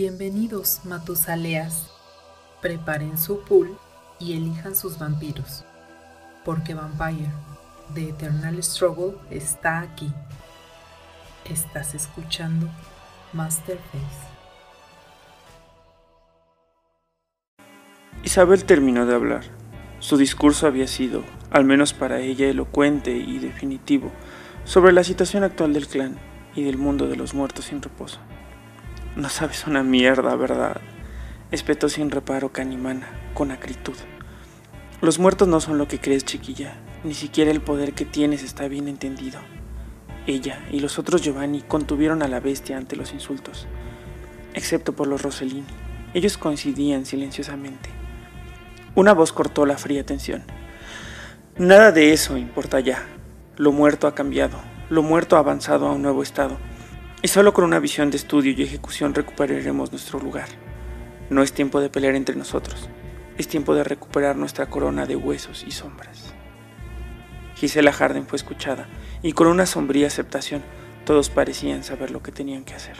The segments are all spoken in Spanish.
Bienvenidos, Matusaleas. Preparen su pool y elijan sus vampiros, porque Vampire, The Eternal Struggle, está aquí. Estás escuchando Masterface. Isabel terminó de hablar. Su discurso había sido, al menos para ella, elocuente y definitivo sobre la situación actual del clan y del mundo de los muertos sin reposo. No sabes una mierda, ¿verdad? Espetó sin reparo Canimana, con acritud. Los muertos no son lo que crees, chiquilla. Ni siquiera el poder que tienes está bien entendido. Ella y los otros Giovanni contuvieron a la bestia ante los insultos, excepto por los Rossellini. Ellos coincidían silenciosamente. Una voz cortó la fría tensión. Nada de eso importa ya. Lo muerto ha cambiado. Lo muerto ha avanzado a un nuevo estado y solo con una visión de estudio y ejecución recuperaremos nuestro lugar. No es tiempo de pelear entre nosotros, es tiempo de recuperar nuestra corona de huesos y sombras. Gisela Harden fue escuchada, y con una sombría aceptación todos parecían saber lo que tenían que hacer.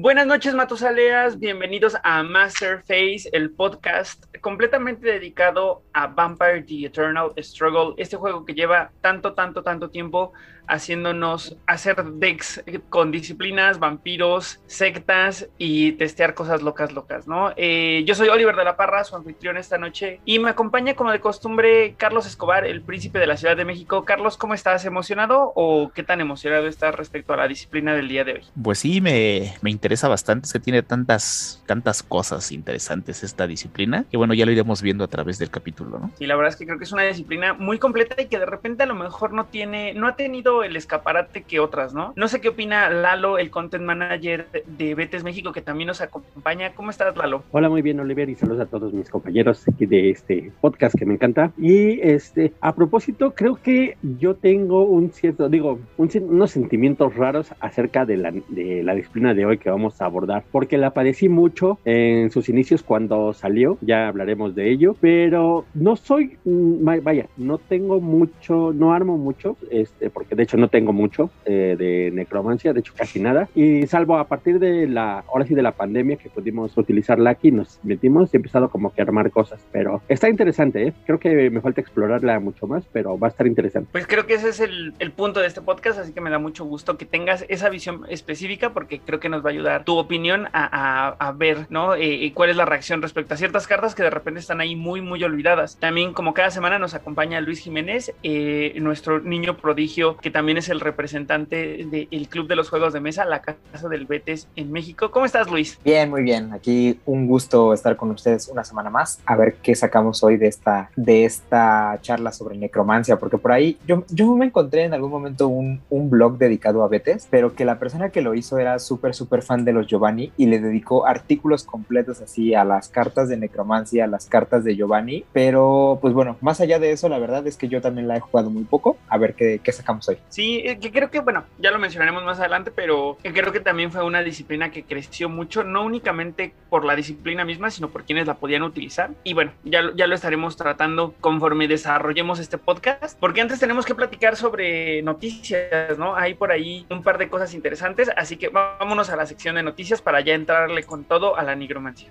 Buenas noches, Matosaleas. Bienvenidos a Masterface, el podcast completamente dedicado a Vampire The Eternal Struggle, este juego que lleva tanto, tanto, tanto tiempo haciéndonos hacer decks con disciplinas, vampiros, sectas y testear cosas locas, locas, ¿no? Eh, yo soy Oliver de la Parra, su anfitrión esta noche, y me acompaña como de costumbre Carlos Escobar, el príncipe de la Ciudad de México. Carlos, ¿cómo estás? ¿Emocionado o qué tan emocionado estás respecto a la disciplina del día de hoy? Pues sí, me, me interesa bastante, se tiene tantas, tantas cosas interesantes esta disciplina, que bueno, ya lo iremos viendo a través del capítulo, ¿no? Y la verdad es que creo que es una disciplina muy completa y que de repente a lo mejor no tiene, no ha tenido el escaparate que otras, ¿no? No sé qué opina Lalo, el content manager de Betes México, que también nos acompaña. ¿Cómo estás, Lalo? Hola, muy bien, Oliver, y saludos a todos mis compañeros de este podcast que me encanta. Y este, a propósito, creo que yo tengo un cierto, digo, unos sentimientos raros acerca de la, de la disciplina de hoy que vamos a abordar, porque la padecí mucho en sus inicios cuando salió, ya hablaremos de ello, pero no soy, mm, vaya, no tengo mucho, no armo mucho, este, porque de hecho no tengo mucho eh, de necromancia, de hecho casi nada, y salvo a partir de la, ahora sí de la pandemia que pudimos utilizarla aquí, nos metimos y he empezado como que a armar cosas, pero está interesante, ¿eh? creo que me falta explorarla mucho más, pero va a estar interesante. Pues creo que ese es el, punto de este podcast, así que me da mucho gusto que tengas esa visión específica porque creo que nos va a ayudar tu opinión a, ver, ¿no? Eh, y cuál es la reacción respecto a ciertas cartas que de repente están ahí muy, muy olvidadas. También como cada semana nos acompaña Luis Jiménez, eh, nuestro niño prodigio que también es el representante del Club de los Juegos de Mesa, la Casa del Betes en México. ¿Cómo estás, Luis? Bien, muy bien. Aquí un gusto estar con ustedes una semana más. A ver qué sacamos hoy de esta, de esta charla sobre necromancia, porque por ahí yo, yo me encontré en algún momento un, un blog dedicado a Betes, pero que la persona que lo hizo era súper, súper fan de los Giovanni y le dedicó artículos completos así a las cartas de necromancia, a las cartas de Giovanni. Pero pues bueno, más allá de eso, la verdad es que yo también la he jugado muy poco. A ver qué, qué sacamos hoy. Sí, eh, que creo que, bueno, ya lo mencionaremos más adelante, pero creo que también fue una disciplina que creció mucho, no únicamente por la disciplina misma, sino por quienes la podían utilizar. Y bueno, ya, ya lo estaremos tratando conforme desarrollemos este podcast, porque antes tenemos que platicar sobre noticias, ¿no? Hay por ahí un par de cosas interesantes, así que vámonos a la sección de noticias para ya entrarle con todo a la nigromancia.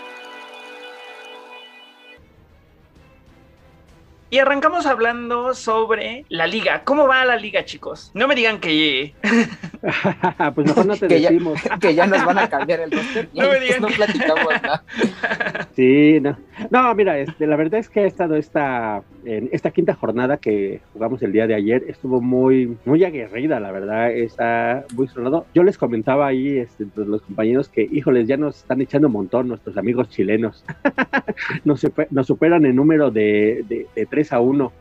Y arrancamos hablando sobre la liga. ¿Cómo va la liga, chicos? No me digan que... pues mejor no te que decimos. Ya, que ya nos van a cambiar el roster. No me digan no que- platicamos nada. Sí, no. No, mira, este, la verdad es que ha estado esta, en esta quinta jornada que jugamos el día de ayer, estuvo muy, muy aguerrida, la verdad, está muy sonado. Yo les comentaba ahí, este, entre los compañeros, que, híjoles, ya nos están echando un montón nuestros amigos chilenos. nos, nos superan en número de, de, de 3 a 1.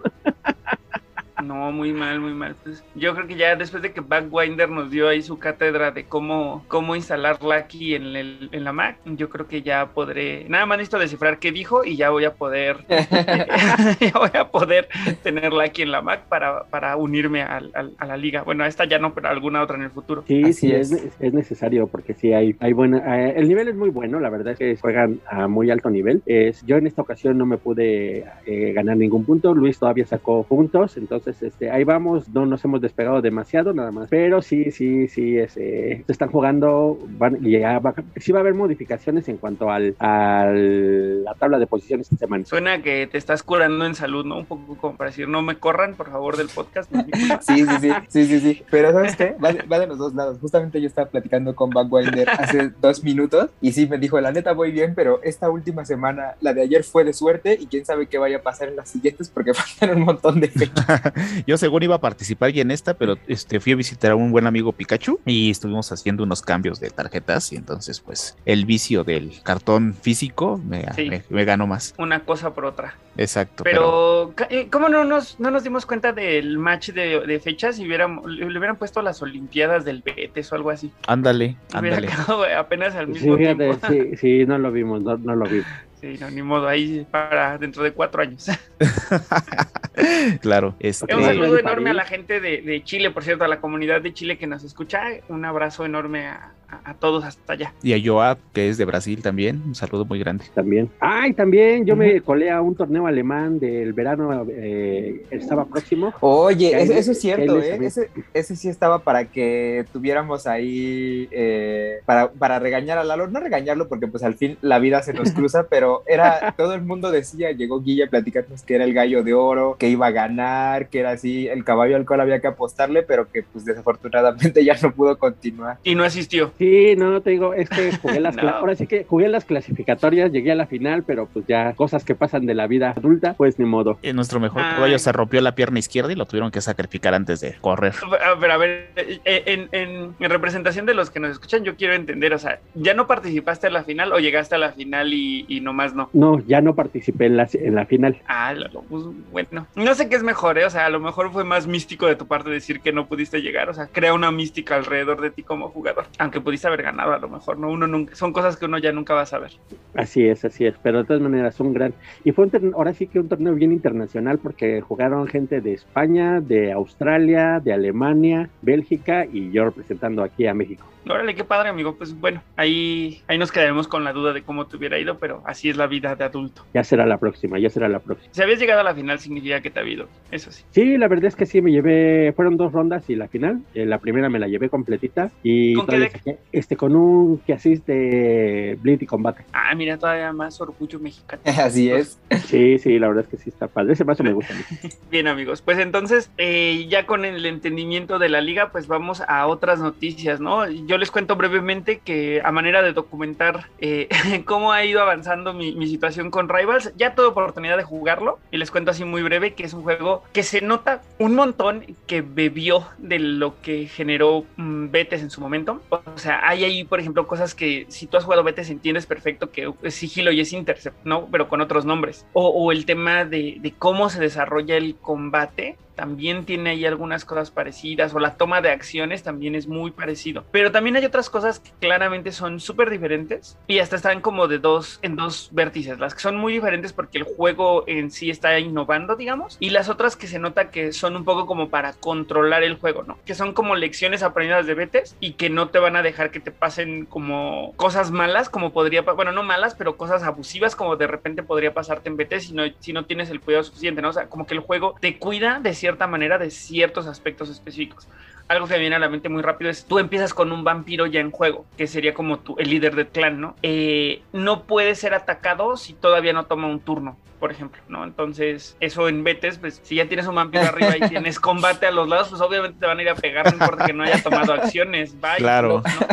No, muy mal, muy mal. Pues yo creo que ya después de que Backwinder nos dio ahí su cátedra de cómo, cómo instalar Lucky en, el, en la Mac, yo creo que ya podré. Nada más necesito descifrar qué dijo y ya voy a poder. ya voy a poder tener Lucky en la Mac para, para unirme al, al, a la liga. Bueno, esta ya no, pero alguna otra en el futuro. Sí, Así sí, es. es. es necesario porque sí hay, hay buena. eh, el nivel es muy bueno, la verdad es que juegan a muy alto nivel. Es, yo en esta ocasión no me pude eh, ganar ningún punto. Luis todavía sacó puntos, entonces este, ahí vamos. No nos hemos despegado demasiado, nada más. Pero sí, sí, sí, es, eh, se están jugando. Van, y ya va, sí va a haber modificaciones en cuanto al, al la tabla de posiciones esta semana. Suena que te estás curando en salud, ¿no? Un poco como para decir, no me corran, por favor, del podcast. Sí, sí, sí, sí, sí, sí. Pero ¿sabes qué? Va de, va de los dos lados. Justamente yo estaba platicando con Backwinder hace dos minutos y sí me dijo, la neta voy bien, pero esta última semana, la de ayer fue de suerte y quién sabe qué vaya a pasar en las siguientes porque faltan un montón de fechas. Yo según iba a participar ya en esta, pero este fui a visitar a un buen amigo Pikachu y estuvimos haciendo unos cambios de tarjetas y entonces pues el vicio del cartón físico me, Sí. me- me ganó más. Una cosa por otra. Exacto. Pero, eh, ¿cómo no nos, no nos dimos cuenta del match de, de fechas y hubiéramos, le, hubieran puesto las Olimpiadas del Betis o algo así? ándale, ándale. quedado apenas al Sí, mismo fíjate, tiempo. sí, sí, no lo vimos, no, no lo vimos. Sí, no, ni modo, ahí para dentro de cuatro años. claro. Este, Un saludo enorme a la gente de, de Chile, por cierto, a la comunidad de Chile que nos escucha. Un abrazo enorme a, a- a todos hasta allá. y a Joab, que es de Brasil también. Un saludo muy grande. También. Ay, también yo me colé a un torneo alemán del verano, eh, estaba próximo. Oye, eso, es cierto, ¿eh? Ese, ese sí estaba para que tuviéramos ahí, eh, para, para regañar a Lalo, no regañarlo porque pues al fin la vida se nos cruza, pero era, todo el mundo decía, llegó Guilla a platicarnos que era el gallo de oro, que iba a ganar, que era así, el caballo al cual había que apostarle, pero que pues desafortunadamente ya no pudo continuar. Y no asistió. Sí, no, te digo, es que jugué las, No. ahora sí que jugué las clasificatorias, llegué a la final, pero pues ya cosas que pasan de la vida adulta, pues ni modo. Eh, nuestro mejor Ay. caballo se rompió la pierna izquierda y lo tuvieron que sacrificar antes de correr. A ver, a ver, eh, en, en- en representación de los que nos escuchan, yo quiero entender, o sea, ¿ya no participaste a la final o llegaste a la final y, y no? No, ya no participé en la, en la final. Ah, pues bueno, no sé qué es mejor, ¿eh? o sea, a lo mejor fue más místico de tu parte decir que no pudiste llegar, o sea, crea una mística alrededor de ti como jugador, aunque pudiste haber ganado a lo mejor, ¿no? Uno nunca, son cosas que uno ya nunca va a saber. Así es, así es, pero de todas maneras un gran y fue un ahora sí que un torneo bien internacional porque jugaron gente de España, de Australia, de Alemania, Bélgica y yo representando aquí a México. Órale, qué padre, amigo, pues bueno, ahí, ahí nos quedaremos con la duda de cómo te hubiera ido, pero así es la vida de adulto. Ya será la próxima, ya será la próxima. Si habías llegado a la final significa que te ha habido, eso sí. Sí, la verdad es que sí, me llevé, fueron dos rondas y la final, eh, la primera me la llevé completita y ¿Con qué saqué, este con un que asiste Bleed y Combate. Ah, mira, todavía más orgullo mexicano. Así es. Sí, sí, la verdad es que sí está padre, ese paso me gusta. Bien amigos, pues entonces eh, ya con el entendimiento de la liga, pues vamos a otras noticias, ¿no? Yo les cuento brevemente que a manera de documentar eh, cómo ha ido avanzando mi, situación con Rivals, ya tuve oportunidad de jugarlo y les cuento así muy breve que es un juego que se nota un montón que bebió de lo que generó mm, Betes en su momento. O sea, hay ahí, por ejemplo, cosas que si tú has jugado Betes entiendes perfecto que es sigilo y es Intercept, ¿no? Pero con otros nombres. O, el tema de cómo se desarrolla el combate también tiene ahí algunas cosas parecidas, o la toma de acciones también es muy parecido. Pero también hay otras cosas que claramente son súper diferentes y hasta están como de dos, en dos vértices, las que son muy diferentes porque el juego en sí está innovando, digamos, y las otras que se nota que son un poco como para controlar el juego, ¿no? Que son como lecciones aprendidas de Betes y que no te van a dejar que te pasen como cosas malas, como podría, bueno, no malas, pero cosas abusivas, como de repente podría pasarte en Betes si no, si no tienes el cuidado suficiente, ¿no? O sea, como que el juego te cuida de cierta manera de ciertos aspectos específicos. Algo que me viene a la mente muy rápido es, tú empiezas con un vampiro ya en juego, que sería como tu, el líder del clan, ¿no? Eh, no puede ser atacado si todavía no toma un turno, por ejemplo, ¿no? Entonces, eso en Betes, pues si ya tienes un vampiro arriba y tienes combate a los lados, pues obviamente te van a ir a pegar, no importa que no haya tomado acciones, vaya, Claro. ¿no?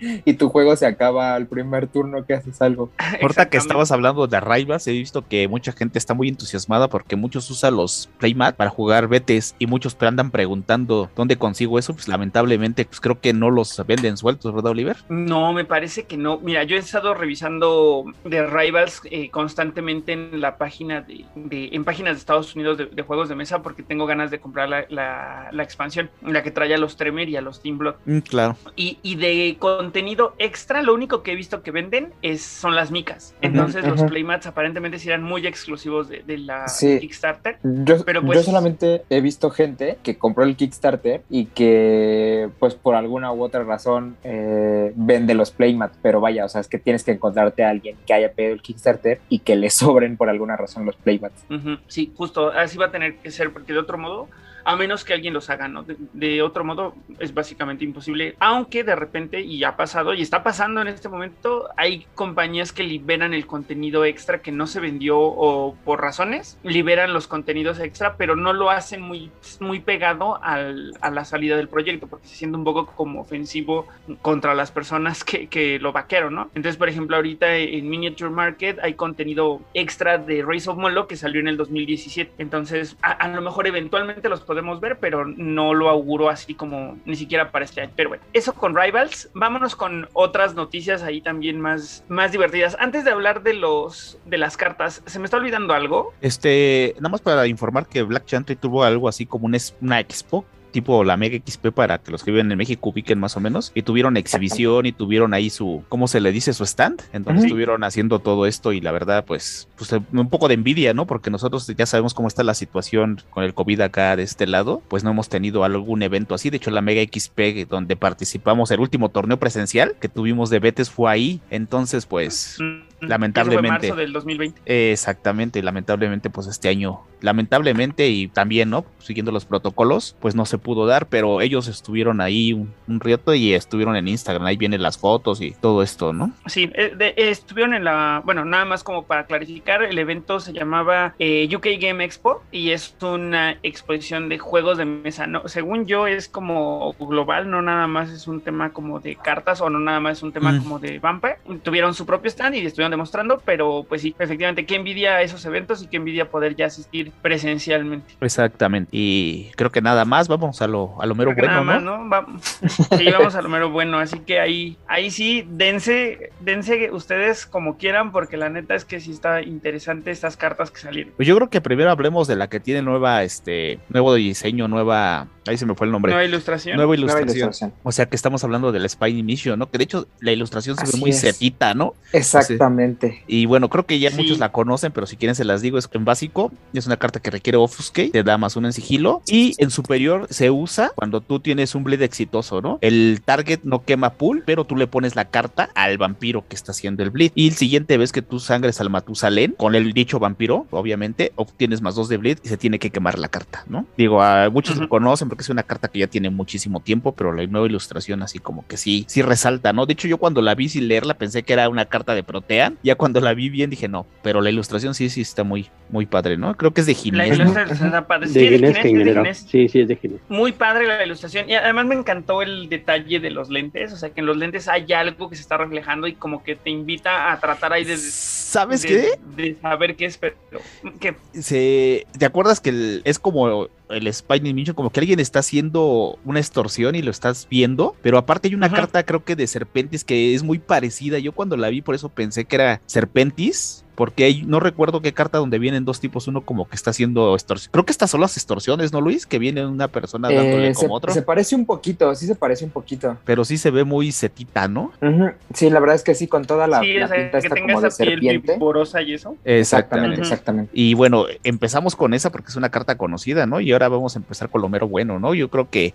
Y tu juego se acaba al primer turno que haces algo. Ahorita que estabas hablando de Rivals, he visto que mucha gente está muy entusiasmada porque muchos usan los Playmat para jugar BTs y muchos andan preguntando dónde consigo eso. Pues lamentablemente, pues creo que no los venden sueltos, ¿verdad, Oliver? No, me parece que no. Mira, yo he estado revisando de Rivals eh, constantemente en la página de, en páginas de Estados Unidos de, juegos de mesa porque tengo ganas de comprar la, la, expansión, la que trae a los Tremer y a los Team Blood. Mm, claro. Y, y de contenido extra, lo único que he visto que venden es, son las micas. Entonces los playmats aparentemente serán muy exclusivos de, la Kickstarter. Yo, pero pues, yo solamente he visto gente que compró el Kickstarter y que pues por alguna u otra razón eh, vende los playmats, pero vaya, o sea, es que tienes que encontrarte a alguien que haya pedido el Kickstarter y que le sobren por alguna razón los playmats. Sí, justo, así va a tener que ser, porque de otro modo a menos que alguien los haga, ¿no? De, otro modo es básicamente imposible, aunque de repente, y ha pasado, y está pasando en este momento, hay compañías que liberan el contenido extra que no se vendió o por razones, liberan los contenidos extra, pero no lo hacen muy, muy pegado a la salida del proyecto, porque se siente un poco como ofensivo contra las personas que, lo vaqueron, ¿no? Entonces, por ejemplo, ahorita en Miniature Market hay contenido extra de Race of Molo que salió en el 2017, entonces a, a lo mejor eventualmente los podemos podemos ver, pero no lo auguro así como ni siquiera para este año. Pero bueno, eso con Rivals. Vámonos con otras noticias ahí también más, más divertidas. Antes de hablar de los de las cartas, ¿se me está olvidando algo? Este, nada más para informar que Black Chantry tuvo algo así como una expo tipo la Mega XP para que los que viven en México ubiquen más o menos. Y tuvieron exhibición y tuvieron ahí su, ¿cómo se le dice? Su stand. Entonces estuvieron haciendo todo esto y la verdad, pues, pues un poco de envidia, ¿no? Porque nosotros ya sabemos cómo está la situación con el COVID acá de este lado. Pues no hemos tenido algún evento así. De hecho, la Mega XP donde participamos, el último torneo presencial que tuvimos de Betes fue ahí. Entonces, pues, lamentablemente. marzo del 2020. exactamente, lamentablemente, pues este año, lamentablemente y también, ¿no? Siguiendo los protocolos, pues no se pudo dar, pero ellos estuvieron ahí un, un rato y estuvieron en Instagram, ahí vienen las fotos y todo esto, ¿no? Sí, eh, estuvieron en la, bueno, nada más como para clarificar, el evento se llamaba eh, UK Game Expo y es una exposición de juegos de mesa, no, según yo es como global, no nada más es un tema como de cartas o no nada más es un tema mm. como de Vampire, tuvieron su propio stand y estuvieron demostrando, pero pues sí, efectivamente, qué envidia esos eventos y qué envidia poder ya asistir presencialmente. Exactamente, y creo que nada más, vamos a lo, a lo mero bueno, ¿no? Vamos, sí, vamos a lo mero bueno, así que ahí, ahí sí, dense, dense ustedes como quieran, porque la neta es que sí está interesante estas cartas que salieron. Pues yo creo que primero hablemos de la que tiene nueva, este, nuevo diseño, nueva, ahí se me fue el nombre. Nueva ilustración. Nueva ilustración. O sea que estamos hablando del Spiny Mission, ¿no? Que de hecho la ilustración se ve muy setita, ¿no? Exactamente. Y bueno, creo que ya muchos la conocen, pero si quieren se las digo, es en básico, es una carta que requiere Offuscate, te da más uno en sigilo, y en superior se usa cuando tú tienes un bleed exitoso, ¿no? El target no quema pool, pero tú le pones la carta al vampiro que está haciendo el bleed. Y el siguiente vez que tú sangres al Matusalén con el dicho vampiro, obviamente, obtienes más dos de bleed y se tiene que quemar la carta, ¿no? Digo, a muchos lo conocen porque es una carta que ya tiene muchísimo tiempo, pero la nueva ilustración así como que sí, sí resalta, ¿no? De hecho, yo cuando la vi sin leerla pensé que era una carta de Ya cuando la vi bien dije, no, pero la ilustración sí, sí está muy, muy padre, ¿no? Creo que es de Ginés. La padre. De Sí, sí, es de Ginés. Muy padre la ilustración. Y además me encantó el detalle de los lentes. O sea, que en los lentes hay algo que se está reflejando y como que te invita a tratar ahí de. ¿Sabes qué? De saber qué es, pero. ¿qué? Se, ¿Te acuerdas que es como el Spiny Mission, como que alguien está haciendo una extorsión y lo estás viendo, pero aparte hay una carta creo que de Serpentis que es muy parecida. Yo cuando la vi por eso pensé que era Serpentis, porque no recuerdo qué carta donde vienen dos tipos, uno como que está haciendo extorsión. Creo que estas son las extorsiones, ¿no, Luis? Que viene una persona dándole eh, como otro. Se parece un poquito, sí se parece un poquito. Pero sí se ve muy setita, ¿no? Sí, la verdad es que sí, con toda la, sí, o sea, que tenga como esa piel porosa y eso. Exactamente, exactamente. Y bueno, empezamos con esa porque es una carta conocida, ¿no? Y ahora vamos a empezar con lo mero bueno, ¿no? Yo creo que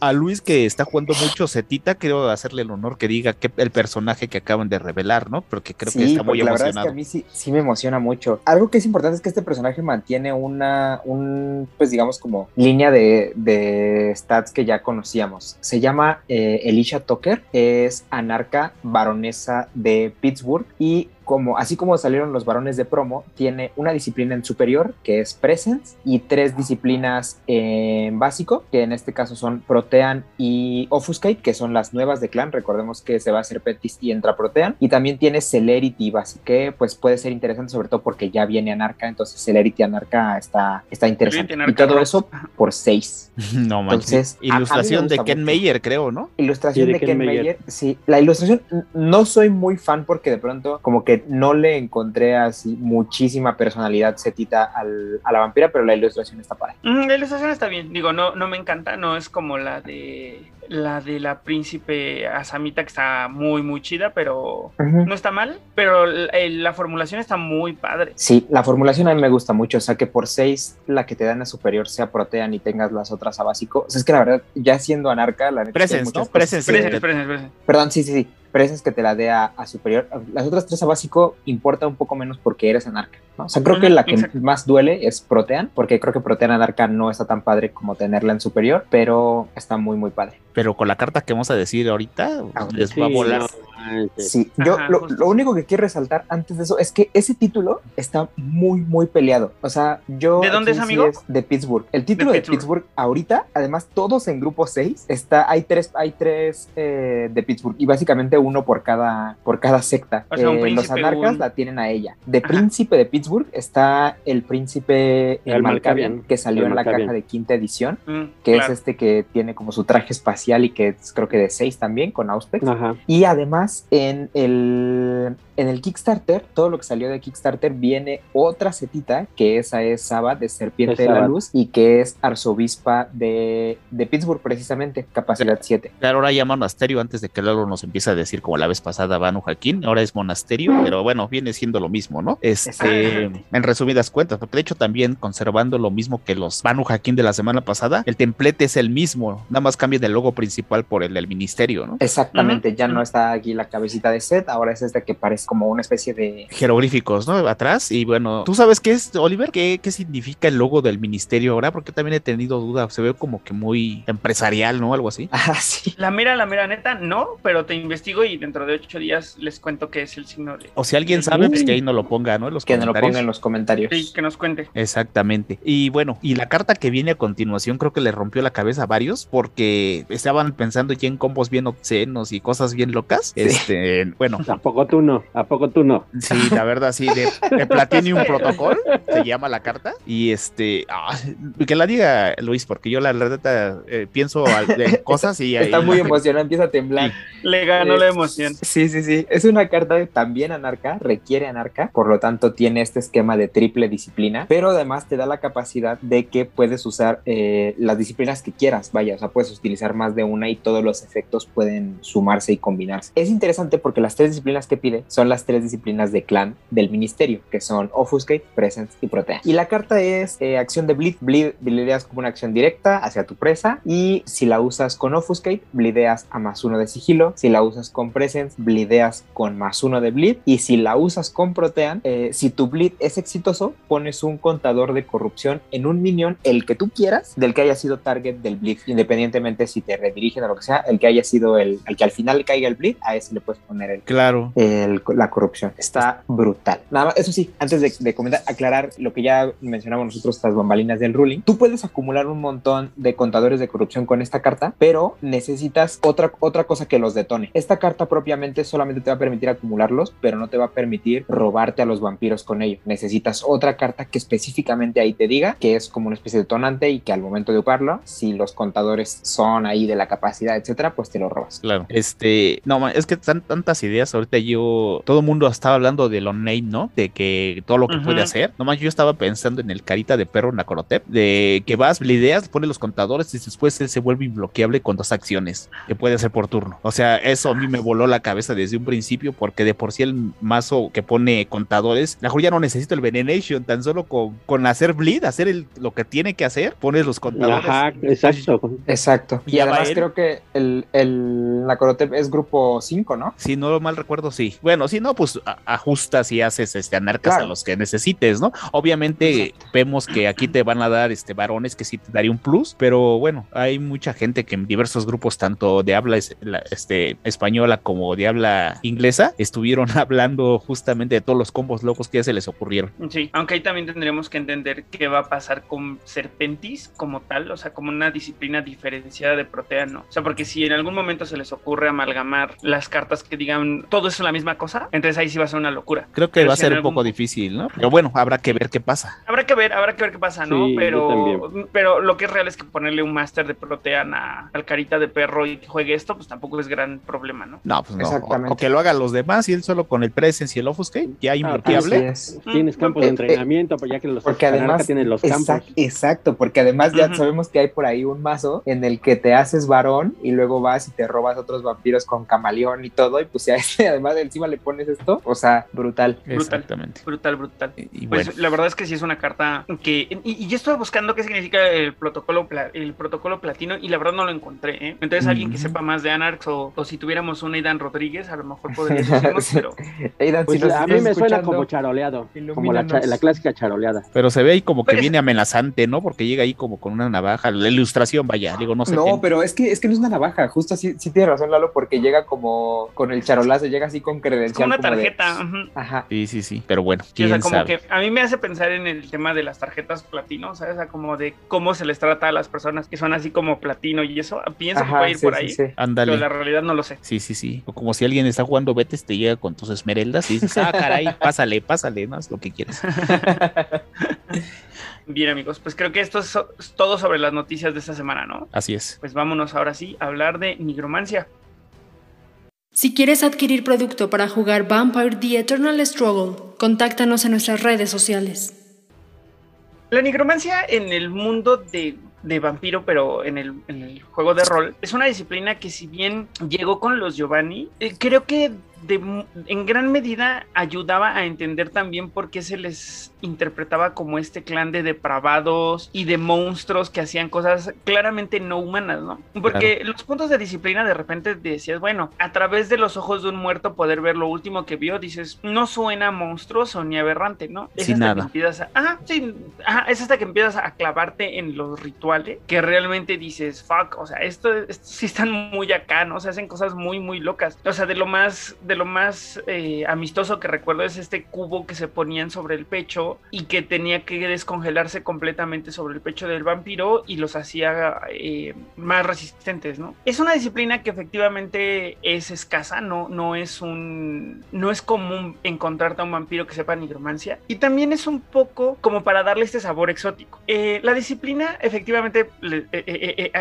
a Luis que está jugando mucho setita, quiero hacerle el honor que diga que el personaje que acaban de revelar, ¿no? Porque creo que está muy emocionado que a mí sí, sí me emociona mucho. Algo que es importante es que este personaje mantiene una, un, pues digamos como línea de, de stats que ya conocíamos. Se llama eh, Elisha Tucker, es anarca baronesa de Pittsburgh y como, así como salieron los varones de promo, tiene una disciplina en superior, que es Presence, y tres disciplinas en básico, que en este caso son Protean y Offuscate, que son las nuevas de clan. Recordemos que se va a hacer Petis y entra Protean. Y también tiene Celerity básico, que pues puede ser interesante, sobre todo porque ya viene Anarca, entonces Celerity Anarca está, está interesante. Y todo eso por 6. no manches. ilustración de Ken Meyer, creo, ¿no? Ilustración de, Ken, Meyer. Sí, la ilustración no soy muy fan porque de pronto como que no le encontré así muchísima personalidad setita al, a la vampira, pero la ilustración está para. Mm, la ilustración está bien, digo, no, no me encanta, no es como la de la de la príncipe Asamita que está muy muy chida, pero no está mal, pero la, formulación está muy padre. Sí, la formulación a mí me gusta mucho, o sea que por 6 la que te dan a superior sea protean y tengas las otras a básico, o sea es que la verdad ya siendo anarca, la Presence, ¿no? Presence, Perdón, sí, sí, sí es que te la dé a, superior. Las otras tres a básico importa un poco menos porque eres anarca. ¿no? O sea, creo que la que más duele es Protean, porque creo que Protean anarca no está tan padre como tenerla en superior, pero está muy, muy padre. Pero con la carta que vamos a decir ahorita, ah, les va a volar. Sí, yo lo, lo, único que quiero resaltar antes de eso es que ese título está muy, muy peleado. O sea, yo. ¿De dónde es, amigo? de Pittsburgh. El título de, Pittsburgh. ahorita, además, todos en grupo 6, está, hay tres, hay tres eh, de Pittsburgh y básicamente uno por cada, por cada secta. Eh, los anarcas la tienen a ella. De príncipe de Pittsburgh está el príncipe el Malkavian, que salió en la caja de quinta edición, mm, que es este que tiene como su traje espacial y que es creo que de 6 también con Auspex. Y además en el en el Kickstarter, todo lo que salió de Kickstarter viene otra setita, que esa es Saba de Serpiente de la Luz y que es arzobispa de, de Pittsburgh, precisamente, capacidad 7. Claro, ahora ya monasterio, antes de que Lalo nos empiece a decir, como la vez pasada, Banu Jaquín, ahora es monasterio, pero bueno, viene siendo lo mismo, ¿no? Este, en resumidas cuentas, porque de hecho también conservando lo mismo que los Banu Jaquín de la semana pasada, el templete es el mismo, nada más cambia el logo principal por el del ministerio, ¿no? Exactamente, ya no está aquí la cabecita de Seth, ahora es este que parece como una especie de jeroglíficos, ¿no? Atrás. Y bueno, ¿tú sabes qué es, Oliver? ¿Qué, qué significa el logo del ministerio ahora? Porque también he tenido duda. Se ve como que muy empresarial, ¿no? Algo así. Ah, sí. La mera, la mera neta, no, pero te investigo y dentro de ocho días les cuento qué es el signo de. O si alguien sabe, pues que ahí no lo ponga, ¿no? En los que nos lo ponga en los comentarios. Sí, que nos cuente. Exactamente. Y bueno, y la carta que viene a continuación creo que le rompió la cabeza a varios porque estaban pensando ya en combos bien obscenos y cosas bien locas. Este, bueno. ¿A poco tú no? ¿A poco tú no? Sí, la verdad, sí, de, de Platinum Protocol se llama la carta. Y este, ah, que la diga Luis, porque yo la verdad eh, pienso de cosas y. Está muy emocionado, empieza a temblar. Le ganó la emoción. Sí, sí, sí. Es una carta también anarca, requiere anarca, por lo tanto tiene este esquema de triple disciplina, pero además te da la capacidad de que puedes usar eh, las disciplinas que quieras, vaya, o sea, puedes utilizar más de una y todos los efectos pueden sumarse y combinarse. Es interesante porque las tres disciplinas que pide son las tres disciplinas de clan del ministerio, que son Offuscate, Presence y Protea. Y la carta es eh, acción de Bleed. Bleed blideas como una acción directa hacia tu presa y si la usas con Offuscate, blideas a más uno de sigilo. Si la usas con Presence, blideas con más uno de Bleed. Y si la usas con Protean, eh, si tu Bleed es exitoso, pones un contador de corrupción en un minion, el que tú quieras, del que haya sido target del Bleed, independientemente si te redirigen a lo que sea, el que haya sido el, el que al final caiga el Bleed, a ese le puedes poner el, claro. La corrupción. Está brutal. Nada más, eso sí, antes de, comentar, aclarar lo que ya mencionamos nosotros, estas bambalinas del ruling. Tú puedes acumular un montón de contadores de corrupción con esta carta, pero necesitas otra, otra cosa que los detone. Esta carta propiamente solamente te va a permitir acumularlos, pero no te va a permitir robarte a los vampiros con ello. Necesitas otra carta que específicamente ahí te diga que es como una especie de detonante y que al momento de ocuparlo, si los contadores son ahí de la capacidad, etcétera, pues te lo robas. Claro. Este, no, es que están tantas ideas. Ahorita yo, todo el mundo estaba hablando de lo name, ¿no? De que todo lo que puede hacer. Nomás yo estaba pensando en el carita de perro Nakorotep, de que vas, blideas, pones los contadores y después él se vuelve inbloqueable con dos acciones que puede hacer por turno. O sea, eso a mí me voló la cabeza desde un principio porque de por sí el mazo que pone contadores, mejor ya no necesito el Venenation, tan solo con, con hacer bleed, hacer el, lo que tiene que hacer, pones los contadores. Ajá, exacto. Exacto. Y, además creo que el, el Nakorotep es grupo 5, ¿no? Si no mal recuerdo, sí. Bueno, sí si no, pues ajustas y haces este anarcas a los que necesites, ¿no? Obviamente vemos que aquí te van a dar este varones que sí te daría un plus, pero bueno, hay mucha gente que en diversos grupos, tanto de habla este, española como de habla inglesa, estuvieron hablando justamente de todos los combos locos que ya se les ocurrieron. Sí, aunque ahí también tendremos que entender qué va a pasar con Serpentis como tal, o sea, como una disciplina diferenciada de Proteano. O sea, porque si en algún momento se les ocurre amalgamar las cartas que digan todo es la misma cosa, entonces ahí sí va a ser una locura. Creo que va a ser un poco difícil, ¿no? Pero bueno, habrá que ver qué pasa. Habrá que ver, habrá que ver qué pasa, ¿no? pero, pero lo que es real es que ponerle un máster de Proteana al carita de perro y que juegue esto, pues tampoco es gran problema, ¿no? No, pues no. O, que lo hagan los demás y él solo con el Presence y el Offuscate, ya hay ah, Tienes campos de entrenamiento, ya que los porque además tienen los campos. Exacto, porque además ya sabemos que hay por ahí un mazo en el que te haces varón y luego vas y te robas otros vampiros con camaleón y todo, y pues ya este, además encima le pones esto, o sea, brutal. Exactamente. Brutal, brutal. Y, pues la verdad es que sí es una carta que. Y, yo estuve buscando qué significa el protocolo, el protocolo platino y la verdad no lo encontré. ¿eh? Entonces, alguien que sepa más de Anarx o, si tuviéramos un Aidan Rodríguez, a lo mejor podría decirnos, pero. pues a mí me suena como charoleado, como la, clásica charoleada. Pero se ve ahí como que viene amenazante, ¿no? Porque llega ahí como con una navaja, la ilustración, vaya, digo, no sé. No, pero es que, es que no es una navaja, justo así, sí tiene razón Lalo, porque llega como con el charolazo, llega así con credencial. Como una tarjeta. Ajá. Sí, sí, sí, pero bueno. o sea, como que a mí me hace pensar en el tema de las tarjetas platino, ¿sabes? O sea, como de cómo se les trata a las personas que son así como platino y eso. Pienso que puede ir por ahí. Sí, Ándale. Pero la realidad no lo sé. Sí, sí, sí. O como si alguien está jugando Betes, te llega con tus esmeraldas y dices, ah, caray, pásale, pásale, es lo que quieres. Bien amigos, pues creo que esto es todo sobre las noticias de esta semana, ¿no? Así es. Pues vámonos ahora sí a hablar de nigromancia. Si quieres adquirir producto para jugar Vampire The Eternal Struggle, contáctanos en nuestras redes sociales. La nigromancia en el mundo de, vampiro, pero en el, en el, juego de rol, es una disciplina que si bien llegó con los Giovanni, eh, creo que en gran medida ayudaba a entender también por qué se les interpretaba como este clan de depravados y de monstruos que hacían cosas claramente no humanas, ¿no? Porque los puntos de disciplina de repente decías, bueno, a través de los ojos de un muerto poder ver lo último que vio, dices, no suena monstruoso ni aberrante, ¿no? Es hasta nada. que empiezas a, sí, es hasta que empiezas a clavarte en los rituales que realmente dices, fuck, o sea, esto, sí están muy acá, ¿no? Se hacen cosas muy, muy locas. O sea, de lo más, de lo más eh, amistoso que recuerdo es este cubo que se ponían sobre el pecho y que tenía que descongelarse completamente sobre el pecho del vampiro y los hacía eh, más resistentes, ¿no? Es una disciplina que efectivamente es escasa, no, no es un, no es común encontrarte a un vampiro que sepa nigromancia y también es un poco como para darle este sabor exótico. Eh, la disciplina efectivamente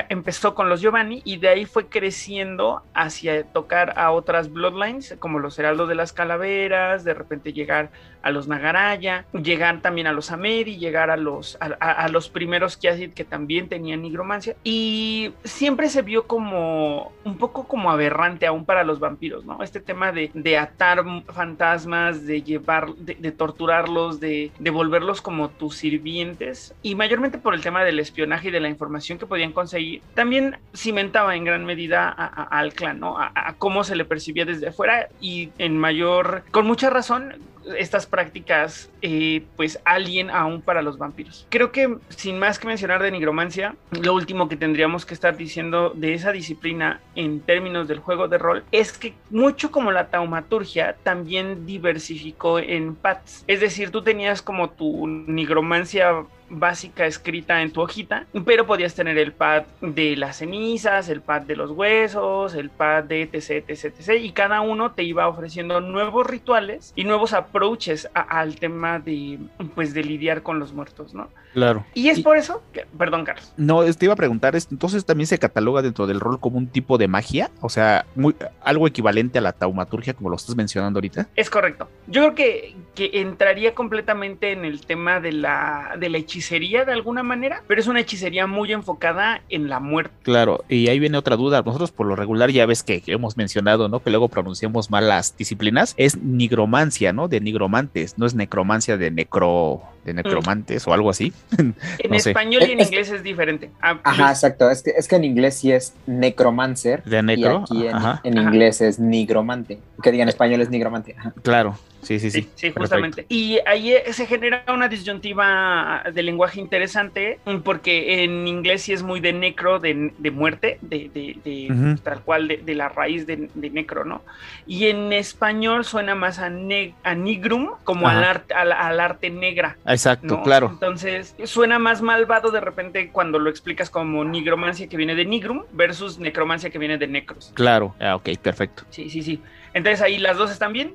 empezó con los Giovanni y de ahí fue creciendo hacia tocar a otras bloodlines como los heraldos de las calaveras, de repente llegar a los Nagaraya, llegar también a los Ameri, llegar a los, a, los primeros Kiasit que también tenían nigromancia. Y siempre se vio como un poco como aberrante aún para los vampiros, ¿no? Este tema de, de atar fantasmas, de llevar, de, torturarlos, de, de, volverlos como tus sirvientes. Y mayormente por el tema del espionaje y de la información que podían conseguir, también cimentaba en gran medida al clan, ¿no? A, cómo se le percibía desde afuera y en mayor, con mucha razón, estas prácticas, eh, pues alien aún para los vampiros. Creo que sin más que mencionar de nigromancia, lo último que tendríamos que estar diciendo de esa disciplina en términos del juego de rol es que mucho como la taumaturgia también diversificó en paths. Es decir, tú tenías como tu nigromancia básica escrita en tu hojita, pero podías tener el pad de las cenizas, el pad de los huesos, el pad de etc, etc, etc, y cada uno te iba ofreciendo nuevos rituales y nuevos approaches al tema de, pues, de lidiar con los muertos, ¿no? Claro. Y es por eso que, perdón, Carlos. No, te iba a preguntar, entonces también se cataloga dentro del rol como un tipo de magia, o sea, muy, algo equivalente a la taumaturgia, como lo estás mencionando ahorita. Es correcto. Yo creo que, que entraría completamente en el tema de la, de la hechicería de alguna manera, pero es una hechicería muy enfocada en la muerte. Claro, y ahí viene otra duda. Nosotros por lo regular ya ves que hemos mencionado, ¿no? Que luego pronunciamos mal las disciplinas. Es nigromancia, ¿no? De nigromantes, no es necromancia de necro de mm. necromantes o algo así. en español y en inglés es diferente. Ah, ajá, exacto. Es que, es que en inglés sí es necromancer. De necro. Y aquí en, inglés es nigromante. Que diga en español es nigromante. Claro. Sí, sí, sí. Sí, justamente. Y ahí eh, se genera una disyuntiva de lenguaje interesante, porque en inglés sí es muy de necro, de, muerte, de, tal cual, de, la raíz de, necro, ¿no? Y en español suena más a, nigrum, como al arte, al, arte negra. Exacto, claro. Entonces, suena más malvado de repente cuando lo explicas como nigromancia que viene de nigrum versus necromancia que viene de necros. Claro, ah, ok, perfecto. Sí, sí, sí. Entonces ahí las dos están bien,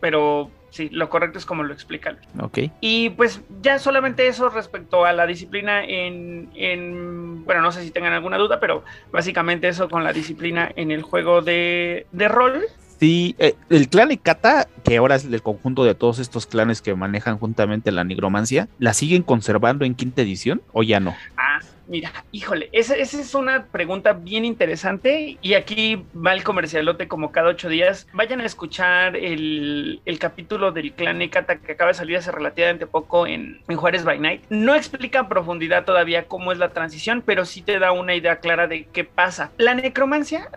pero sí, lo correcto es como lo explican. Ok. Y pues ya solamente eso respecto a la disciplina en, bueno, no sé si tengan alguna duda, pero básicamente eso con la disciplina en el juego de, de rol. Sí, eh, el clan Ekata, que ahora es el conjunto de todos estos clanes que manejan juntamente la nigromancia, ¿la siguen conservando en quinta edición o ya no? Ah, Mira, híjole, esa, es una pregunta bien interesante y aquí va el comercialote como cada ocho días. Vayan a escuchar el, capítulo del clan Ekata que acaba de salir hace relativamente poco en, Juárez by Night. No explica en profundidad todavía cómo es la transición, pero sí te da una idea clara de qué pasa. La necromancia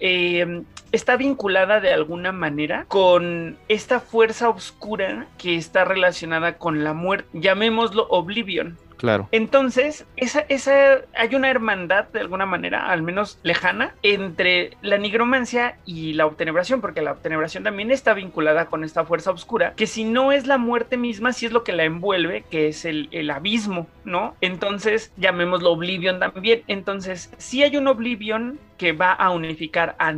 eh, está vinculada de alguna manera con esta fuerza oscura que está relacionada con la muerte. Llamémoslo Oblivion. Claro. Entonces, esa, esa, hay una hermandad de alguna manera, al menos lejana, entre la nigromancia y la obtenebración, porque la obtenebración también está vinculada con esta fuerza oscura, que si no es la muerte misma, si es lo que la envuelve, que es el, el abismo, ¿no? Entonces, llamémoslo Oblivion también. Entonces, si hay un Oblivion que va a unificar a,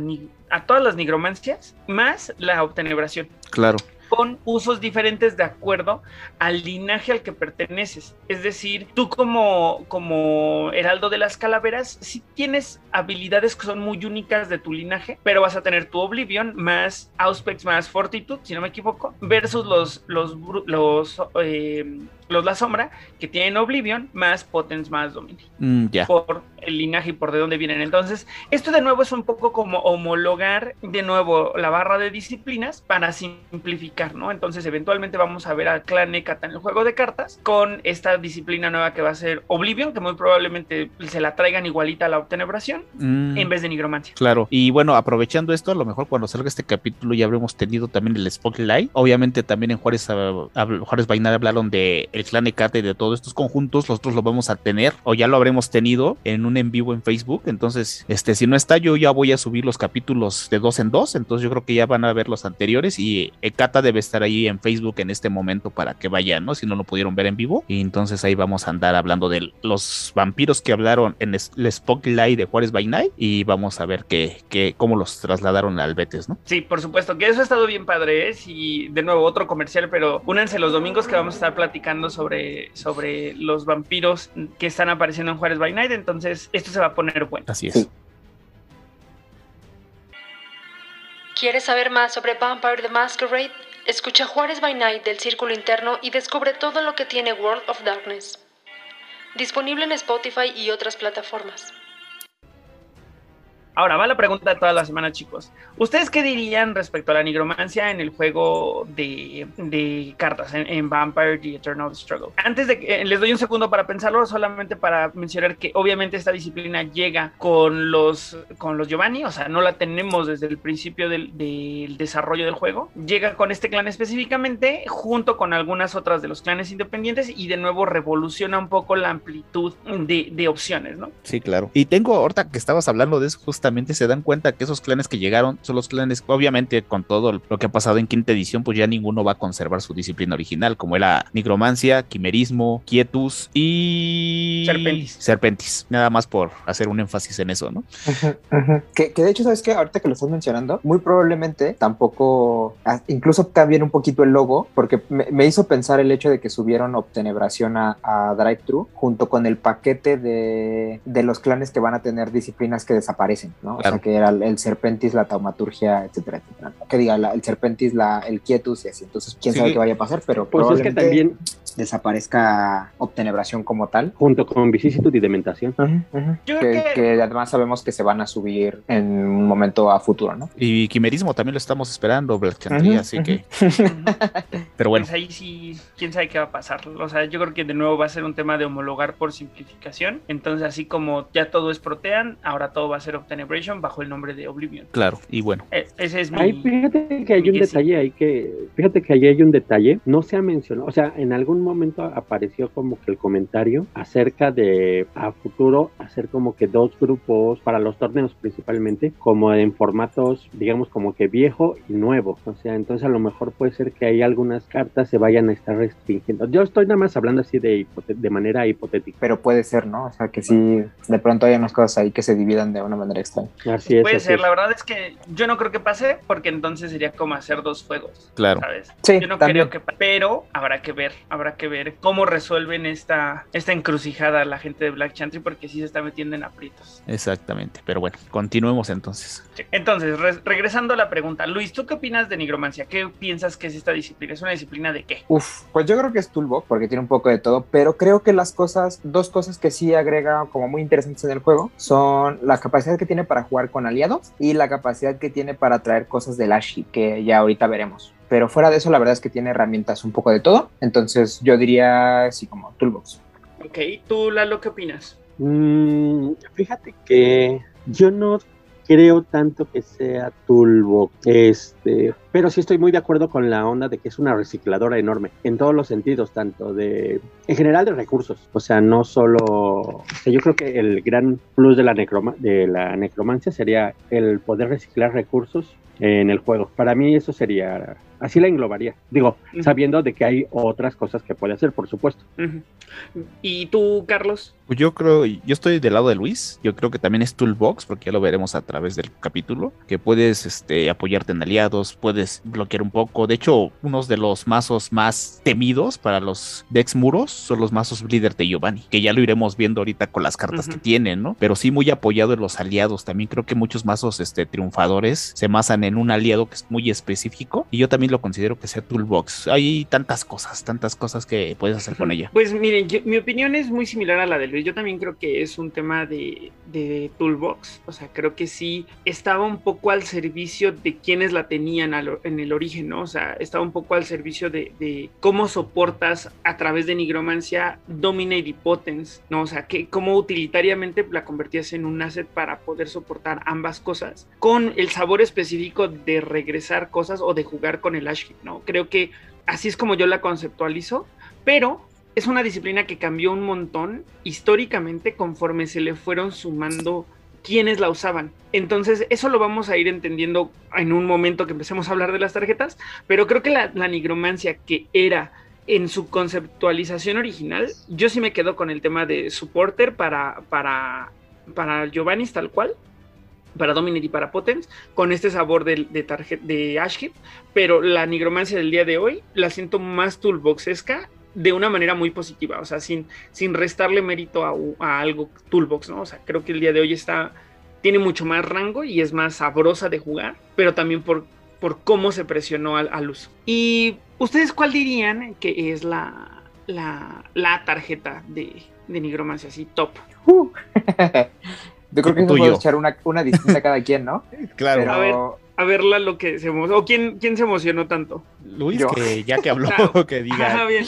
a todas las nigromancias, más la obtenebración. Claro con usos diferentes de acuerdo al linaje al que perteneces. Es decir, tú como, como heraldo de las calaveras, sí tienes habilidades que son muy únicas de tu linaje, pero vas a tener tu Oblivion más Auspex más Fortitude, si no me equivoco, versus los, los, los eh, los La Sombra, que tienen Oblivion, más Potence, más Domini. Mm, por el linaje y por de dónde vienen. Entonces, esto de nuevo es un poco como homologar de nuevo la barra de disciplinas para simplificar, ¿no? Entonces, eventualmente vamos a ver al clan Ekata en el juego de cartas con esta disciplina nueva que va a ser Oblivion, que muy probablemente se la traigan igualita a la obtenebración mm. en vez de nigromancia. Claro, y bueno, aprovechando esto, a lo mejor cuando salga este capítulo ya habremos tenido también el Spotlight. Obviamente también en Juárez, Juárez Bainar hablaron de el clan Ecate de todos estos conjuntos, nosotros lo vamos a tener o ya lo habremos tenido en un en vivo en Facebook. Entonces, este, si no está, yo ya voy a subir los capítulos de dos en dos. Entonces, yo creo que ya van a ver los anteriores y Ekata debe estar ahí en Facebook en este momento para que vayan, ¿no? Si no lo pudieron ver en vivo. Y entonces ahí vamos a andar hablando de los vampiros que hablaron en el Spotlight de Juárez by Night y vamos a ver que, cómo los trasladaron al Betes, ¿no? Sí, por supuesto, que eso ha estado bien padre, ¿eh? Y de nuevo otro comercial, pero únanse los domingos que vamos a estar platicando sobre, sobre los vampiros que están apareciendo en Juárez by Night, entonces esto se va a poner bueno. Así es. ¿Quieres saber más sobre Vampire the Masquerade? Escucha Juárez by Night del Círculo Interno y descubre todo lo que tiene World of Darkness. Disponible en Spotify y otras plataformas. Ahora va la pregunta de toda la semana, chicos. ¿Ustedes qué dirían respecto a la nigromancia en el juego de, cartas, en, Vampire The Eternal Struggle? Antes de que eh, les doy un segundo para pensarlo, solamente para mencionar que obviamente esta disciplina llega con los, con los Giovanni, o sea, no la tenemos desde el principio del, desarrollo del juego. Llega con este clan específicamente, junto con algunas otras de los clanes independientes, y de nuevo revoluciona un poco la amplitud de, de opciones, ¿no? Sí, claro. Y tengo, ahorita que estabas hablando de eso, justamente se dan cuenta que esos clanes que llegaron son los clanes, obviamente con todo lo que ha pasado en quinta edición, pues ya ninguno va a conservar su disciplina original, como era nigromancia, quimerismo, quietus y serpentis. serpentis. Nada más por hacer un énfasis en eso, ¿no? Que, de hecho, ¿sabes que Ahorita que lo estás mencionando, muy probablemente tampoco, ah, incluso cambien un poquito el logo, porque me, hizo pensar el hecho de que subieron obtenebración a, a Drive Thru junto con el paquete de, de los clanes que van a tener disciplinas que desaparecen. O sea, que era el, serpentis, la taumaturgia, etcétera, etcétera. Que diga, el serpentis, la, el quietus y así. Entonces, quién sabe qué vaya a pasar, pero pues es que también desaparezca obtenebración como tal. Junto con vicisitud y dementación. que, que... además sabemos que se van a subir en un momento a futuro, ¿no? Y quimerismo también lo estamos esperando, Black así que... Pero bueno. Pues ahí sí, quién sabe qué va a pasar. O sea, yo creo que de nuevo va a ser un tema de homologar por simplificación. Entonces, así como ya todo es Protean, ahora todo va a ser Obtenebration bajo el nombre de Oblivion. Claro, y bueno. E, ese es mi... Ahí, fíjate que hay un detalle ahí que... Fíjate que ahí hay un detalle. No se ha mencionado. O sea, en algún momento apareció como que el comentario acerca de a futuro hacer como que dos grupos para los torneos principalmente, como en formatos, digamos, como que viejo y nuevo. O sea, entonces a lo mejor puede ser que hay algunas cartas se vayan a estar restringiendo. Yo estoy nada más hablando así de, de manera hipotética. Pero puede ser, ¿no? O sea, que sí, de pronto hay unas cosas ahí que se dividan de una manera extraña. Así es. Puede ser, la verdad es que yo no creo que pase, porque entonces sería como hacer dos juegos. Claro. ¿sabes? Sí, yo no creo que pero habrá que ver, habrá que ver cómo resuelven esta, esta encrucijada la gente de Black Chantry, porque sí se está metiendo en aprietos. Exactamente, pero bueno, continuemos entonces. Entonces, regresando a la pregunta, Luis, ¿tú qué opinas de nigromancia? ¿Qué piensas que es esta disciplina? ¿Es una disciplina de qué? Uf, pues yo creo que es Toolbox, porque tiene un poco de todo, pero creo que las cosas, dos cosas que sí agrega como muy interesantes en el juego son la capacidad que tiene para jugar con aliados y la capacidad que tiene para traer cosas del Ashi, que ya ahorita veremos. Pero fuera de eso, la verdad es que tiene herramientas un poco de todo. Entonces yo diría así como Toolbox. Ok, ¿tú Lalo qué opinas? Mm, fíjate que yo no creo tanto que sea Toolbox, este, pero sí estoy muy de acuerdo con la onda de que es una recicladora enorme, en todos los sentidos, tanto de, en general de recursos, o sea, no solo, yo creo que el gran plus de la, necroma, de la necromancia sería el poder reciclar recursos en el juego. Para mí eso sería, así la englobaría. Digo, sabiendo de que hay otras cosas que puede hacer, por supuesto. ¿Y tú, Carlos? Pues yo creo, yo estoy del lado de Luis, yo creo que también es Toolbox, porque ya lo veremos a través del capítulo, que puedes este, apoyarte en aliados, puedes bloquear un poco. De hecho, unos de los mazos más temidos para los decks muros son los mazos Bleeder de Giovanni, que ya lo iremos viendo ahorita con las cartas que tienen, ¿no? Pero sí muy apoyado en los aliados. También creo que muchos mazos este, triunfadores se basan en un aliado que es muy específico, y yo también lo considero que sea Toolbox. Hay tantas cosas, tantas cosas que puedes hacer con ella. Pues miren, mi opinión es muy similar a la de Luis yo también creo que es un tema de, Toolbox. O sea, creo que sí estaba un poco al servicio de quienes la tenían en el origen, ¿no? O sea, estaba un poco al servicio de, cómo soportas a través de nigromancia Dominate y Potence, ¿no? O sea, que cómo utilitariamente la convertías en un asset para poder soportar ambas cosas con el sabor específico de regresar cosas o de jugar con el ¿no? Creo que así es como yo la conceptualizo, pero es una disciplina que cambió un montón históricamente conforme se le fueron sumando quienes la usaban. Entonces, eso lo vamos a ir entendiendo en un momento que empecemos a hablar de las tarjetas, pero creo que la, nigromancia que era en su conceptualización original, yo sí me quedo con el tema de supporter para, para, para Giovanni tal cual, para Dominate y para Potence, con este sabor de, de, de Ashhip, pero la nigromancia del día de hoy la siento más toolboxesca de una manera muy positiva, o sea, sin, sin restarle mérito a, algo Toolbox, ¿no? O sea, creo que el día de hoy está, tiene mucho más rango y es más sabrosa de jugar, pero también por, por cómo se presionó al, uso. ¿Y ustedes cuál dirían que es la, la, tarjeta de, de nigromancia así top? Yo creo que nos podemos echar una, una distinta cada quien, ¿no? Claro. A ver, a verla lo que se emocionó. ¿O quién, quién se emocionó tanto? Luis, que ya que habló, que diga. Ah, bien.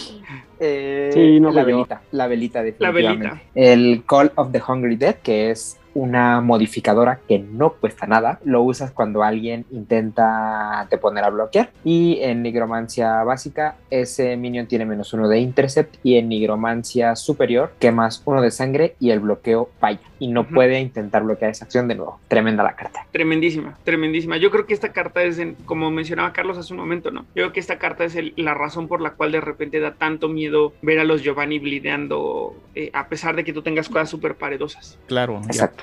Eh, sí, no la velita, la velita La velita. El Call of the Hungry Dead, que es una modificadora que no cuesta nada. Lo usas cuando alguien intenta te poner a bloquear. Y en nigromancia básica, ese minion tiene menos uno de intercept. Y en nigromancia superior, quemas uno de sangre y el bloqueo falla. Y no puede intentar bloquear esa acción de nuevo. Tremenda la carta. Tremendísima, tremendísima. Yo creo que esta carta es, como mencionaba Carlos hace un momento, ¿no? Yo creo que esta carta es la razón por la cual de repente da tanto miedo ver a los Giovanni blideando, eh, a pesar de que tú tengas cosas súper paredosas. Claro. Exacto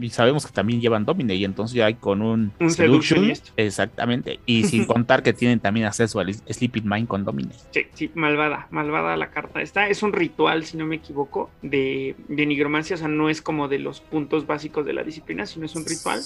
Y sabemos que también llevan Domine, y entonces ya hay con un, Un Seductionist. Exactamente. Y sin contar que tienen también acceso al Sleeping Mind con Domine. Sí, sí, malvada, malvada la carta. Esta es un ritual, si no me equivoco, de, de nigromancia, o sea, no es como de los puntos básicos de la disciplina, sino es un ritual.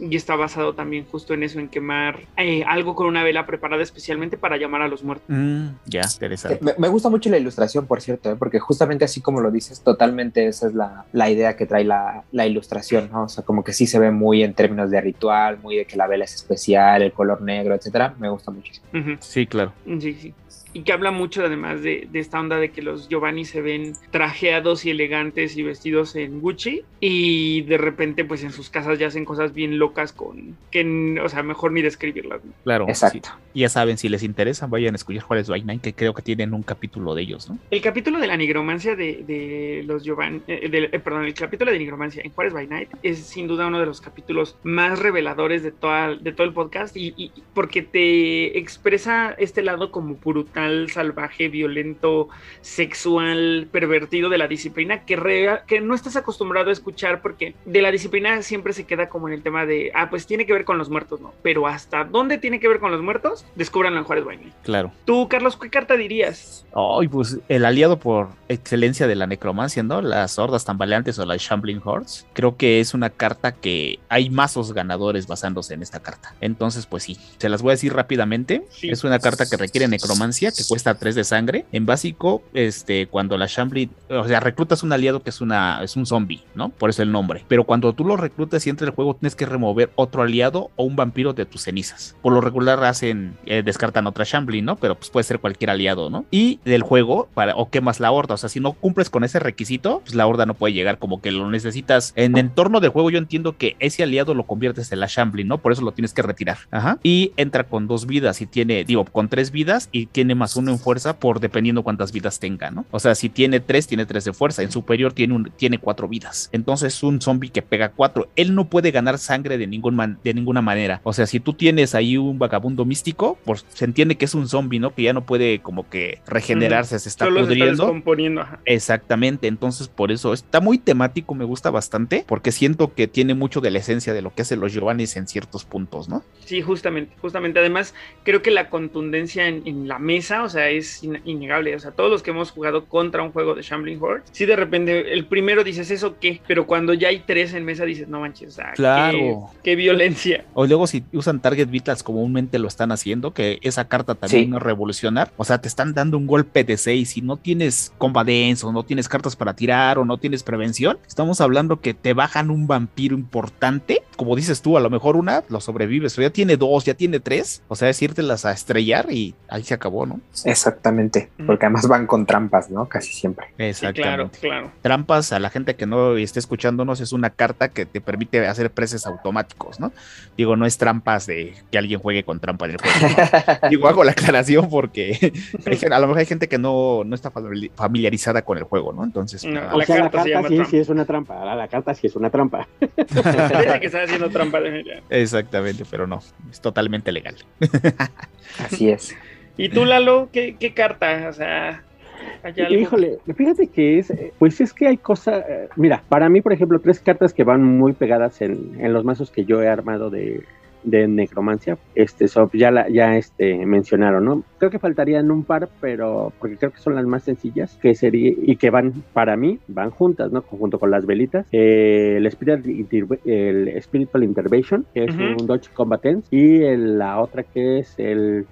Y está basado también justo en eso, en quemar eh, algo con una vela preparada especialmente para llamar a los muertos. Mm, ya, interesante. Eh, Me, me gusta mucho la ilustración, por cierto, ¿eh? porque justamente así como lo dices, totalmente esa es la, la idea que trae la, la ilustración, ¿no? O sea, como que sí se ve muy en términos de ritual, muy de que la vela es especial, el color negro, etcétera. Me gusta muchísimo. Sí, claro. Sí, sí. Y que habla mucho además de, de esta onda de que los Giovanni se ven trajeados y elegantes y vestidos en Gucci y de repente pues en sus casas ya hacen cosas bien locas con que, o sea, mejor ni describirlas. ¿no? Claro. Exacto. sí. Y ya saben, si les interesa, vayan a escuchar Juárez by Night, que creo que tienen un capítulo de ellos, ¿no? El capítulo de la nigromancia de, de los Giovanni, eh, del- eh, perdón, el capítulo de nigromancia en Juárez by Night es sin duda uno de los capítulos más reveladores de, toda, de todo el podcast y, y- porque te expresa este lado como brutal, salvaje, violento, sexual, pervertido de la disciplina que, rea- que no estás acostumbrado a escuchar porque de la disciplina siempre se queda como en el tema de, ah, pues tiene que ver con los muertos, ¿no? Pero hasta dónde tiene que ver con los muertos, descubran en Juárez Night. Claro. Tú, Carlos, ¿qué carta dirías? Ay, pues el aliado por excelencia de la necromancia, ¿no? Las hordas tambaleantes o las Shambling Hordes. Creo que es una carta que hay mazos ganadores basándose en esta carta. Entonces, pues sí, se las voy a decir rápidamente. Sí. Es una carta que requiere necromancia, que cuesta 3 de sangre. En básico, este, cuando la Shambling, o sea, reclutas un aliado que es una, es un zombie, ¿no? Por eso el nombre. Pero cuando tú lo reclutas y entra el juego, tienes que remover otro aliado o un vampiro de tus cenizas. Por lo regular hacen, eh, descartan otra Shambling, ¿no? Pero pues puede ser cualquier aliado, ¿no? Y del juego, para, o quemas la horda. O sea, si no cumples con ese requisito, pues la horda no puede llegar, como que lo necesitas. En entorno del juego, yo entiendo que ese aliado lo conviertes en la Shambling, ¿no? Por eso lo tienes que retirar. Ajá. Y entra con dos vidas y tiene, digo, con tres vidas y tiene más uno en fuerza por dependiendo cuántas vidas tenga, ¿no? O sea, si tiene tres, tiene tres de fuerza. En superior tiene, un, tiene cuatro vidas. Entonces, es un zombie que pega cuatro. Él no puede ganar sangre de, ningún man- de ninguna manera. O sea, si tú tienes ahí un vagabundo místico, pues se entiende que es un zombie, ¿no? Que ya no puede como que regenerarse, se está se está pudriendo. descomponiendo. ajá. Exactamente, entonces por eso está muy temático, me gusta bastante, porque siento que tiene mucho de la esencia de lo que hacen los Giovannis en ciertos puntos, ¿no? Sí, justamente, justamente. Además, creo que la contundencia en, en la mesa, o sea, es in- innegable. O sea, todos los que hemos jugado contra un juego de Shambling Horde, sí de repente el primero dices, ¿eso qué? Pero cuando ya hay tres en mesa dices, no manches, o sea, Claro. qué, qué violencia. O luego si usan Target Vitals comúnmente lo están haciendo, que esa carta también Sí. no es revolucionar, o sea, te están dando un golpe de 6 y no tienes combats o no tienes cartas para tirar o no tienes prevención, estamos hablando que te bajan un vampiro importante, como dices tú, a lo mejor una lo sobrevives, pero ya tiene dos, ya tiene tres, o sea, es irtelas a estrellar y ahí se acabó, ¿no? Exactamente, porque además van con trampas, ¿no? Casi siempre. Sí, claro, Exactamente. claro. Trampas a la gente que no esté escuchándonos es una carta que te permite hacer preses automáticos, ¿no? Digo, no es trampas de que alguien juegue con trampa en el juego. ¿no? Digo, hago la aclaración porque a lo mejor hay gente que no, no está famili- familiarizada con el juego, ¿no? Entonces, No, nada O La sea, la carta se carta llama sí, trampa. sí es una trampa. La, la carta sí es una trampa. Parece que estás haciendo trampa de ella. Exactamente, pero no, es totalmente legal. Así es. ¿Y tú, Lalo, qué, qué carta? O sea. Híjole, fíjate que es, pues es que hay cosas, eh, mira, para mí, por ejemplo, tres cartas que van muy pegadas en, en los mazos que yo he armado de, de necromancia, este, so, ya la, ya este, mencionaron, ¿no? Creo que faltarían un par, pero, porque creo que son las más sencillas, que sería, y que van, para mí, van juntas, ¿no? Junto con las velitas, eh, el, Spiritual, Inter- el Spiritual Intervention, que es un Dodge Combatants, y el- la otra que es el...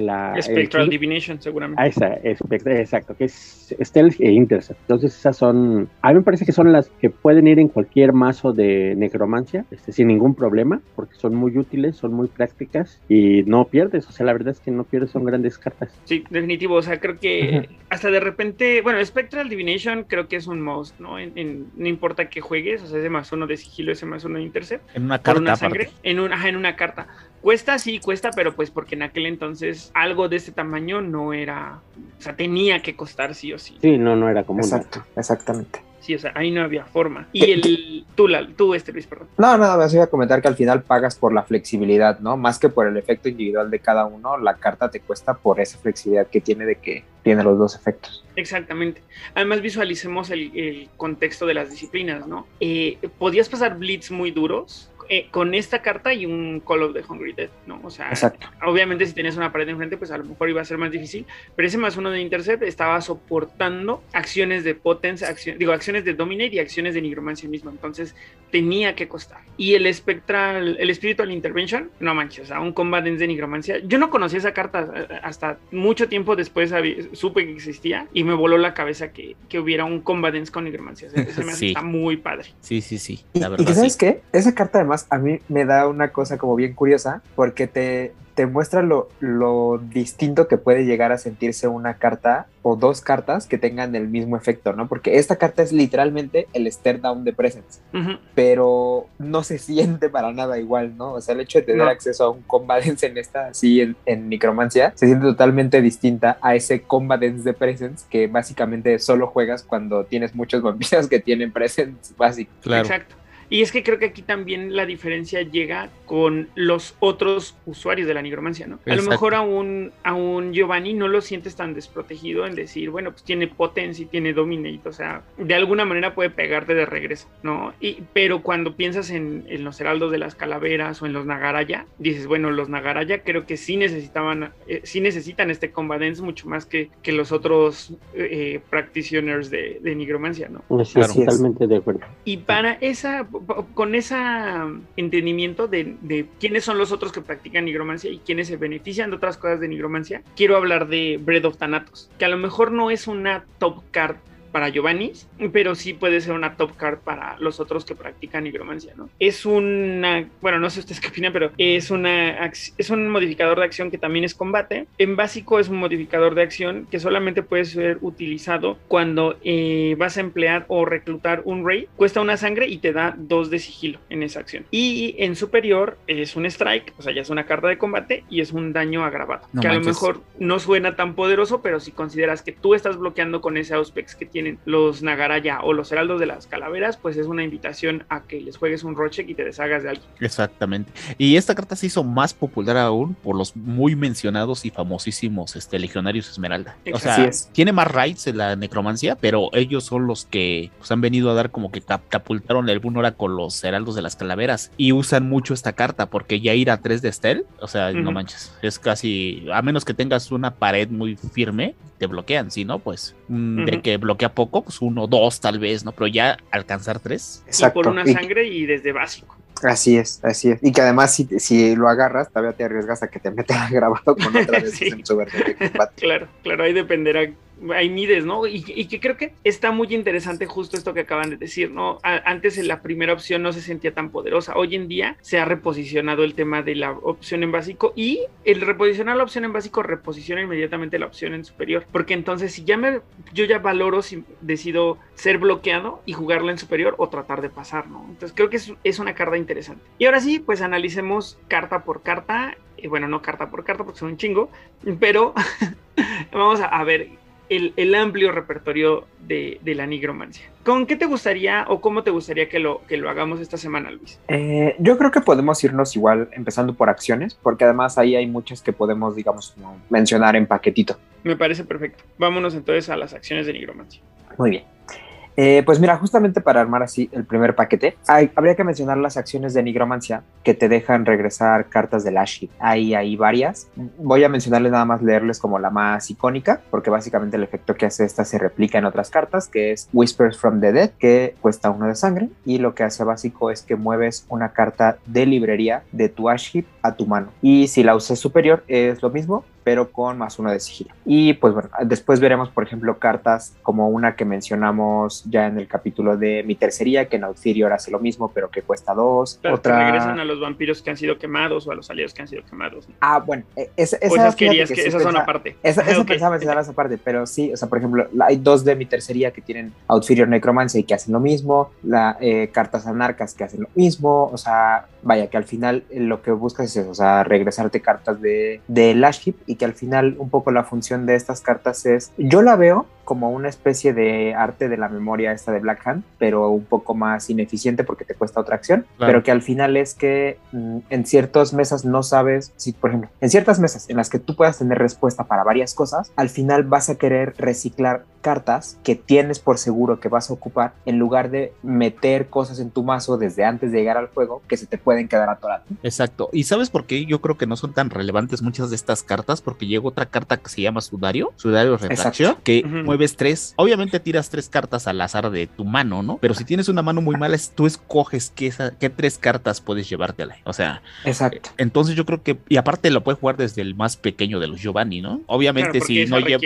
la- el- Spectral Divination, seguramente. Esa, espect- exacto, que es Stealth e Intercept. Entonces esas son, a mí me parece que son las que pueden ir en cualquier mazo de necromancia, este, sin ningún problema, porque son muy útiles, son muy prácticas y no pierdes, o sea, la verdad es que no pierdes, son grandes cartas. Sí, definitivo. O sea, creo que hasta de repente, bueno, Spectral Divination creo que es un must, ¿no? En, en- no importa que juegues, o sea, ese más uno de sigilo, ese más uno de intercept, En una carta una sangre, en, un, ajá, en una carta. Cuesta, sí, cuesta, pero pues porque en aquel entonces algo de este tamaño no era, o sea, tenía que costar sí o sí. Sí, no, no era común. Exacto, exactamente. Sí, o sea, ahí no había forma. Y el. Tú, la, tú este Luis, perdón. No, nada más iba a comentar que al final pagas por la flexibilidad, ¿no? Más que por el efecto individual de cada uno, la carta te cuesta por esa flexibilidad que tiene de que tiene los dos efectos. Exactamente. Además, visualicemos el, el contexto de las disciplinas, ¿no? Eh, podías pasar blitz muy duros eh, con esta carta y un Call of the Hungry Dead, ¿no? O sea, Exacto. obviamente si tenías una pared enfrente, pues a lo mejor iba a ser más difícil, pero ese más uno de Intercept estaba soportando acciones de Potence, acción, digo, acciones de Dominate y acciones de Nigromancia mismo, entonces tenía que costar. Y el Spectral, el Spiritual Intervention, no manches, o sea, un Combatants de Nigromancia. Yo no conocía esa carta eh, hasta mucho tiempo después supe que existía y me voló la cabeza que, que hubiera un Combatants con Nigromancia. Se, me hace está muy padre. Sí, sí, sí. La verdad, y, que, ¿sabes qué? Esa carta además a mí me da una cosa como bien curiosa porque te, te muestra lo, lo, distinto que puede llegar a sentirse una carta o dos cartas que tengan el mismo efecto, ¿no? Porque esta carta es literalmente el stare down de presence, uh -huh. pero no se siente para nada igual, ¿no? O sea, el hecho de tener no. acceso a un Combatence en esta, así en, en, Necromancia, se siente totalmente distinta a ese Combatence de presence que básicamente solo juegas cuando tienes muchos vampiros que tienen presence básico. Claro. Exacto. Y es que creo que aquí también la diferencia llega con los otros usuarios de la nigromancia, ¿no? Exacto. A lo mejor a un, a un Giovanni no lo sientes tan desprotegido en decir, bueno, pues tiene potencia y tiene dominate, o sea, de alguna manera puede pegarte de regreso, ¿no? Y, pero cuando piensas en, en los heraldos de las calaveras o en los Nagaraya, dices, bueno, los Nagaraya creo que sí necesitaban, eh, sí necesitan este combatance mucho más que, que los otros eh, practitioners de, de nigromancia, ¿no? Sí, claro. totalmente de acuerdo. Y para esa con ese entendimiento de, quiénes son los otros que practican nigromancia y quiénes se benefician de otras cosas de nigromancia, quiero hablar de Bread of Thanatos, que a lo mejor no es una top card para Giovanni, pero sí puede ser una top card para los otros que practican nigromancia, ¿no? Es una, bueno, no sé ustedes qué opinan, pero es una es un modificador de acción que también es combate. En básico es un modificador de acción que solamente puede ser utilizado cuando eh, vas a emplear o reclutar un rey. Cuesta una sangre y te da dos de sigilo en esa acción. Y en superior es un strike, o sea, ya es una carta de combate y es un daño agravado, no que manches. a lo mejor no suena tan poderoso, pero si consideras que tú estás bloqueando con ese Auspex que tiene tienen los Nagaraya o los Heraldos de las Calaveras, pues es una invitación a que les juegues un Rocheck y te deshagas de alguien. Exactamente. Y esta carta se hizo más popular aún por los muy mencionados y famosísimos este, Legionarios Esmeralda. O sea, tiene más raids en la necromancia, pero ellos son los que pues, han venido a dar como que catapultaron el Bunora con los Heraldos de las Calaveras y usan mucho esta carta porque ya ir a 3 de Estel, o sea, uh -huh. no manches, es casi, a menos que tengas una pared muy firme, te bloquean, si no, pues uh -huh. de que bloquea poco, pues uno, dos tal vez, ¿no? Pero ya alcanzar tres. Exacto. Y por una sangre y, y desde básico. Así es, así es. Y que además, si, si lo agarras, todavía te arriesgas a que te metan grabado con otra vez sí. en su versión de combate. Claro, claro, ahí dependerá ahí mides, ¿no? Y, y, que creo que está muy interesante justo esto que acaban de decir, ¿no? A, antes la primera opción no se sentía tan poderosa. Hoy en día se ha reposicionado el tema de la opción en básico y el reposicionar la opción en básico reposiciona inmediatamente la opción en superior. Porque entonces si ya me, yo ya valoro si decido ser bloqueado y jugarla en superior o tratar de pasar, ¿no? Entonces creo que es, es una carta interesante. Y ahora sí, pues analicemos carta por carta. Y bueno, no carta por carta porque son un chingo, pero vamos a, a ver el, el, amplio repertorio de, de, la nigromancia. ¿Con qué te gustaría o cómo te gustaría que lo, que lo hagamos esta semana, Luis? Eh, yo creo que podemos irnos igual empezando por acciones, porque además ahí hay muchas que podemos, digamos, mencionar en paquetito. Me parece perfecto. Vámonos entonces a las acciones de nigromancia. Muy bien. Eh, pues mira, justamente para armar así el primer paquete, hay, habría que mencionar las acciones de nigromancia que te dejan regresar cartas del Ashit. Hay, hay varias. Voy a mencionarles nada más, leerles como la más icónica, porque básicamente el efecto que hace esta se replica en otras cartas, que es Whispers from the Dead, que cuesta uno de sangre, y lo que hace básico es que mueves una carta de librería de tu Ashit a tu mano. Y si la usas superior, es lo mismo, pero con más uno de sigilo. Y pues bueno, después veremos, por ejemplo, cartas como una que mencionamos ya en el capítulo de mi tercería, que en Outferior hace lo mismo, pero que cuesta dos. Claro, Otra... Que regresan a los vampiros que han sido quemados o a los aliados que han sido quemados. ¿no? Ah, bueno, esa, esa, esas querías que, que esas son aparte. Esa, esa okay. pensaba mencionar esa parte, pero sí, o sea, por ejemplo, hay dos de mi tercería que tienen Outferior Necromancy y que hacen lo mismo, la, eh, cartas anarcas que hacen lo mismo, o sea, vaya, que al final lo que buscas es eso, o sea, regresarte cartas de, de Laship y que al final un poco la función de estas cartas es, yo la veo como una especie de arte de la memoria esta de Black Hand, pero un poco más ineficiente porque te cuesta otra acción, Claro. pero que al final es que mm, en ciertas mesas no sabes, si por ejemplo, en ciertas mesas en las que tú puedas tener respuesta para varias cosas, al final vas a querer reciclar cartas que tienes por seguro que vas a ocupar en lugar de meter cosas en tu mazo desde antes de llegar al juego que se te pueden quedar atoradas. Exacto. ¿Y sabes por qué yo creo que no son tan relevantes muchas de estas cartas? Porque llega otra carta que se llama Sudario, Sudario Refracción, que Ujú. Mueves tres. Obviamente tiras tres cartas al azar de tu mano, ¿no? Pero si tienes una mano muy mala, es- tú escoges qué, esa- qué tres cartas puedes llevártela. O sea, Exacto. entonces yo creo que, y aparte lo puedes jugar desde el más pequeño de los Giovanni, ¿no? Obviamente si no lleva...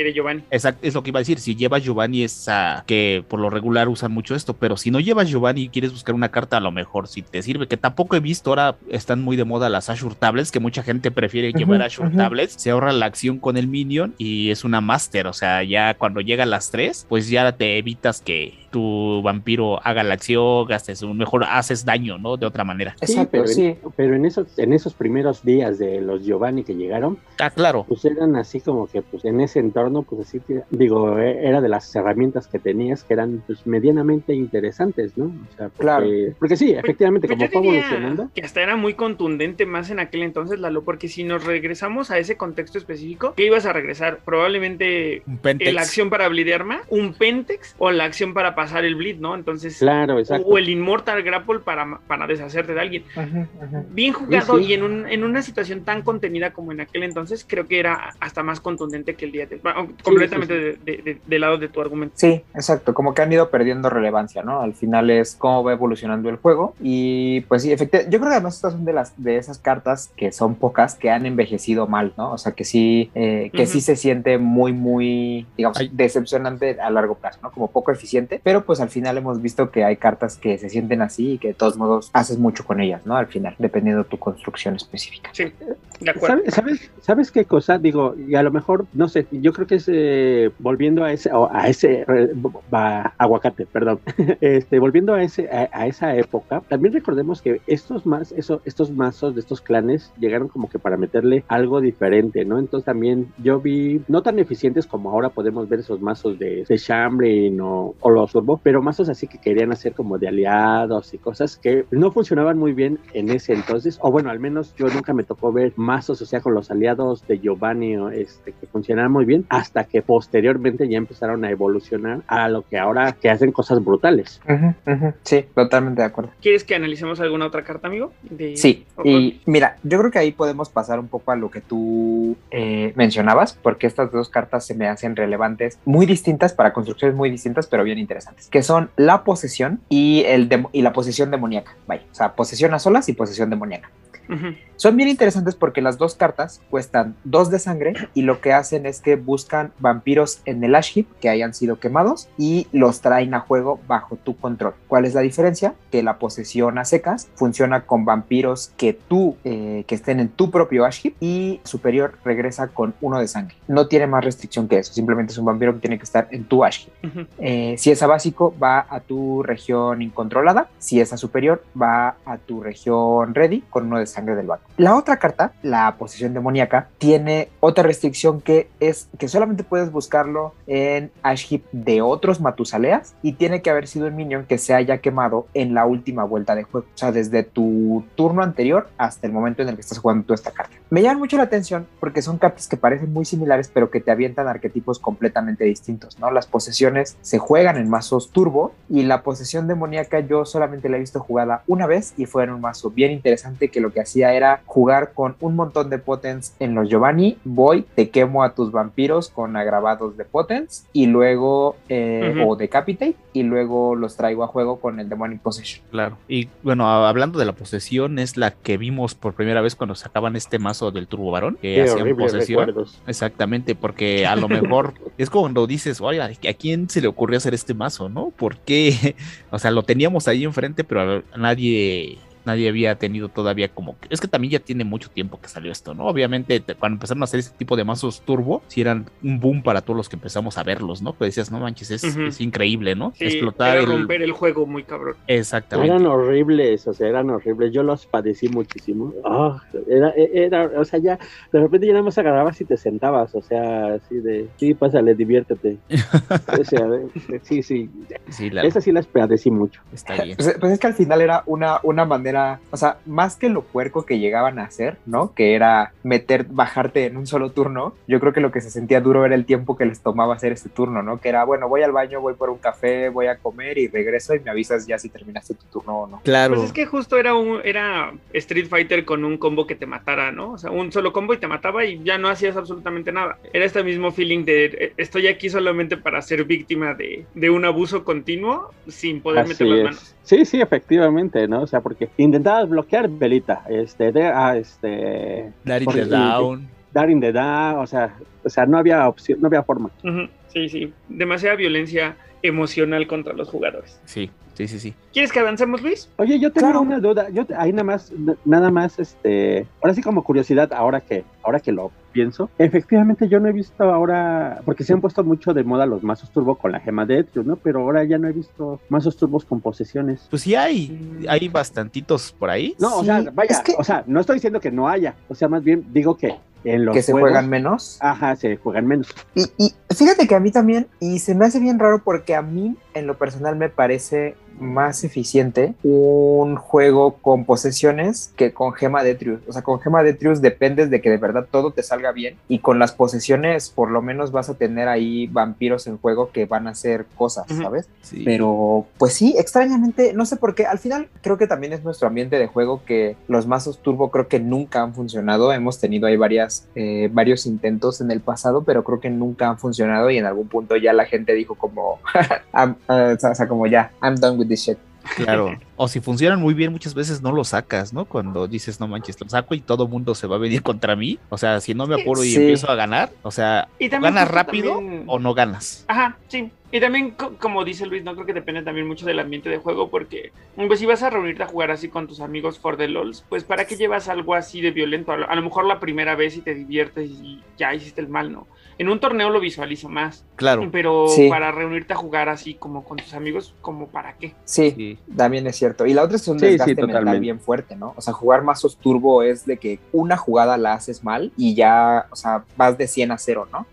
Exacto, es lo que iba a decir. Si llevas Giovanni es a- que por lo regular usan mucho esto, pero si no llevas Giovanni y quieres buscar una carta, a lo mejor si te sirve, que tampoco he visto ahora están muy de moda las Ashur Tablets, que mucha gente prefiere llevar Ashur ujú. Tablets, se ahorra la acción con el minion y es una master, o sea, ya cuando llega a las 3, pues ya te evitas que tu vampiro haga la acción, gastes un mejor, haces daño, ¿no? De otra manera. Sí, Exacto, pero, sí. En, pero en esos en esos primeros días de los Giovanni que llegaron, Ah, claro. pues eran así como que pues en ese entorno, pues así que, digo, eh, era de las herramientas que tenías que eran pues medianamente interesantes, ¿no? O sea, porque, Claro. porque sí, efectivamente, Pues como yo fue evolucionando. que hasta era muy contundente más en aquel entonces, Lalo, porque si nos regresamos a ese contexto específico, ¿qué ibas a regresar? Probablemente la acción para blidearma, un Pentex o la acción para pasar el bleed, ¿no? Entonces, Claro, exacto. o el Immortal Grapple para, para deshacerte de alguien. Bien jugado Sí, sí. y en, un- en una situación tan contenida como en aquel entonces, creo que era hasta más contundente que el día de... bueno, completamente sí. de- de- de- del lado de tu argumento. Sí, exacto, como que han ido perdiendo relevancia, ¿no? Al final es cómo va evolucionando el juego y pues sí, efectivamente, yo creo que además estas son de las de esas cartas que son pocas que han envejecido mal, ¿no? O sea, que sí eh, que Ujú. sí se siente muy muy digamos Ay. Decepcionante a largo plazo, ¿no? Como poco eficiente, pero pues al final hemos visto que hay cartas que se sienten así y que de todos modos haces mucho con ellas, ¿no? Al final, dependiendo de tu construcción específica. Sí, de acuerdo. ¿Sabes, sabes, sabes qué cosa? Digo, y a lo mejor, no sé, yo creo que es eh, volviendo a ese, a ese va, aguacate, perdón, este, volviendo a ese, a, a esa época, también recordemos que estos más, eso, estos mazos de estos clanes llegaron como que para meterle algo diferente, ¿no? Entonces también yo vi, no tan eficientes como ahora podemos ver esos mazos de, de o, o los Urbo, pero mazos así que querían hacer como de aliados y cosas que no funcionaban muy bien en ese entonces, o bueno, al menos yo nunca me tocó ver mazos, o sea, con los aliados de Giovanni o este, que funcionaban muy bien, hasta que posteriormente ya empezaron a evolucionar a lo que ahora que hacen cosas brutales. Sí, totalmente de acuerdo. ¿Quieres que analicemos alguna otra carta, amigo? De- Sí, y mira, yo creo que ahí podemos pasar un poco a lo que tú eh, mencionabas, porque estas dos cartas se me hacen relevantes, muy distintas para construcciones muy distintas, pero bien interesantes, que son la posesión y, el y la posesión demoníaca. Vaya, o sea, posesión a solas y posesión demoníaca. Son bien interesantes porque las dos cartas cuestan dos de sangre y lo que hacen es que buscan vampiros en el Ash Heap que hayan sido quemados y los traen a juego bajo tu control. ¿Cuál es la diferencia? Que la posesión a secas funciona con vampiros que tú, eh, que estén en tu propio Ash Heap y superior regresa con uno de sangre. No tiene más restricción que eso, simplemente es un vampiro que tiene que estar en tu Ash Heap. Eh, si es a básico, va a tu región incontrolada. Si es a superior, va a tu región ready con uno de sangre del banco. La otra carta, la posesión demoníaca, tiene otra restricción que es que solamente puedes buscarlo en Ash Heap de otros Matusaleas y tiene que haber sido un minion que se haya quemado en la última vuelta de juego. O sea, desde tu turno anterior hasta el momento en el que estás jugando tú esta carta. Me llama mucho la atención porque son cartas que parecen muy similares, pero que te avientan arquetipos completamente distintos, ¿no? Las posesiones se juegan en mazos turbo y la posesión demoníaca yo solamente la he visto jugada una vez y fue en un mazo bien interesante que lo que hacía era jugar con un montón de potens en los Giovanni, voy, te quemo a tus vampiros con agravados de potens y luego, eh, o decapitate, y luego los traigo a juego con el Demonic Possession. Claro. Y bueno, hablando de la posesión, es la que vimos por primera vez cuando sacaban este mazo del Turbo Varón, que Qué hacían posesión. recuerdos. Exactamente, porque a lo mejor es cuando dices, oye, ¿a quién se le ocurrió hacer este mazo, no? ¿Por qué? O sea, lo teníamos ahí enfrente, pero a nadie nadie había tenido todavía como que, es que también ya tiene mucho tiempo que salió esto, ¿no? Obviamente cuando empezaron a hacer este tipo de mazos turbo, si eran un boom para todos los que empezamos a verlos, ¿no? Pues decías, no manches, es, increíble, ¿no? Explotar el... romper el juego muy cabrón. Exactamente. Eran horribles, o sea, eran horribles. Yo los padecí muchísimo. Ah, era, era, o sea, ya de repente ya nada más agarrabas y te sentabas, o sea, así de, sí, pásale, diviértete. o sea, sí, sí. sí Esas sí las padecí mucho. Está bien. Pues, pues, es que al final era una, una manera, o sea, más que lo puerco que llegaban a hacer, ¿no? Que era meter, bajarte en un solo turno, yo creo que lo que se sentía duro era el tiempo que les tomaba hacer este turno, ¿no? Que era, bueno, voy al baño, voy por un café, voy a comer y regreso y me avisas ya si terminaste tu turno o no. Claro. Pues es que justo era un, era Street Fighter con un combo que te matara, ¿no? O sea, un solo combo y te mataba y ya no hacías absolutamente nada. Era este mismo feeling de eh, estoy aquí solamente para ser víctima de, de un abuso continuo sin poder meter las manos. Sí, sí, efectivamente, ¿no? O sea, porque intentabas bloquear Belita, este, de, ah, este... Daring the Down. Daring the Down, o sea, o sea, no había opción, no había forma. Sí, sí, demasiada violencia emocional contra los jugadores. Sí, sí, sí, sí. ¿Quieres que avancemos, Luis? Oye, yo tengo una duda, yo ahí nada más, nada más, este, ahora sí como curiosidad, ahora que, ahora que lo pienso, efectivamente yo no he visto ahora, porque se han puesto mucho de moda los mazos turbo con la gema de Etrius, ¿no? Pero ahora ya no he visto mazos turbos con posesiones. Pues sí hay, hay bastantitos por ahí. No, o sea, vaya, o sea, no estoy diciendo que no haya, o sea, más bien digo que en los que se juegan menos. Ajá, se juegan menos. Y, y fíjate que a mí también, y se me hace bien raro porque a mí en lo personal me parece más eficiente un juego con posesiones que con gema de Trius. O sea, con gema de Trius dependes de que de verdad todo te salga bien y con las posesiones por lo menos vas a tener ahí vampiros en juego que van a hacer cosas, ¿sabes? Pero pues sí, extrañamente, no sé por qué, al final creo que también es nuestro ambiente de juego que los mazos turbo creo que nunca han funcionado. Hemos tenido ahí varias, eh, varios intentos en el pasado, pero creo que nunca han funcionado y en algún punto ya la gente dijo como, o sea, como ya, I'm done with this shit. Claro. O si funcionan muy bien, muchas veces no lo sacas, ¿no? Cuando dices, no manches, lo saco y todo el mundo se va a venir contra mí. O sea, si no me apuro y empiezo a ganar, o sea, ganas rápido o no ganas. Ajá, sí. Y también, como dice Luis, no creo que depende también mucho del ambiente de juego, porque pues, si vas a reunirte a jugar así con tus amigos for the LOLs, pues ¿para qué llevas algo así de violento? A lo, mejor la primera vez y te diviertes y ya hiciste el mal, ¿no? En un torneo lo visualizo más. Claro. Pero para reunirte a jugar así como con tus amigos, ¿como para qué? Sí, también es cierto. Y la otra es un desgaste mental bien fuerte, ¿no? O sea, jugar mazos turbo es de que una jugada la haces mal y ya, o sea, vas de 100 a 0, ¿no?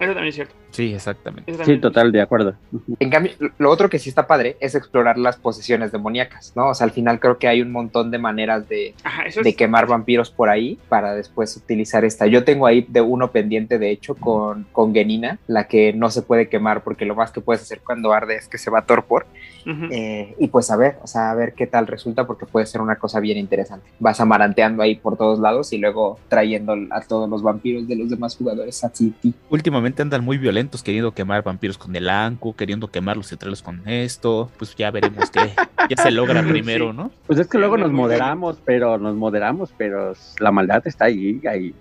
Eso también es cierto. Sí, exactamente. Sí, total, de acuerdo. En cambio, lo otro que sí está padre es explorar las posesiones demoníacas, ¿no? O sea, al final creo que hay un montón de maneras de, de quemar vampiros por ahí para después utilizar esta. Yo tengo ahí de uno pendiente, de hecho, con, con Genina, la que no se puede quemar porque lo más que puedes hacer cuando arde es que se va a torpor. Eh, y pues a ver, o sea, a ver qué tal resulta porque puede ser una cosa bien interesante. Vas amaranteando ahí por todos lados y luego trayendo a todos los vampiros de los demás jugadores a ti. Últimamente andan muy violentos queriendo quemar vampiros con el anco, queriendo quemar los centrales con esto, pues ya veremos qué, se logra primero, ¿no? Pues es que luego nos moderamos, pero nos moderamos, pero la maldad está ahí, ahí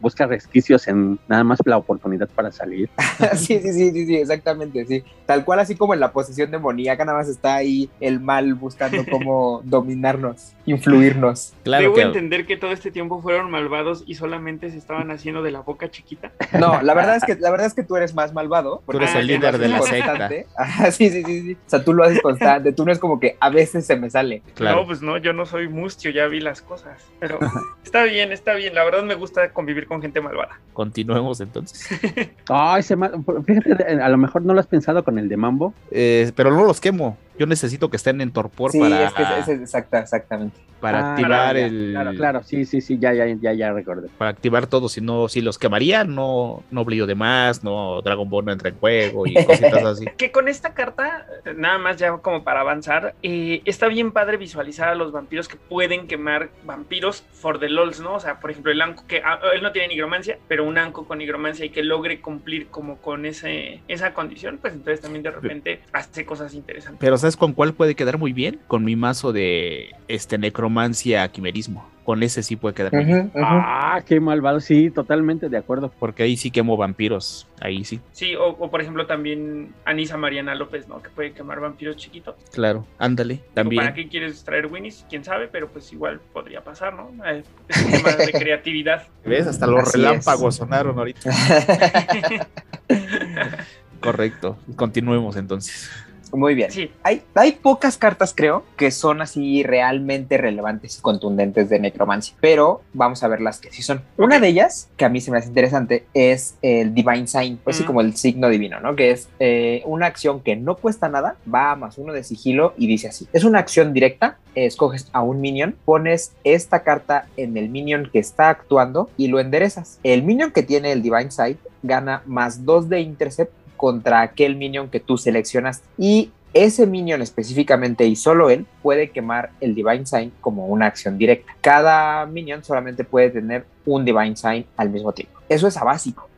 busca resquicios en nada más la oportunidad para salir. sí, sí, sí, sí, sí, exactamente, sí. Tal cual así como en la posesión demoníaca, nada más está ahí el mal buscando cómo dominarnos, influirnos. Claro Debo entender que todo este tiempo fueron malvados y solamente se estaban haciendo de la boca chiquita. No, la verdad es que, la verdad es que tú eres más malvado. Tú eres el líder de la secta. sí, sí, sí, sí. O sea, tú lo haces constante, tú no es como que a veces se me sale. Claro. No, pues no, yo no soy mustio, ya vi las cosas. Pero está bien, está bien. La verdad me gusta convivir con gente malvada. Continuemos entonces. Ay, fíjate, a lo mejor no lo has pensado con el de Mambo. Eh, pero no los quemo. Yo necesito que estén en torpor para. Es que es, exacta, exactamente. Para ah, activar el. Claro, claro, sí, sí, sí, ya, ya, ya, ya recordé. Para activar todo, si no, si los quemaría, no, no brillo de más, no Dragon Ball no entra en juego y cositas así. que con esta carta, nada más ya como para avanzar, eh, está bien padre visualizar a los vampiros que pueden quemar vampiros for the lols, ¿no? O sea, por ejemplo, el Anko que ah, él no tiene nigromancia, pero un Anko con nigromancia y que logre cumplir como con ese, esa condición, pues entonces también de repente hace cosas interesantes. Pero ¿sabes con cuál puede quedar muy bien? Con mi mazo de este necromancia quimerismo. Con ese sí puede quedar muy bien. Ah, qué malvado. Sí, totalmente de acuerdo. Porque ahí sí quemo vampiros. Ahí sí. Sí, o, o por ejemplo también Anisa Mariana López, ¿no? Que puede quemar vampiros chiquitos. Claro, ándale, también. ¿Para qué quieres traer Winnies? Quién sabe, pero pues igual podría pasar, ¿no? Eh, Es un tema de creatividad. ¿Ves? Hasta los Así relámpagos sonaron ahorita. Correcto. Continuemos entonces. Muy bien. Sí, Hay, hay pocas cartas, creo, que son así realmente relevantes y contundentes de necromancia, pero vamos a ver las que sí son. Una de ellas, que a mí se me hace interesante, es el Divine Sign, pues así como el signo divino, ¿no? Que es eh, una acción que no cuesta nada, va a más uno de sigilo y dice así. Es una acción directa, escoges a un minion, pones esta carta en el minion que está actuando y lo enderezas. El minion que tiene el Divine Sight gana más 2 de intercept contra aquel minion que tú seleccionaste. Y ese minion específicamente y solo él puede quemar el Divine Sign como una acción directa. Cada minion solamente puede tener un Divine Sign al mismo tiempo. Eso es a básico.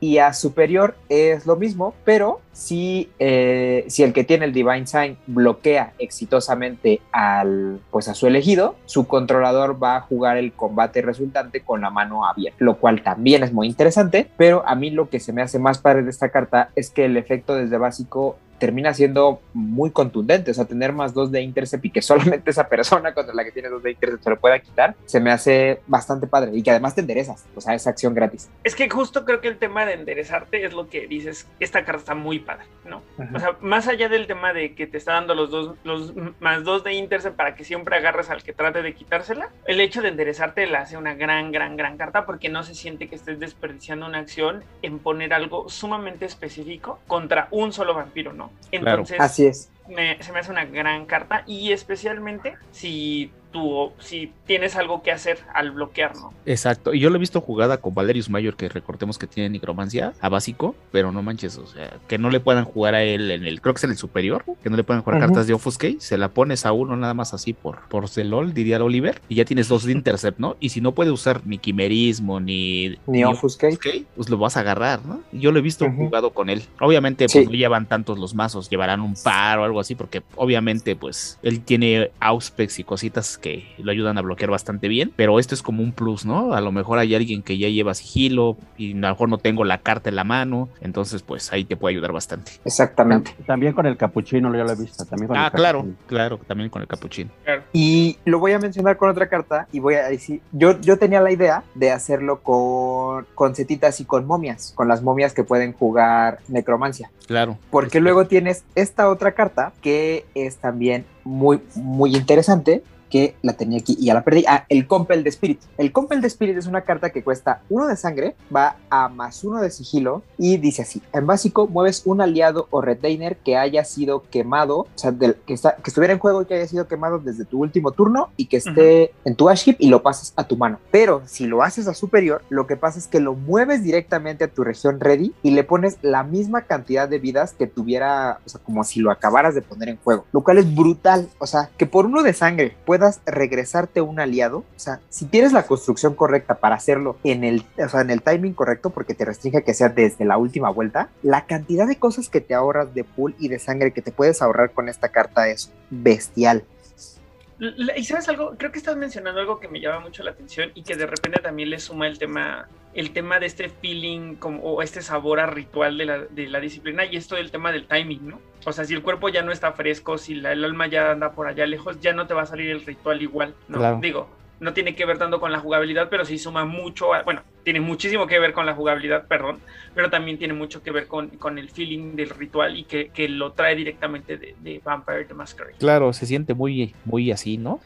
Y a superior es lo mismo, pero si, eh, si el que tiene el Divine Sign bloquea exitosamente al, pues a su elegido, su controlador va a jugar el combate resultante con la mano abierta, lo cual también es muy interesante, pero a mí lo que se me hace más padre de esta carta es que el efecto desde básico termina siendo muy contundente, o sea, tener más dos de intercept y que solamente esa persona contra la que tiene dos de intercept se lo pueda quitar, se me hace bastante padre y que además te enderezas, o sea, esa acción gratis. Es que justo creo que el tema de enderezarte es lo que dices, esta carta está muy padre, ¿no? O sea, más allá del tema de que te está dando los dos, los más dos de intercept para que siempre agarres al que trate de quitársela, el hecho de enderezarte la hace una gran, gran, gran carta porque no se siente que estés desperdiciando una acción en poner algo sumamente específico contra un solo vampiro, ¿no? Claro. Entonces, Así es. me- se me hace una gran carta y especialmente si tú, si tienes algo que hacer al bloquear, ¿no? Exacto. Y yo lo he visto jugada con Valerius Mayor, que recordemos que tiene necromancia a básico, pero no manches, o sea, que no le puedan jugar a él en el, creo que es en el superior, que no le puedan jugar cartas de Offuscate, se la pones a uno nada más así por, por celol, diría el Oliver, y ya tienes dos de intercept, ¿no? Y si no puede usar ni quimerismo, ni, Ni Offuscate. Offuscate, pues lo vas a agarrar, ¿no? Yo lo he visto jugado con él. Obviamente, pues Sí. no llevan tantos los mazos, llevarán un par o algo así, porque obviamente, pues, él tiene Auspex y cositas que lo ayudan a bloquear bastante bien, pero esto es como un plus, ¿no? A lo mejor hay alguien que ya lleva sigilo y a lo mejor no tengo la carta en la mano, entonces, pues ahí te puede ayudar bastante. Exactamente. También con el capuchino, yo lo he visto. También con Ah, el claro, capuchino. claro, también con el capuchín. Y lo voy a mencionar con otra carta y voy a decir, yo, yo tenía la idea de hacerlo con, con setitas y con momias, con las momias que pueden jugar necromancia. Claro. Porque luego tienes esta otra carta que es también muy, muy interesante que la tenía aquí y ya la perdí. Ah, el Compel de Spirit. El Compel de Spirit es una carta que cuesta uno de sangre, va a más uno de sigilo y dice así: en básico, mueves un aliado o retainer que haya sido quemado, o sea, del- que, está, que estuviera en juego y que haya sido quemado desde tu último turno y que esté en tu Ash Heap y lo pasas a tu mano. Pero si lo haces a superior, lo que pasa es que lo mueves directamente a tu región ready y le pones la misma cantidad de vidas que tuviera, o sea, como si lo acabaras de poner en juego, lo cual es brutal. O sea, que por uno de sangre puedas regresarte un aliado, o sea, si tienes la construcción correcta para hacerlo en el, o sea, en el timing correcto, porque te restringe que sea desde la última vuelta, la cantidad de cosas que te ahorras de pool y de sangre que te puedes ahorrar con esta carta es bestial. Y sabes algo, creo que estás mencionando algo que me llama mucho la atención y que de repente también le suma el tema, el tema de este feeling como, o este sabor a ritual de la, de la disciplina y esto del tema del timing, ¿no? O sea, si el cuerpo ya no está fresco, si la- el alma ya anda por allá lejos, ya no te va a salir el ritual igual, ¿no? Claro. Digo, no tiene que ver tanto con la jugabilidad, pero sí suma mucho, a- bueno, tiene muchísimo que ver con la jugabilidad, perdón, pero también tiene mucho que ver con, con el feeling del ritual y que, que lo trae directamente de, de Vampire the Masquerade. Claro, se siente muy, muy así, ¿no?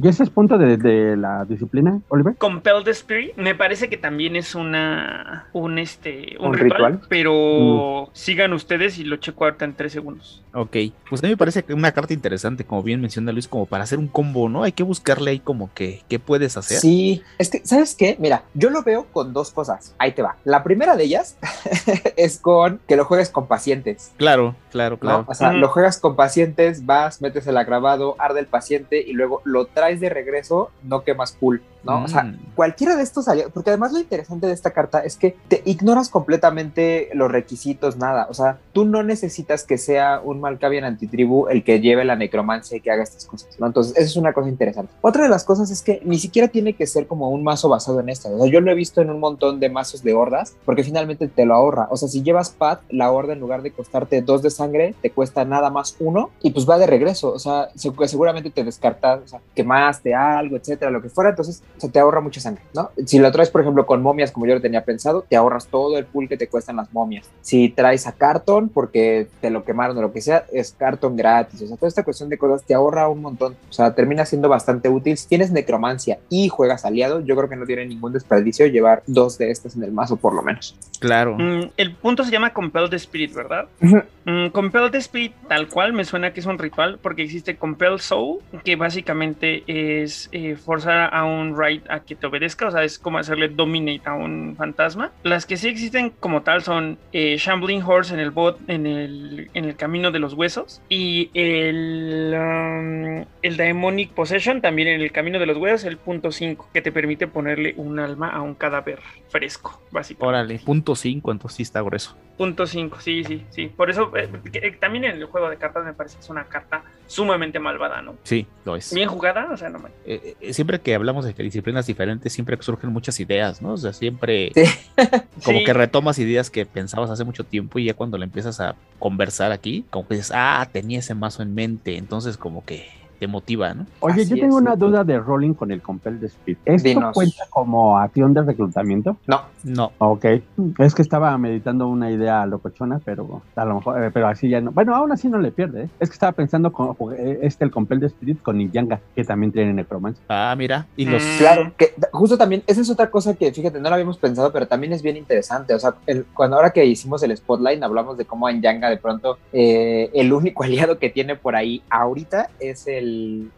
¿Y ese es punto de, de la disciplina, Oliver? Compel the Spirit me parece que también es una un este un, ¿Un ritual, ritual? pero sigan ustedes y lo checo ahorita en tres segundos. Ok, pues a mí me parece que una carta interesante, como bien menciona Luis, como para hacer un combo, ¿no? Hay que buscarle ahí como que, ¿qué puedes hacer? Sí, es que, ¿sabes qué? Mira, yo lo veo con dos cosas. Ahí te va. La primera de ellas es con que lo juegues con pacientes. Claro, Claro, claro. O sea, lo juegas con pacientes, vas, metes el agravado, arde el paciente y luego lo traes de regreso, no quemas pool, ¿no? O sea, Mm. cualquiera de estos aliados, porque además lo interesante de esta carta es que te ignoras completamente los requisitos, nada. O sea, tú no necesitas que sea un Malkavian antitribu el que lleve la necromancia y que haga estas cosas, ¿no? Entonces, eso es una cosa interesante. Otra de las cosas es que ni siquiera tiene que ser como un mazo basado en esta. O sea, yo lo he visto en un montón de mazos de hordas, porque finalmente te lo ahorra. O sea, si llevas pad, la horda en lugar de costarte dos de sangre, te cuesta nada más uno y pues va de regreso. O sea, se- seguramente te descartas, o sea, quemaste algo, etcétera, lo que fuera. Entonces, o sea, te ahorra mucha sangre, ¿no? Si lo traes, por ejemplo, con momias, como yo lo tenía pensado, te ahorras todo el pool que te cuestan las momias. Si traes a carton, porque te lo quemaron o lo que sea, es carton gratis. O sea, toda esta cuestión de cosas te ahorra un montón. O sea, termina siendo bastante útil. Si tienes necromancia y juegas aliado, yo creo que no tiene ningún desperdicio llevar dos de estas en el mazo, por lo menos. Claro. Mm, el punto se llama Compel the Spirit, ¿verdad? Mm, Compel the Spirit, tal cual, me suena que es un ritual, porque existe Compel Soul, que básicamente es eh, forzar a un raid a que te obedezca, o sea, es como hacerle dominate a un fantasma. Las que sí existen como tal son eh, Shambling Horse en el bot, en el, en el camino de los huesos, y el, um, el Daemonic Possession también en el camino de los huesos, el punto 5, que te permite ponerle un alma a un cadáver fresco, básicamente. Órale, punto 5, entonces sí está grueso. Punto 5, sí, sí, sí. Por eso eh, que- eh, también en el juego de cartas me parece que es una carta sumamente malvada, ¿no? Sí, lo es. Bien jugada, o sea, no manches. Eh, eh, siempre que hablamos de disciplinas diferentes, siempre surgen muchas ideas, ¿no? O sea, siempre Sí. como Sí. que retomas ideas que pensabas hace mucho tiempo y ya cuando le empiezas a conversar aquí, como que dices, ah, tenía ese mazo en mente, entonces como que te motiva, ¿no? Oye, Así yo tengo es, una sí. duda de rolling con el Compel de Speed. ¿Esto Dinos. cuenta como acción de reclutamiento? No, No, Ok. Es que estaba meditando una idea locochona, pero a lo mejor, eh, pero así ya no. Bueno, aún así no le pierde. ¿eh? Es que estaba pensando con jugué este el Compel de Spirit con Ninyanga, que también tiene necromancia. ah, mira, y los... Mm. Claro, que justo también, esa es otra cosa que, fíjate, no la habíamos pensado, pero también es bien interesante. O sea, el- cuando ahora que hicimos el Spotlight, hablamos de cómo en Yanga de pronto eh, el único aliado que tiene por ahí ahorita es el,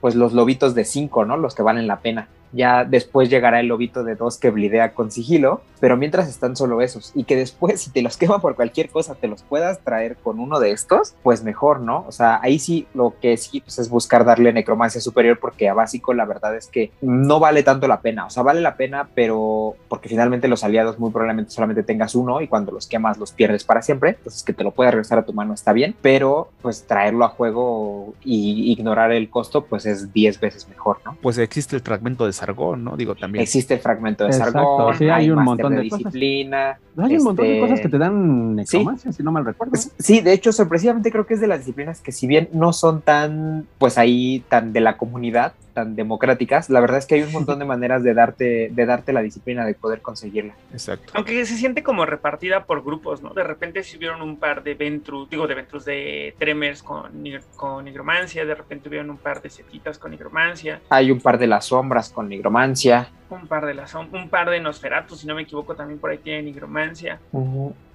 pues los lobitos de 5, ¿no? Los que valen la pena. Ya después llegará el lobito de 2 que blidea con sigilo, pero mientras están solo esos. Y que después, si te los quema por cualquier cosa, te los puedas traer con uno de estos, pues mejor, ¿no? O sea, ahí sí lo que sí pues, es buscar darle necromancia superior, porque a básico la verdad es que no vale tanto la pena. O sea, vale la pena, pero porque finalmente los aliados muy probablemente solamente tengas uno y cuando los quemas los pierdes para siempre. Entonces, que te lo puedas regresar a tu mano está bien, pero pues traerlo a juego y ignorar el costo, pues es 10 veces mejor, ¿no? Pues existe el fragmento de Sargón, ¿no? Digo, también. Existe el fragmento de Exacto, Sargón, sí, hay un montón de, de cosas. disciplina. Hay un montón de cosas que te dan necromancia, si no mal recuerdo. Pues, sí, de hecho, sorpresivamente creo que es de las disciplinas que si bien no son tan, pues ahí, tan de la comunidad, tan democráticas, la verdad es que hay un montón de maneras de darte, de darte la disciplina, de poder conseguirla. Exacto. Aunque se siente como repartida por grupos, ¿no? De repente si hubieron un par de Ventrus, digo de Ventrus de Tremers con, con nigromancia, de repente hubieron un par de setitas con nigromancia, Hay un par de las sombras con nigromancia. Un par de las un par de Nosferatu, si no me equivoco, también por ahí tiene nigromancia.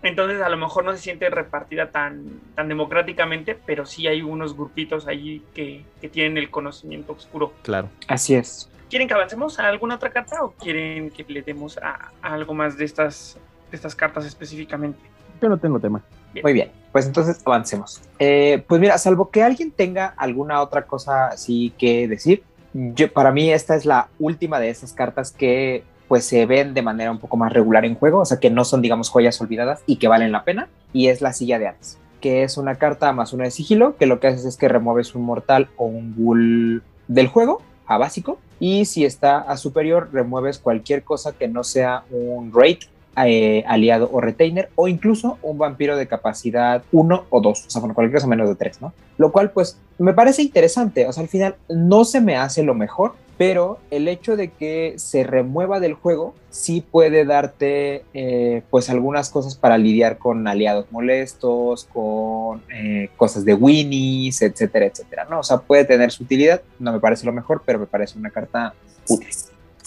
Entonces a lo mejor no se siente repartida tan, tan democráticamente, pero sí hay unos grupitos ahí que, que tienen el conocimiento oscuro. Claro. Así es. ¿Quieren que avancemos a alguna otra carta o quieren que le demos a, a algo más de estas, de estas cartas específicamente? Yo no tengo tema. Muy bien, pues entonces avancemos. Eh, pues mira, salvo que alguien tenga alguna otra cosa así que decir, yo, para mí esta es la última de esas cartas que pues se ven de manera un poco más regular en juego, o sea que no son digamos joyas olvidadas y que valen la pena, y es la silla de Hades, que es una carta más una de sigilo, que lo que haces es que remueves un mortal o un ghoul del juego a básico, y si está a superior remueves cualquier cosa que no sea un raid eh, aliado o retainer o incluso un vampiro de capacidad 1 o 2, o sea, bueno, cualquier cosa menos de 3, ¿no? Lo cual pues me parece interesante, o sea, al final no se me hace lo mejor, pero el hecho de que se remueva del juego sí puede darte eh, pues algunas cosas para lidiar con aliados molestos, con eh, cosas de winnies, etcétera, etcétera, ¿no? O sea, puede tener su utilidad, no me parece lo mejor, pero me parece una carta útil.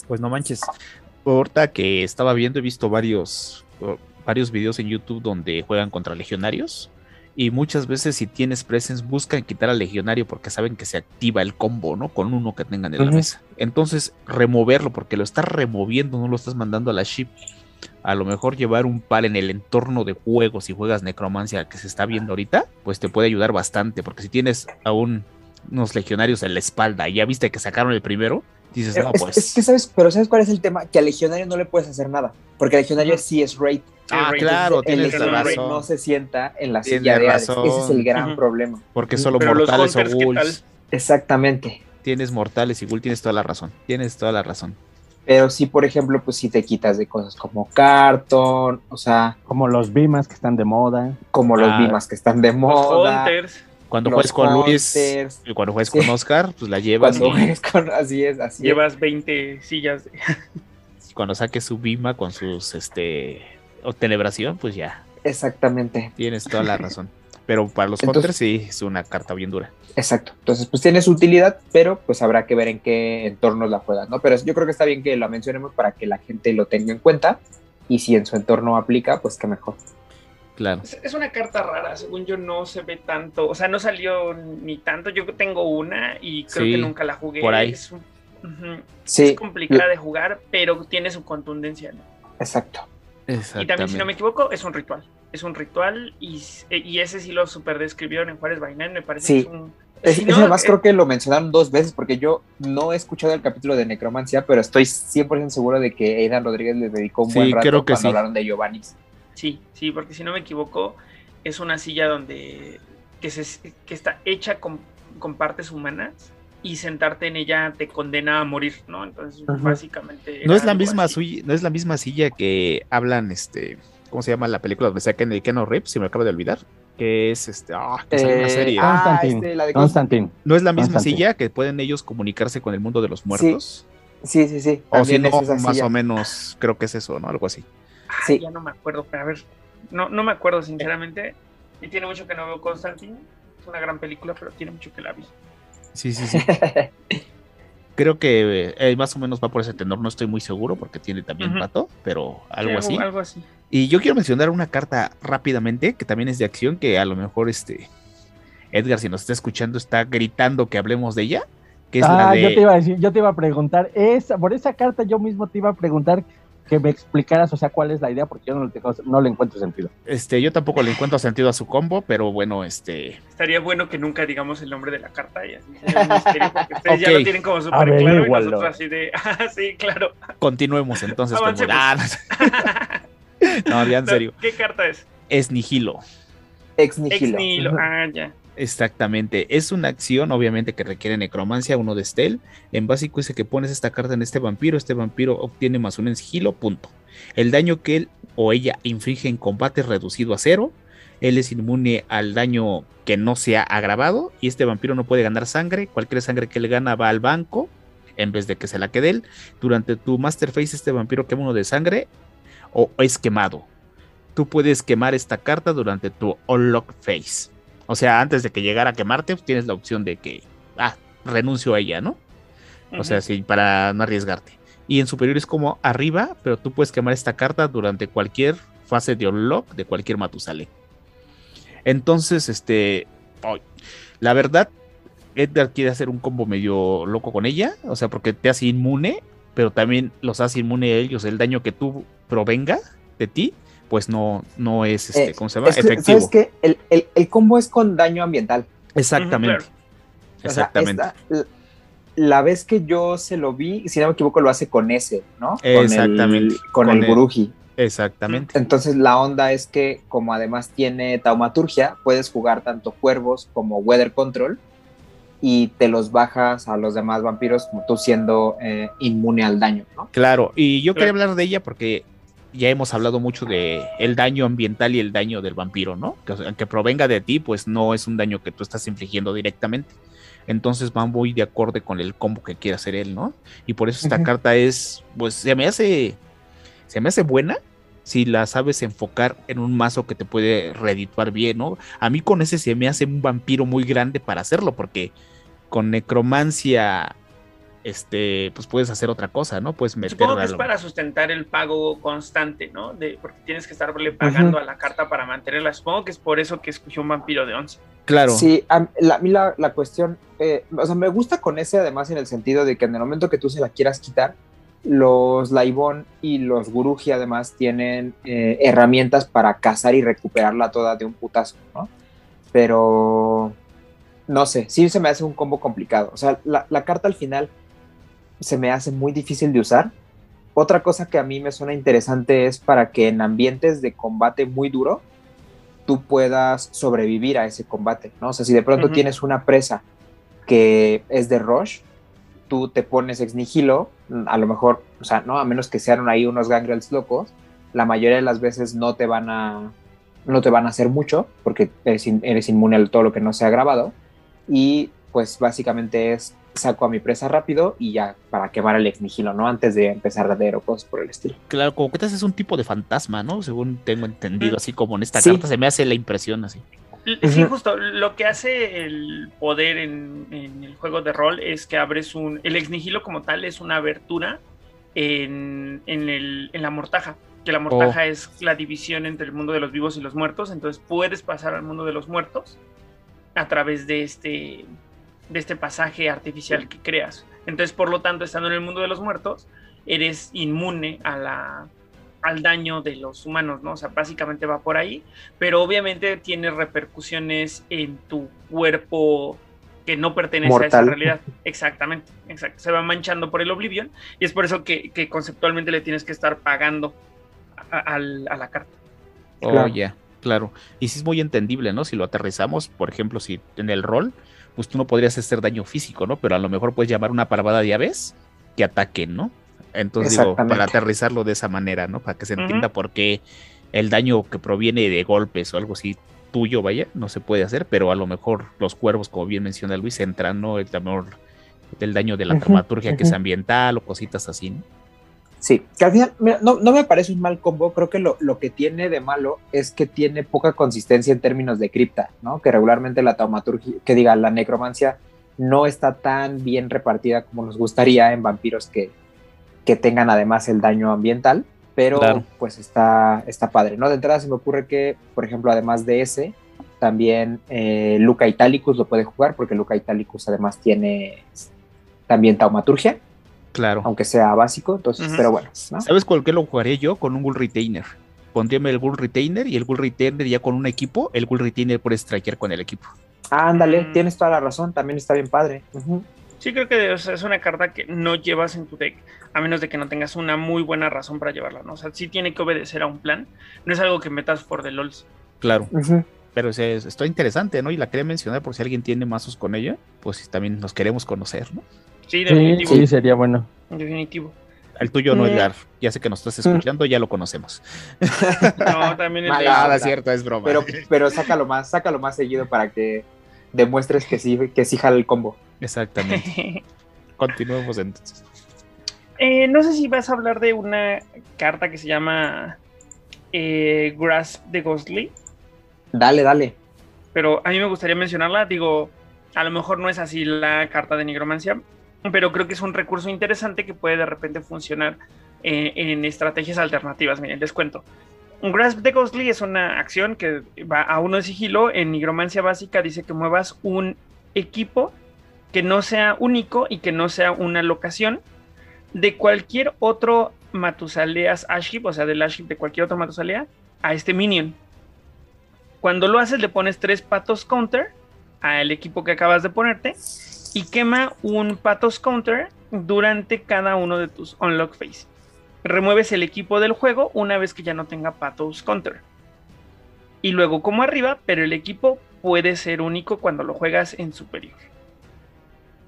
Pues no manches. Ahorita que estaba viendo, he visto varios, varios videos en YouTube donde juegan contra legionarios. Y muchas veces si tienes presence buscan quitar al legionario porque saben que se activa el combo, ¿no? Con uno que tengan en la mesa. Entonces, removerlo porque lo estás removiendo, no lo estás mandando a la ship. a lo mejor llevar un pal en el entorno de juegos si juegas necromancia que se está viendo ahorita, pues te puede ayudar bastante, porque si tienes aún unos legionarios en la espalda y ya viste que sacaron el primero, dices, no, Es- pues... Es, que sabes, pero ¿sabes cuál es el tema? Que al legionario no le puedes hacer nada, porque el legionario sí es raid. ah, claro, el tienes legionario legionario razón. no se sienta en la Tienes silla de razón. Ese es el gran problema. Porque solo Pero mortales o ghouls. Exactamente. Tienes mortales y ghoul, tienes toda la razón. Tienes toda la razón. Pero sí, por ejemplo, pues si te quitas de cosas como cartón, o sea, Como los Bimas que están de moda. como los Ah. Bimas que están de Los moda. Hunters. Cuando juegues con Luis y cuando juegues Sí. con Oscar, pues la llevas Cuando y con. Así es, así es. Llevas 20 sillas. de- cuando saques su Bima con sus este o tenebración, pues ya Exactamente. tienes toda la razón. Pero para los Entonces- Hunters sí es una carta bien dura. Exacto. Entonces, pues tiene su utilidad, pero pues habrá que ver en qué entornos la juegas, ¿no? Pero yo creo que está bien que la mencionemos para que la gente lo tenga en cuenta. Y si en su entorno aplica, pues qué mejor. Claro. Es, es una carta rara, según yo no se ve tanto, o sea, no salió ni tanto. Yo tengo una y creo Sí, que nunca la jugué. por ahí. Es, un- Sí, es complicada de jugar, pero tiene su contundencia. ¿no? exacto. Y también, si no me equivoco, es un ritual. Es un ritual y, y ese sí lo super describieron en Juárez Bainán. Me parece Sí. que es un. Es, si no, además eh, creo que lo mencionaron dos veces porque yo no he escuchado el capítulo de Necromancia, pero estoy 100% seguro de que Aidan Rodríguez le dedicó un Sí, buen rato creo que cuando sí. hablaron de Giovanni. Sí, sí, porque si no me equivoco, es una silla donde que, se, que está hecha con, con partes humanas y sentarte en ella te condena a morir, ¿no? Entonces, básicamente. No es la misma suya- no es la misma silla que hablan este ¿cómo se llama la película donde sacan el Keanu Reeves? Si me acabo de olvidar. Que es este, ah, que sale en una Eh, serie. ah, Constantine. este, la de Constantine. no es la misma Constantine. silla que pueden ellos comunicarse con el mundo de los muertos. Sí, sí, sí. O si no, más silla. o menos, creo que es eso, ¿no? Algo así. Sí. Ya no me acuerdo, pero a ver. No, no me acuerdo, sinceramente. Y tiene mucho que no veo Constantine. Es una gran película, pero tiene mucho que la vi. Sí, sí, sí. Creo que eh, más o menos va por ese tenor, no estoy muy seguro porque tiene también rato, pero algo Sí, así. Algo así. Y yo quiero mencionar una carta rápidamente que también es de acción, que a lo mejor este Edgar, si nos está escuchando, está gritando que hablemos de ella, que es la Ah, de... yo te iba a decir, yo te iba a preguntar, esa, por esa carta yo mismo te iba a preguntar que me explicaras, o sea, cuál es la idea, porque yo no le, no le encuentro sentido. Este, yo tampoco le encuentro sentido a su combo, pero bueno, este, Estaría bueno que nunca digamos el nombre de la carta y así sería un misterio, porque ustedes ya lo tienen como súper claro y nosotros así de, ah, sí, claro. continuemos entonces con Avancemos. Ah, no, ya en serio. ¿Qué carta es? Es Nihilo. Ex Ex nihilo. Nihilo. Ah, ya. Exactamente. Es una acción, obviamente, que requiere necromancia, uno de Estel. En básico dice que pones esta carta en este vampiro, este vampiro obtiene más uno en sigilo, punto. El daño que él o ella inflige en combate es reducido a cero. Él es inmune al daño que no sea agravado. Y este vampiro no puede ganar sangre. Cualquier sangre que él gana va al banco en vez de que se la quede él. Durante tu Master Phase, este vampiro quema uno de sangre o es quemado. Tú puedes quemar esta carta durante tu Unlock Phase. O sea, antes de que llegara a quemarte, pues, tienes la opción de que, ah, renuncio a ella, ¿no? O sea, sí, para no arriesgarte. Y en superior es como arriba, pero tú puedes quemar esta carta durante cualquier fase de unlock de cualquier Matusale. Entonces, este, ay, la verdad, Edgar quiere hacer un combo medio loco con ella, o sea, porque te hace inmune, pero también los hace inmune a ellos. El daño que tú provenga de ti, pues no, no es, este, Eh, ¿cómo se llama? Es que, Efectivo. ¿Sabes qué? El, el- el combo es con daño ambiental. Exactamente. Ujú, O sea, Exactamente. esta- la, la vez que yo se lo vi, si no me equivoco, lo hace con ese, ¿no? Con el- Exactamente. Con Con el, el- Guruji. Exactamente. Entonces la onda es que como además tiene taumaturgia, puedes jugar tanto cuervos como weather control y te los bajas a los demás vampiros como tú siendo eh, inmune al daño, ¿no? Claro, y yo quería hablar de ella porque ya hemos hablado mucho de el daño ambiental y el daño del vampiro, ¿no? Que aunque provenga de ti, pues no es un daño que tú estás infligiendo directamente. Entonces va muy de acorde con el combo que quiere hacer él, ¿no? Y por eso esta carta es, pues se me hace, se me hace buena si la sabes enfocar en un mazo que te puede redituar bien, ¿no? A mí con ese se me hace un vampiro muy grande para hacerlo, porque con necromancia, este, pues puedes hacer otra cosa, ¿no? Puedes meter Supongo que es para sustentar el pago constante, ¿no? De, porque tienes que estarle pagando a la carta para mantenerla. Supongo que es por eso que escogió un vampiro de 11. Claro. Sí, a, la, mí la, la cuestión, eh, o sea, me gusta con ese además en el sentido de que en el momento que tú se la quieras quitar, los Laibón y los Guruji además tienen eh, herramientas para cazar y recuperarla toda de un putazo, ¿no? Pero no sé, sí se me hace un combo complicado. O sea, la, la carta al final se me hace muy difícil de usar. Otra cosa que a mí me suena interesante es para que en ambientes de combate muy duro, tú puedas sobrevivir a ese combate, ¿no? O sea, si de pronto tienes una presa que es de rush, tú te pones ex nihilo, a lo mejor, o sea, ¿no? A menos que sean ahí unos gangrels locos, la mayoría de las veces no te van a, no te van a hacer mucho, porque eres, eres inmune a todo lo que no sea grabado, y pues básicamente es saco a mi presa rápido y ya para quemar el ex nihilo, ¿no? Antes de empezar a ver o cosas por el estilo. Claro, como que es un tipo de fantasma, ¿no? Según tengo entendido, así como en esta carta se me hace la impresión así. Sí, justo. Lo que hace el poder en, el juego de rol es que abres un. El ex nihilo, como tal, es una abertura en, el, en la mortaja. Que la mortaja oh. es la división entre el mundo de los vivos y los muertos. Entonces puedes pasar al mundo de los muertos a través de este de este pasaje artificial que creas. Entonces, por lo tanto, estando en el mundo de los muertos, eres inmune a la, al daño de los humanos, ¿no? O sea, básicamente va por ahí, pero obviamente tiene repercusiones en tu cuerpo que no pertenece a esa realidad. Exactamente, exacto. Se va manchando por el Oblivion y es por eso que, conceptualmente le tienes que estar pagando a, la carta. Oh, ya, claro. Y sí es muy entendible, ¿no? Si lo aterrizamos, por ejemplo, si en el rol pues tú no podrías hacer daño físico, ¿no? Pero a lo mejor puedes llamar una parvada de aves que ataquen, ¿no? Entonces digo, para aterrizarlo de esa manera, ¿no? Para que se entienda por qué el daño que proviene de golpes o algo así tuyo, vaya, no se puede hacer, pero a lo mejor los cuervos, como bien menciona Luis, entran, ¿no? El temor del daño de la dramaturgia que es ambiental o cositas así, ¿no? Sí, que al final no, me parece un mal combo, creo que lo, lo, que tiene de malo es que tiene poca consistencia en términos de cripta, ¿no? Que regularmente la taumaturgia, que diga, la necromancia no está tan bien repartida como nos gustaría en vampiros que, que tengan además el daño ambiental, pero pues está, está padre, ¿no? De entrada se me ocurre que, por ejemplo, además de ese, también eh, Luca Italicus lo puede jugar, porque Luca Italicus además tiene también taumaturgia. Claro. Aunque sea básico, entonces, pero bueno. ¿Sabes con qué lo jugaré yo? Con un Bull Retainer. Pondríame el Bull Retainer y el Bull Retainer ya con un equipo, el Bull Retainer puede striker con el equipo. ándale, mm. tienes toda la razón, también está bien padre. Sí, creo que es una carta que no llevas en tu deck, a menos de que no tengas una muy buena razón para llevarla, ¿no? O sea, sí tiene que obedecer a un plan, no es algo que metas por the LOLs. Claro. Pero es, está interesante, ¿no? Y la quería mencionar por si alguien tiene mazos con ella, pues también nos queremos conocer, ¿no? Sí, definitivo. Sí, sería bueno. Definitivo. El tuyo no, Edgar. Ya sé que nos estás escuchando, ya lo conocemos. No, también es Nada, cierto, es broma. Pero, pero sácalo más, sácalo más seguido para que demuestres que sí, que sí jala el combo. Exactamente. Continuemos entonces. Eh, no sé si vas a hablar de una carta que se llama eh, Grasp de Ghostly. Dale, dale. Pero a mí me gustaría mencionarla. Digo, a lo mejor no es así la carta de nigromancia, pero creo que es un recurso interesante que puede de repente funcionar eh, en estrategias alternativas. Miren, les cuento. Un Grasp de Ghostly es una acción que va a uno de sigilo. En nigromancia básica dice que muevas un equipo que no sea único y que no sea una locación de cualquier otro Matusaleas Aship, o sea, del Aship de cualquier otro Matusalea, a este minion. Cuando lo haces, le pones tres patos counter al equipo que acabas de ponerte y quema un Patos Counter durante cada uno de tus Unlock Phase. Remueves el equipo del juego una vez que ya no tenga Patos Counter. Y luego como arriba, pero el equipo puede ser único cuando lo juegas en superior.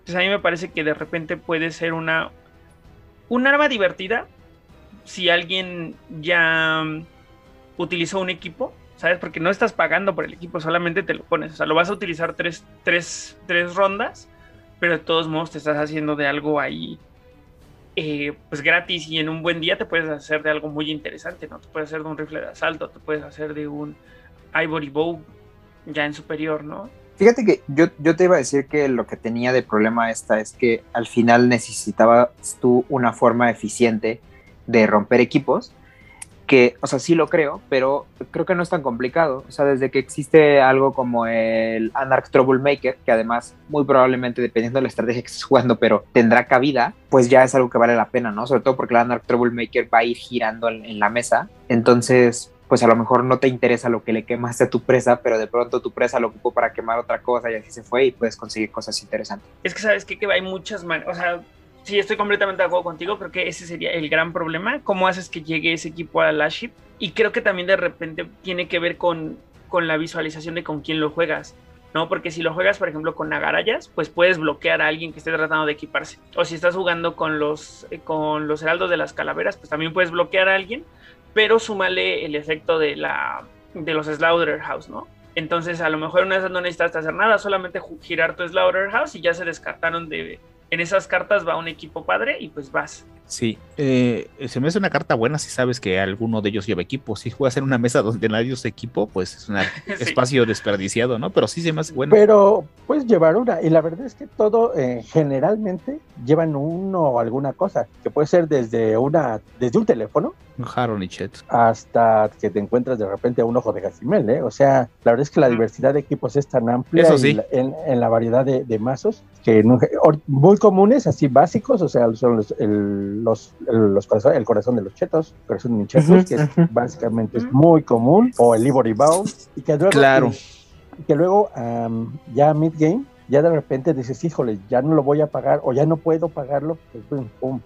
Entonces a mí me parece que de repente puede ser una un arma divertida si alguien ya utilizó un equipo ¿sabes? Porque no estás pagando por el equipo, solamente te lo pones. O sea, lo vas a utilizar tres, tres, tres rondas, pero de todos modos te estás haciendo de algo ahí, eh, pues gratis y en un buen día te puedes hacer de algo muy interesante, ¿no? Te puedes hacer de un rifle de asalto, te puedes hacer de un Ivory Bow ya en superior, ¿no? Fíjate que yo, yo te iba a decir que lo que tenía de problema esta es que al final necesitabas tú una forma eficiente de romper equipos que, o sea, sí lo creo, pero creo que no es tan complicado. O sea, desde que existe algo como el Anarch Troublemaker, que además muy probablemente, dependiendo de la estrategia que estés jugando, pero tendrá cabida, pues ya es algo que vale la pena, ¿no? Sobre todo porque el Anarch Troublemaker va a ir girando en, en la mesa. Entonces, pues a lo mejor no te interesa lo que le quemaste a tu presa, pero de pronto tu presa lo ocupó para quemar otra cosa y así se fue y puedes conseguir cosas interesantes. Es que sabes qué? que hay muchas maneras, o sea, sí, estoy completamente de acuerdo contigo, creo que ese sería el gran problema, cómo haces que llegue ese equipo a la ship y creo que también de repente tiene que ver con, con la visualización de con quién lo juegas. ¿no? Porque si lo juegas, por ejemplo, con agarayas, pues puedes bloquear a alguien que esté tratando de equiparse. O si estás jugando con los, eh, con los heraldos de las calaveras, pues también puedes bloquear a alguien, pero súmale el efecto de, la, de los Slaughterhouse, ¿no? Entonces, a lo mejor una vez no necesitas hacer nada, solamente girar tu Slaughterhouse y ya se descartaron de, en esas cartas va un equipo padre y pues vas. Sí, eh, se me hace una carta buena si sabes que alguno de ellos lleva equipo. Si juegas en una mesa donde nadie usa equipo, pues es un sí. espacio desperdiciado, ¿no? Pero sí se me hace bueno. Pero puedes llevar una, y la verdad es que todo eh, generalmente llevan uno o alguna cosa, que puede ser desde una, desde un teléfono. Un. Hasta que te encuentras de repente a un ojo de Gacimel, ¿eh? O sea, la verdad es que la diversidad de equipos es tan amplia Eso sí. en, la, en, en, la variedad de, de mazos que no, muy comunes, así básicos, o sea, son los, el, los, el, los corazón, el corazón de los chetos, el corazón de chetos, uh -huh, que es, uh -huh. básicamente es muy común, o el Ivory Bound, y que luego, claro. y, que luego um, ya mid-game, ya de repente dices, híjole, ya no lo voy a pagar, o ya no puedo pagarlo, pues pum, pum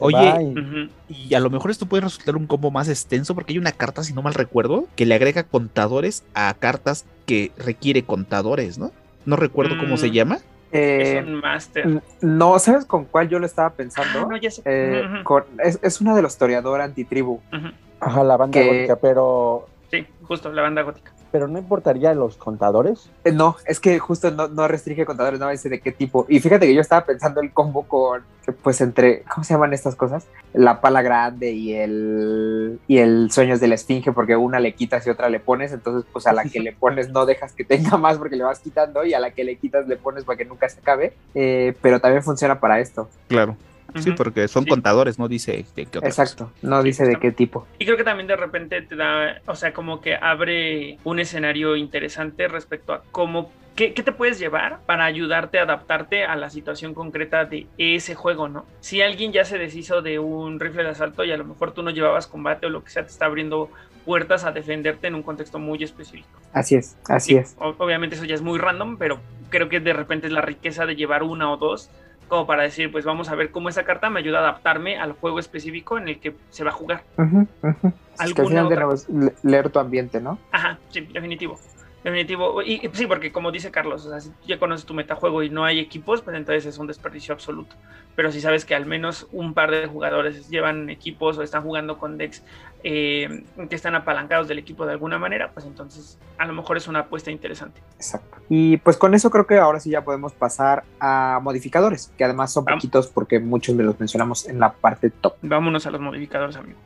Oye, y... Uh -huh. y... a lo mejor esto puede resultar un combo más extenso porque hay una carta, si no mal recuerdo, que le agrega contadores a cartas que requiere contadores, ¿no? No recuerdo mm. cómo se llama. Eh, es un máster. No, ¿sabes con cuál yo lo estaba pensando? Ah, no, ya sé. Eh, uh -huh. con, es, es, una de los historiador antitribu. Uh -huh. Ajá, la banda que... gótica, pero. Sí, justo, la banda gótica. Pero no importaría los contadores. Eh, no, es que justo no, no, restringe contadores, no dice de qué tipo. Y fíjate que yo estaba pensando el combo con, pues entre, ¿cómo se llaman estas cosas? La pala grande y el, y el sueños de la esfinge, porque una le quitas y otra le pones. Entonces, pues a la que le pones no dejas que tenga más porque le vas quitando y a la que le quitas le pones para que nunca se acabe. Eh, pero también funciona para esto. Claro. Sí, porque son sí. contadores, no dice de qué Exacto, no dice de qué tipo. Y creo que también de repente te da, o sea, como que abre un escenario interesante respecto a cómo ¿Qué, ¿qué, te puedes llevar para ayudarte a adaptarte a la situación concreta de ese juego, ¿no? Si alguien ya se deshizo de un rifle de asalto y a lo mejor tú no llevabas combate o lo que sea, te está abriendo puertas a defenderte en un contexto muy específico. Así es, así sí, es. Obviamente eso ya es muy random, pero creo que de repente es la riqueza de llevar una o dos como para decir, pues vamos a ver cómo esa carta me ayuda a adaptarme al juego específico en el que se va a jugar. Uh -huh, uh -huh. Es que al final otra... de leer tu ambiente, ¿no? Ajá, sí, definitivo. Definitivo. Y, y, sí, porque como dice Carlos, o sea, si ya conoces tu metajuego y no hay equipos, pues entonces es un desperdicio absoluto. Pero si sabes que al menos un par de jugadores llevan equipos o están jugando con decks eh, que están apalancados del equipo de alguna manera, pues entonces a lo mejor es una apuesta interesante. Exacto. Y pues con eso creo que ahora sí ya podemos pasar a modificadores, que además son Vamos. poquitos porque muchos de los mencionamos en la parte top. Vámonos a los modificadores, amigo.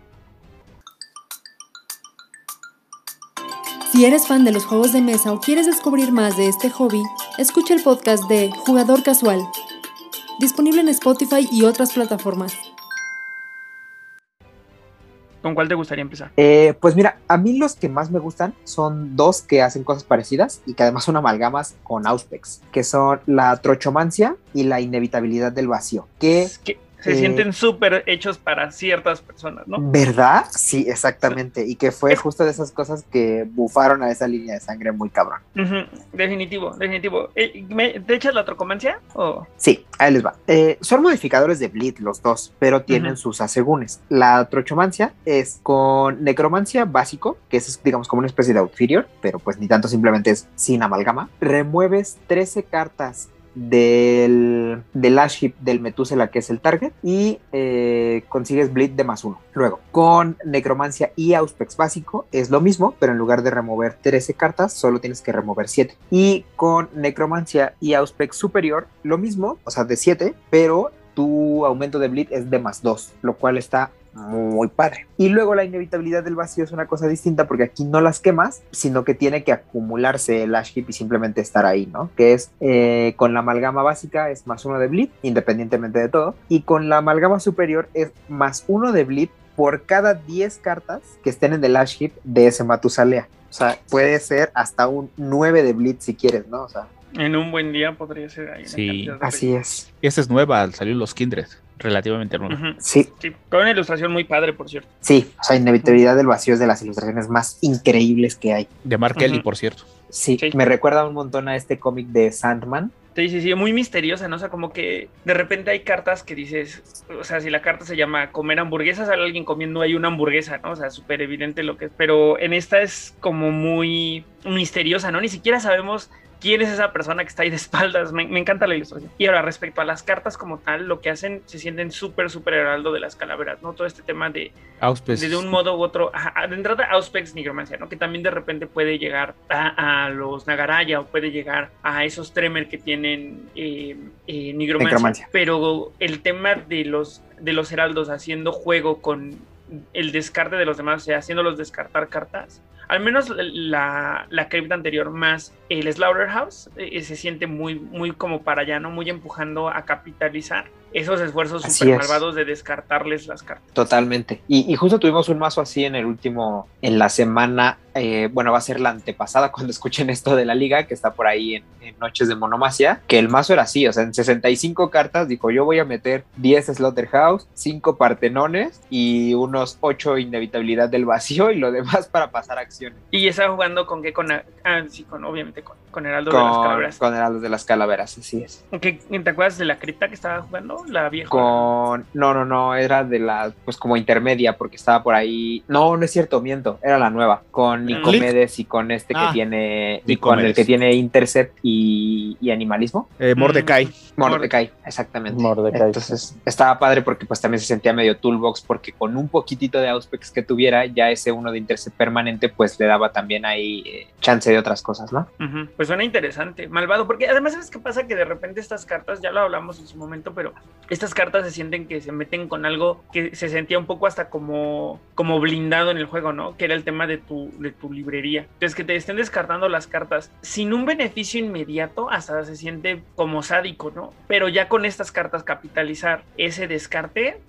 Si eres fan de los juegos de mesa o quieres descubrir más de este hobby, escucha el podcast de Jugador Casual, disponible en Spotify y otras plataformas. ¿Con cuál te gustaría empezar? Eh, pues mira, a mí los que más me gustan son dos que hacen cosas parecidas y que además son amalgamas con Auspex, que son la trochomancia y la inevitabilidad del vacío. Que, es que se eh, sienten súper hechos para ciertas personas, ¿no? ¿Verdad? Sí, exactamente. Y que fue justo de esas cosas que bufaron a esa línea de sangre muy cabrón. Uh -huh. Definitivo, definitivo. Eh, ¿me, ¿Te echas la trocomancia? O... Sí, ahí les va. Eh, son modificadores de Bleed los dos, pero tienen uh -huh. sus asegúnes. La trochomancia es con necromancia básico, que es, digamos, como una especie de outferior, pero pues ni tanto simplemente es sin amalgama. Remueves 13 cartas del, del Aship del Metúsela, que es el target, y eh, consigues Bleed de más uno. Luego, con Necromancia y Auspex básico es lo mismo, pero en lugar de remover 13 cartas, solo tienes que remover 7. Y con Necromancia y Auspex superior, lo mismo, o sea, de 7, pero tu aumento de bleed es de más 2, lo cual está muy padre. Y luego la inevitabilidad del vacío es una cosa distinta porque aquí no las quemas, sino que tiene que acumularse el ash heap y simplemente estar ahí, ¿no? Que es eh, con la amalgama básica es más uno de bleed, independientemente de todo, y con la amalgama superior es más uno de bleed por cada 10 cartas que estén en el Ash Heap de ese Matusalea. O sea, puede ser hasta un 9 de Blitz si quieres, ¿no? O sea, En un buen día podría ser ahí. Sí, así es. Esta es nueva al salir los Kindred, relativamente nueva. Sí, Sí, con una ilustración muy padre, por cierto. sí. O sea, inevitabilidad del vacío es de las ilustraciones más increíbles que hay. De Mark Kelly, por cierto. Sí, Sí. me recuerda un montón a este cómic de Sandman. Sí, sí, sí, muy misteriosa, ¿no? O sea, como que de repente hay cartas que dices, o sea, si la carta se llama comer hamburguesas, sale alguien comiendo ahí una hamburguesa, ¿no? O sea, súper evidente lo que es. Pero en esta es como muy misteriosa, ¿no? Ni siquiera sabemos quién es esa persona que está ahí de espaldas. Me, me encanta la ilustración. Y ahora, respecto a las cartas como tal, lo que hacen, se sienten súper, súper heraldo de las calaveras, ¿no? Todo este tema de, Auspes. de, de un modo u otro, ajá, de entrada Auspex Nigromancia, ¿no? Que también de repente puede llegar a, a los Nagaraya o puede llegar a esos Tremer que tienen eh, eh, Nigromancia, Necromancia. Pero el tema de los, de los heraldos haciendo juego con el descarte de los demás, o sea, haciéndolos descartar cartas. Al menos la, cripta anterior más el Slaughterhouse eh, se siente muy, muy como para allá, ¿no? Muy empujando a capitalizar esos esfuerzos Así super es. malvados de descartarles las cartas. Totalmente. Y, y justo tuvimos un mazo así en el último, en la semana, eh, bueno, va a ser la antepasada cuando escuchen esto de la liga, que está por ahí en, en Noches de Monomacia, que el mazo era así, o sea, en 65 cartas dijo, yo voy a meter 10 Slaughterhouse, 5 Partenones y unos 8 Inevitabilidad del Vacío y lo demás para pasar acciones. Y estaba jugando con qué, con, ah, sí, con obviamente con, con Heraldo de las Calaveras. con Heraldos de las Calaveras, así es. ¿Qué- ¿Te acuerdas de la cripta que estaba jugando? La vieja. Con, no, no, no, era de la, pues como intermedia, porque estaba por ahí, no, no es cierto, miento, era la nueva, con Nicomedes y con este que Ah, tiene, y con el que tiene Intercept y, y Animalismo. Eh, Mordecai. Mordecai, exactamente. Mordecai. Entonces estaba padre porque pues también se sentía medio toolbox porque con un poquitito de Auspex que tuviera, ya ese uno de Intercept permanente pues le daba también ahí eh, chance de otras cosas, ¿no? Pues suena interesante, malvado, porque además sabes qué pasa que de repente estas cartas, ya lo hablamos en su momento, pero estas cartas se sienten que se meten con algo que se sentía un poco hasta como, como blindado en el juego, ¿no? Que era el tema de tu, de tu librería. Entonces que te estén descartando las cartas sin un beneficio inmediato, hasta se siente como sádico, ¿no? Pero ya con estas cartas capitalizar ese descarte,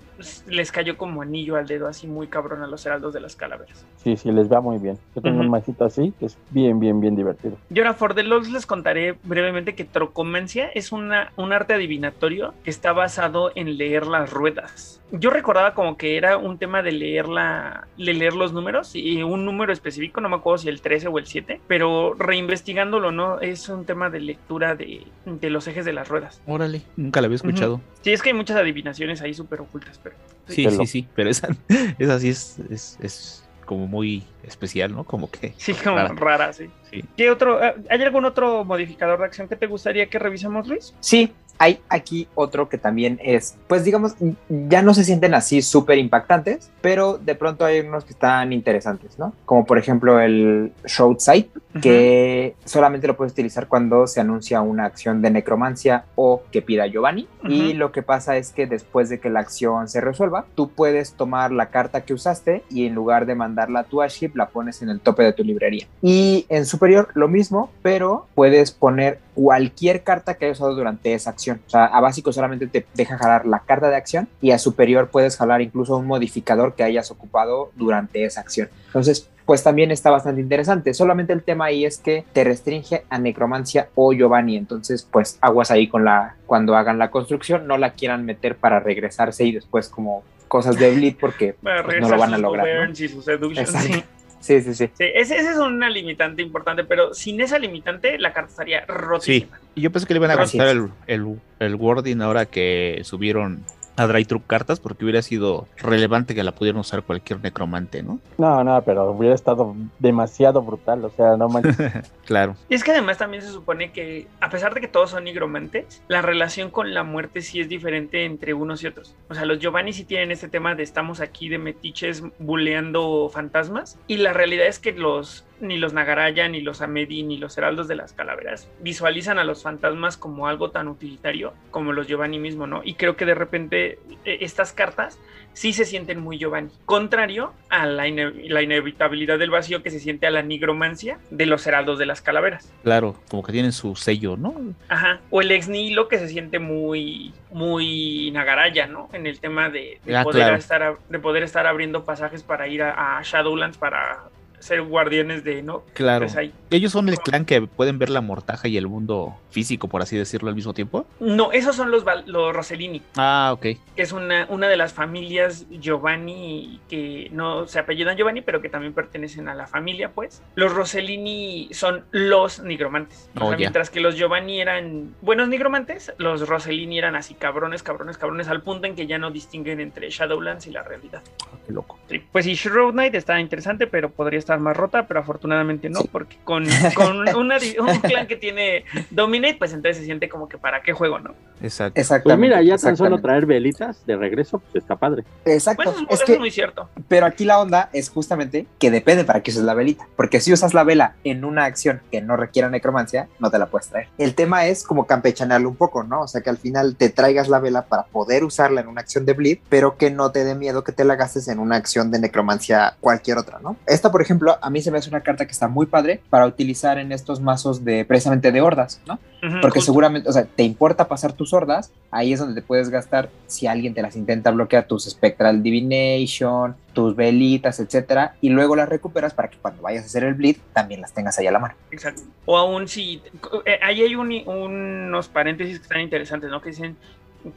les cayó como anillo al dedo así muy cabrón a los heraldos de las calaveras. Sí, sí, les va muy bien. Yo tengo un masito así que es bien, bien, bien divertido. Y ahora, for the Logs les contaré brevemente que Trocomancia es una, un arte adivinatorio que está basado en leer las ruedas. Yo recordaba como que era un tema de leer, la, de leer los números y un número específico, no me acuerdo si el 13 o el 7, pero reinvestigándolo, ¿no? Es un tema de lectura de, de los ejes de las ruedas. Órale, nunca la había escuchado. Sí, es que hay muchas adivinaciones ahí súper ocultas, pero... Sí, sí, loco. sí, pero esa, esa sí es, es, es como muy especial, ¿no? Como que... Sí, como Rara. rara, sí. Sí. ¿Qué otro? eh, ¿Hay algún otro modificador de acción que te gustaría que revisemos, Luis? Sí, hay aquí otro que también es, pues digamos, ya no se sienten así súper impactantes, pero de pronto hay unos que están interesantes, ¿no? Como por ejemplo el Shroud Sight, que solamente lo puedes utilizar cuando se anuncia una acción de necromancia o que pida Giovanni. Y lo que pasa es que después de que la acción se resuelva, tú puedes tomar la carta que usaste y en lugar de mandarla a tu Aship, la pones en el tope de tu librería. Y en superior lo mismo, pero puedes poner cualquier carta que hayas usado durante esa acción. O sea, a básico solamente te deja jalar la carta de acción y a superior puedes jalar incluso un modificador que hayas ocupado durante esa acción. Entonces, pues también está bastante interesante. Solamente el tema ahí es que te restringe a necromancia o Giovanni. Entonces, pues aguas ahí con la cuando hagan la construcción, no la quieran meter para regresarse y después como cosas de bleed porque pues, no lo van a lograr. ¿no? Sí. Sí, sí, sí. Sí, ese, ese es una limitante importante, pero sin esa limitante la carta estaría rotísima. Y yo pensé que le iban a Así gustar es. el, el, el wording ahora que subieron a Dry Truck cartas, porque hubiera sido relevante que la pudieran usar cualquier necromante, ¿no? No, no, pero hubiera estado demasiado brutal. O sea, no manches. Claro. Y es que además también se supone que, a pesar de que todos son nigromantes, la relación con la muerte sí es diferente entre unos y otros. O sea, los Giovanni sí tienen este tema de estamos aquí de metiches buleando fantasmas, y la realidad es que los ni los Nagaraya, ni los Amedi, ni los Heraldos de las Calaveras visualizan a los fantasmas como algo tan utilitario como los Giovanni mismo, ¿no? Y creo que de repente eh, estas cartas sí se sienten muy Giovanni, contrario a la, la, inevitabilidad del vacío que se siente a la nigromancia de los heraldos de las calaveras. Claro, como que tienen su sello, ¿no? Ajá, o el ex nihilo que se siente muy, muy nagaraya, ¿no? En el tema de, Ah, poder, claro. estar, de poder estar abriendo pasajes para ir a, a Shadowlands para ser guardianes de, ¿no? Claro. Pues. Ellos son el clan que pueden ver la mortaja y el mundo físico, por así decirlo, al mismo tiempo. No, esos son los, los Rossellini. Ah, ok. que es una, una de las familias Giovanni que no se apellidan Giovanni, pero que también pertenecen a la familia, pues. Los Rossellini son los nigromantes. O Oh, sea. Mientras que los Giovanni eran buenos nigromantes, los Rossellini eran así cabrones, cabrones, cabrones, al punto en que ya no distinguen entre Shadowlands y la realidad. Ah, Qué loco. Sí. Pues sí, Shroud Knight está interesante, pero podría estar más rota, pero afortunadamente no, Sí. porque con, con una un clan que tiene Dominate, pues entonces se siente como que para qué juego, ¿no? Exacto. Pues Exactamente. mira, ya tan solo traer velitas de regreso, pues está padre. Exacto. Pues es que muy cierto. Pero aquí la onda es justamente que depende para qué uses la velita. Porque si usas la vela en una acción que no requiera necromancia, no te la puedes traer. El tema es como campechanearlo un poco, ¿no? O sea, que al final te traigas la vela para poder usarla en una acción de bleed, pero que no te dé miedo que te la gastes en una acción de necromancia cualquier otra, ¿no? Esta, por ejemplo, a mí se me hace una carta que está muy padre para utilizar en estos mazos de precisamente de hordas, ¿no? Porque justo. seguramente, o sea, te importa pasar tus hordas, ahí es donde te puedes gastar si alguien te las intenta bloquear, tus Spectral Divination, tus velitas, etcétera, y luego las recuperas para que cuando vayas a hacer el bleed también las tengas ahí a la mano. Exacto. O aún si. eh, ahí hay un- unos paréntesis que están interesantes, ¿no? Que dicen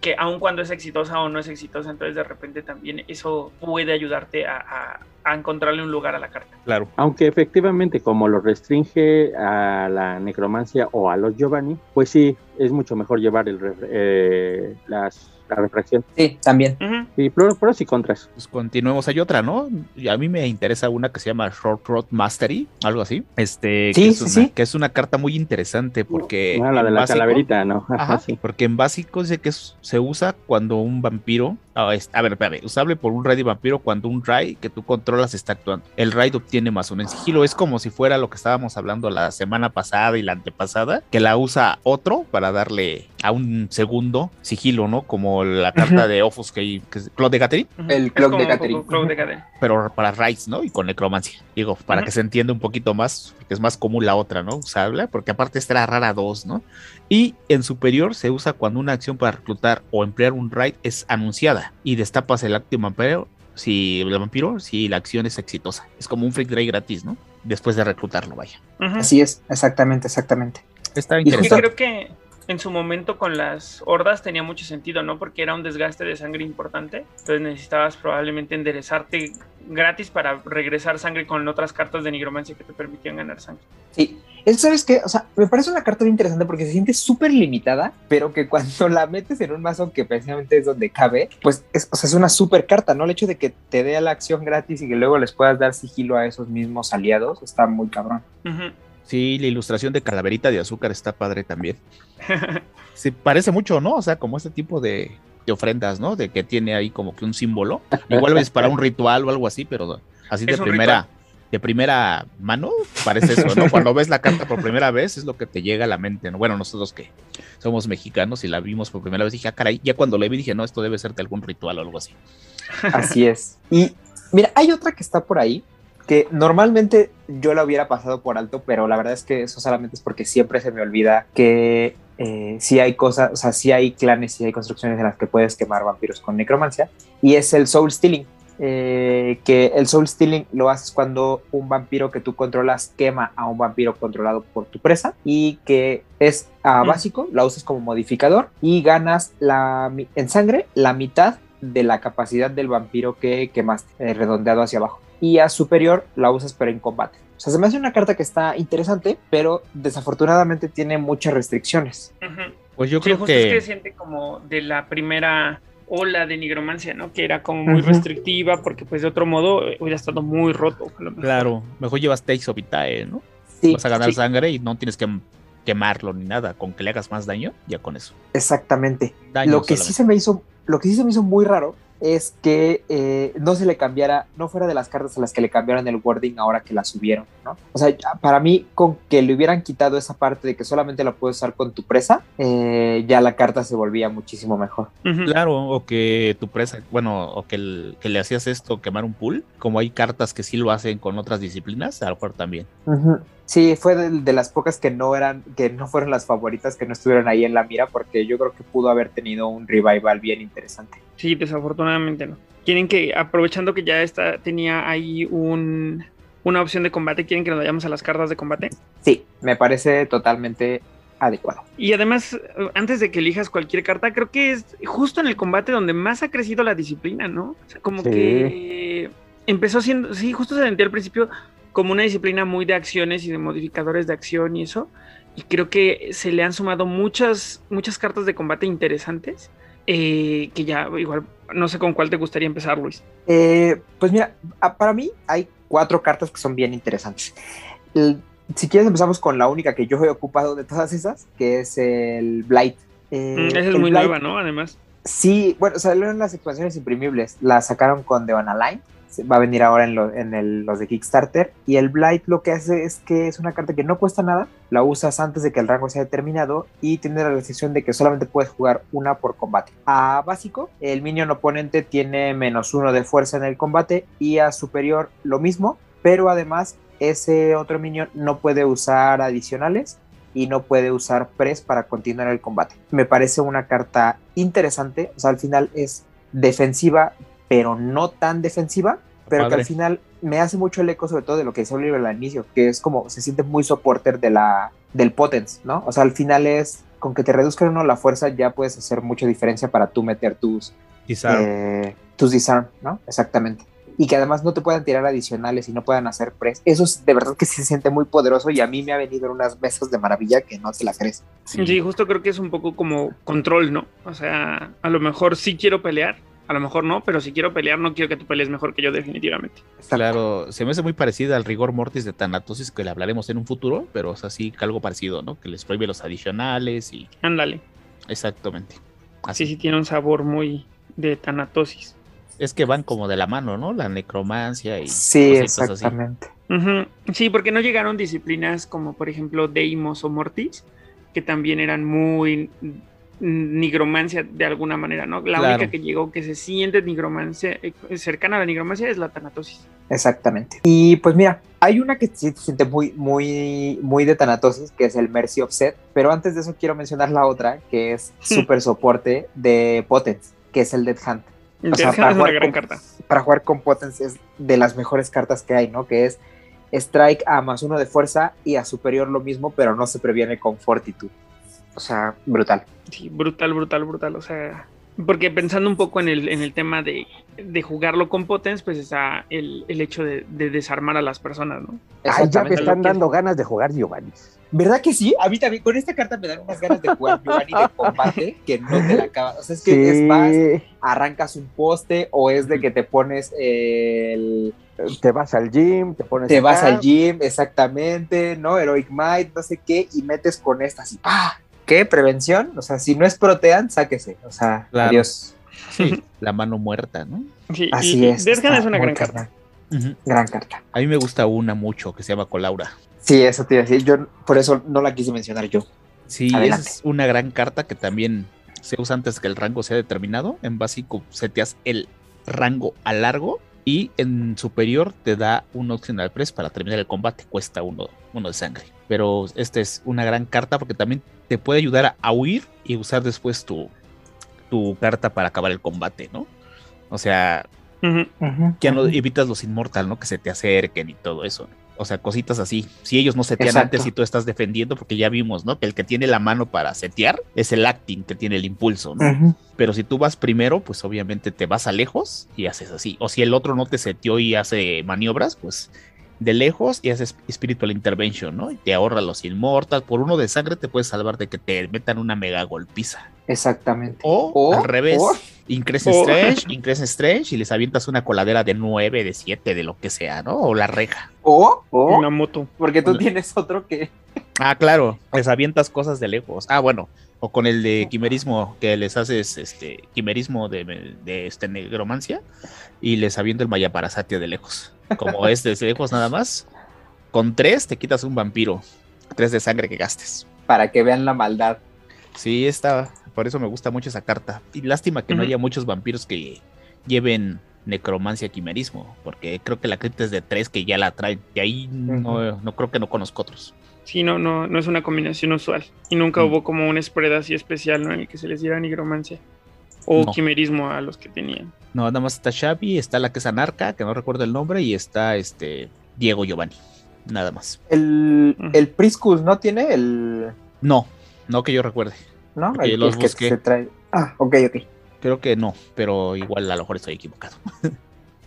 que aun cuando es exitosa o no es exitosa, entonces de repente también eso puede ayudarte a, a- a encontrarle un lugar a la carta. Claro. Aunque efectivamente, como lo restringe a la necromancia o a los Giovanni, pues sí, es mucho mejor llevar el eh, las, la refracción. Sí, también. Y pros, pros y contras. Pues continuemos. Hay otra, ¿no? Y a mí me interesa una que se llama Short Road Mastery, algo así. Este, Sí, que, es sí, una, sí. que es una carta muy interesante porque. Ah, la de la básico- calaverita, ¿no? Ajá, Ajá, sí. porque en básico dice que es- se usa cuando un vampiro. Es- a ver, espérame. Usable por un raid y vampiro cuando un raid que tú controlas está actuando. El raid obtiene más uno en sigilo. Es como si fuera lo que estábamos hablando la semana pasada y la antepasada, que la usa otro para darle a un segundo sigilo, ¿no? Como la carta de Offuscate, que. El Es Clock de Catherine. Clock de Catherine. pero para raids, ¿no? Y con necromancia. Digo, para que se entienda un poquito más, porque es más común la otra, ¿no? Usable, porque aparte esta era rara 2, ¿no? Y en superior se usa cuando una acción para reclutar o emplear un raid es anunciada y destapas el acto vampiro si el vampiro, si la acción es exitosa. Es como un freak dray gratis, ¿no? Después de reclutarlo, vaya. Así es, exactamente, exactamente. Está interesante. creo que en su momento con las hordas tenía mucho sentido, ¿no? Porque era un desgaste de sangre importante. Entonces necesitabas probablemente enderezarte gratis para regresar sangre con otras cartas de nigromancia que te permitían ganar sangre. Sí, eso sabes qué, o sea, me parece una carta muy interesante porque se siente súper limitada, pero que cuando la metes en un mazo que precisamente es donde cabe, pues es, o sea, es una súper carta, ¿no? El hecho de que te dé la acción gratis y que luego les puedas dar sigilo a esos mismos aliados está muy cabrón. Sí, la ilustración de calaverita de azúcar está padre también. Se parece mucho, ¿no? O sea, como este tipo de, de ofrendas, ¿no? De que tiene ahí como que un símbolo. Igual es para un ritual o algo así, pero así de primera, ritual. de primera mano, parece eso, ¿no? Cuando ves la carta por primera vez es lo que te llega a la mente, ¿no? Bueno, nosotros que somos mexicanos y la vimos por primera vez dije, ah, caray, ya cuando le vi dije, no, esto debe ser de algún ritual o algo así. Así es. Y mira, hay otra que está por ahí que normalmente yo la hubiera pasado por alto, pero la verdad es que eso solamente es porque siempre se me olvida que eh, sí hay cosas, o sea, sí hay clanes, sí hay construcciones en las que puedes quemar vampiros con necromancia, y es el soul stealing. eh, que el soul stealing lo haces cuando un vampiro que tú controlas quema a un vampiro controlado por tu presa y que es ah, Mm. básico, la usas como modificador y ganas la, en sangre la mitad de la capacidad del vampiro que quemaste, eh, redondeado hacia abajo. Y a superior la usas pero en combate. O sea, se me hace una carta que está interesante, pero desafortunadamente tiene muchas restricciones. Pues yo Sí, creo justo es que que... siente como de la primera ola de nigromancia, ¿no? Que era como muy restrictiva porque pues de otro modo eh, hubiera estado muy roto. a lo mejor. Claro, mejor llevas Takes of Vitae, ¿no? Sí, Vas a ganar sí, sangre y no tienes que quemarlo ni nada, con que le hagas más daño, ya con eso. exactamente. Daño Lo que sí se me hizo, lo que sí se me hizo muy raro es que eh, no se le cambiara, no fuera de las cartas a las que le cambiaron el wording ahora que la subieron, ¿no? O sea, para mí, con que le hubieran quitado esa parte de que solamente la puedes usar con tu presa, eh, ya la carta se volvía muchísimo mejor. Claro, o que tu presa, bueno, o que, le hacías esto, quemar un pool, como hay cartas que sí lo hacen con otras disciplinas, a lo mejor también. Sí, fue de, las pocas que no eran, que no fueron las favoritas, que no estuvieron ahí en la mira, porque yo creo que pudo haber tenido un revival bien interesante. Sí, desafortunadamente no. Quieren que, aprovechando que ya está, tenía ahí un, una opción de combate, ¿quieren que nos vayamos a las cartas de combate? Sí, me parece totalmente adecuado. Y además, antes de que elijas cualquier carta, creo que es justo en el combate donde más ha crecido la disciplina, ¿no? O sea, como que empezó siendo, sí, justo se sentía al principio como una disciplina muy de acciones y de modificadores de acción y eso. Y creo que se le han sumado muchas, muchas cartas de combate interesantes. Eh, que ya igual no sé con cuál te gustaría empezar, Luis. Eh, pues mira, para mí hay cuatro cartas que son bien interesantes. si quieres empezamos con la única que yo he ocupado de todas esas, que es el Blight. Eh, mm, esa es muy nueva, ¿no? Además. Sí, bueno, salieron las expansiones imprimibles, la sacaron con The Line va a venir ahora en, los de Kickstarter. Y el Blight lo que hace es que es una carta que no cuesta nada, la usas antes de que el rango sea determinado y tiene la restricción de que solamente puedes jugar una por combate. A básico, el minion oponente tiene menos uno de fuerza en el combate y a superior lo mismo, pero además ese otro minion no puede usar adicionales y no puede usar press para continuar el combate. Me parece una carta interesante, o sea, al final es defensiva, pero no tan defensiva, pero que al final me hace mucho el eco sobre todo de lo que decía Oliver al inicio, que es como se siente muy soporter de la, del potence, ¿no? O sea, al final es con que te reduzcan uno la fuerza ya puedes hacer mucha diferencia para tú meter tus disarm, eh, tus disarm ¿no? Exactamente. Y que además no te puedan tirar adicionales y no puedan hacer press. Eso es de verdad que se siente muy poderoso y a mí me ha venido en unas mesas de maravilla que no te la crees. sí, justo creo que es un poco como control, ¿no? O sea, a lo mejor sí quiero pelear, a lo mejor no, pero si quiero pelear, no quiero que tú pelees mejor que yo, definitivamente. Claro, se me hace muy parecida al rigor mortis de Tanatosis que le hablaremos en un futuro, pero es así algo parecido, ¿no? Que les prohíbe los adicionales y. Ándale. Exactamente. Así sí, tiene un sabor muy de Tanatosis. Es que van como de la mano, ¿no? La necromancia y. Sí, exactamente. Sí, porque no llegaron disciplinas como, por ejemplo, Deimos o Mortis, que también eran muy nigromancia de alguna manera, ¿no? La única que llegó que se siente nigromancia, eh, cercana a la nigromancia es la tanatosis. Exactamente. Y pues mira, hay una que se siente muy, muy, muy de tanatosis, que es el Mercy Offset, pero antes de eso quiero mencionar la otra, que es super soporte de Potence, que es el Dead Hunt. Dead Hunt es una gran carta. Para jugar con Potence es de las mejores cartas que hay, ¿no? Que es Strike a más uno de fuerza y a superior lo mismo, pero no se previene con Fortitude. O sea, brutal. Sí, brutal, brutal, brutal. O sea, porque pensando un poco en el, en el tema de, jugarlo con Potence, pues está el, hecho de, desarmar a las personas, ¿no? Ay, ya me están dando ganas de jugar Giovanni. ¿Verdad que sí? A mí también, con esta carta me dan unas ganas de jugar Giovanni de combate que no te la acabas. O sea, es que es más, arrancas un poste o es de que te pones el te vas al gym, te pones. Te vas al gym, exactamente, ¿no? Heroic Might, no sé qué, y metes con esta así, ¡pah! ¿Qué? ¿Prevención? O sea, si no es protean, sáquese. O sea, adiós. Sí, la mano muerta, ¿no? Sí, Así es. es una gran carta. Gran carta. A mí me gusta una mucho que se llama Colaura. Sí, eso te iba a decir. Yo por eso no la quise mencionar yo. Sí, es una gran carta que también se usa antes que el rango sea determinado. En básico seteas el rango a largo y en superior te da un optional press para terminar el combate. Cuesta uno, uno de sangre. Pero esta es una gran carta porque también te puede ayudar a huir y usar después tu, tu carta para acabar el combate, ¿no? O sea, ya no evitas los inmortal, ¿no? Que se te acerquen y todo eso. O sea, cositas así. Si ellos no setean antes y tú estás defendiendo, porque ya vimos, ¿no? Que el que tiene la mano para setear es el acting, que tiene el impulso, ¿no? Pero si tú vas primero, pues obviamente te vas a lejos y haces así. O si el otro no te seteó y hace maniobras, pues de lejos y haces Spiritual Intervention, ¿no? Y te ahorra los inmortals. Por uno de sangre te puedes salvar de que te metan una mega golpiza. Exactamente. O, al revés, Increase Strange, Increase Strange y les avientas una coladera de 9, de 7, de lo que sea, ¿no? O la reja. O, o una moto. Porque tú tienes otro que Ah, claro, les avientas cosas de lejos. Ah, bueno, o con el de quimerismo, que les haces este quimerismo de, de este negromancia y les aviento el mayaparasatio de lejos. Como es de lejos nada más, con tres te quitas un vampiro, tres de sangre que gastes. Para que vean la maldad. Sí, está, por eso me gusta mucho esa carta. Y lástima que no haya muchos vampiros que lleven necromancia quimerismo, porque creo que la cripta es de tres que ya la traen. Y ahí no, no creo que no conozco otros. Sí, no, no, no es una combinación usual. Y nunca hubo como un spread así especial, ¿no? En el que se les diera nigromancia. O quimerismo a los que tenían. No, nada más está Xavi, está la que es anarca, que no recuerdo el nombre, y está este Diego Giovanni. Nada más. El, el Priscus no tiene el. No, no que yo recuerde. No, el, los que se trae. Ah, ok, ok. Creo que no, pero igual a lo mejor estoy equivocado.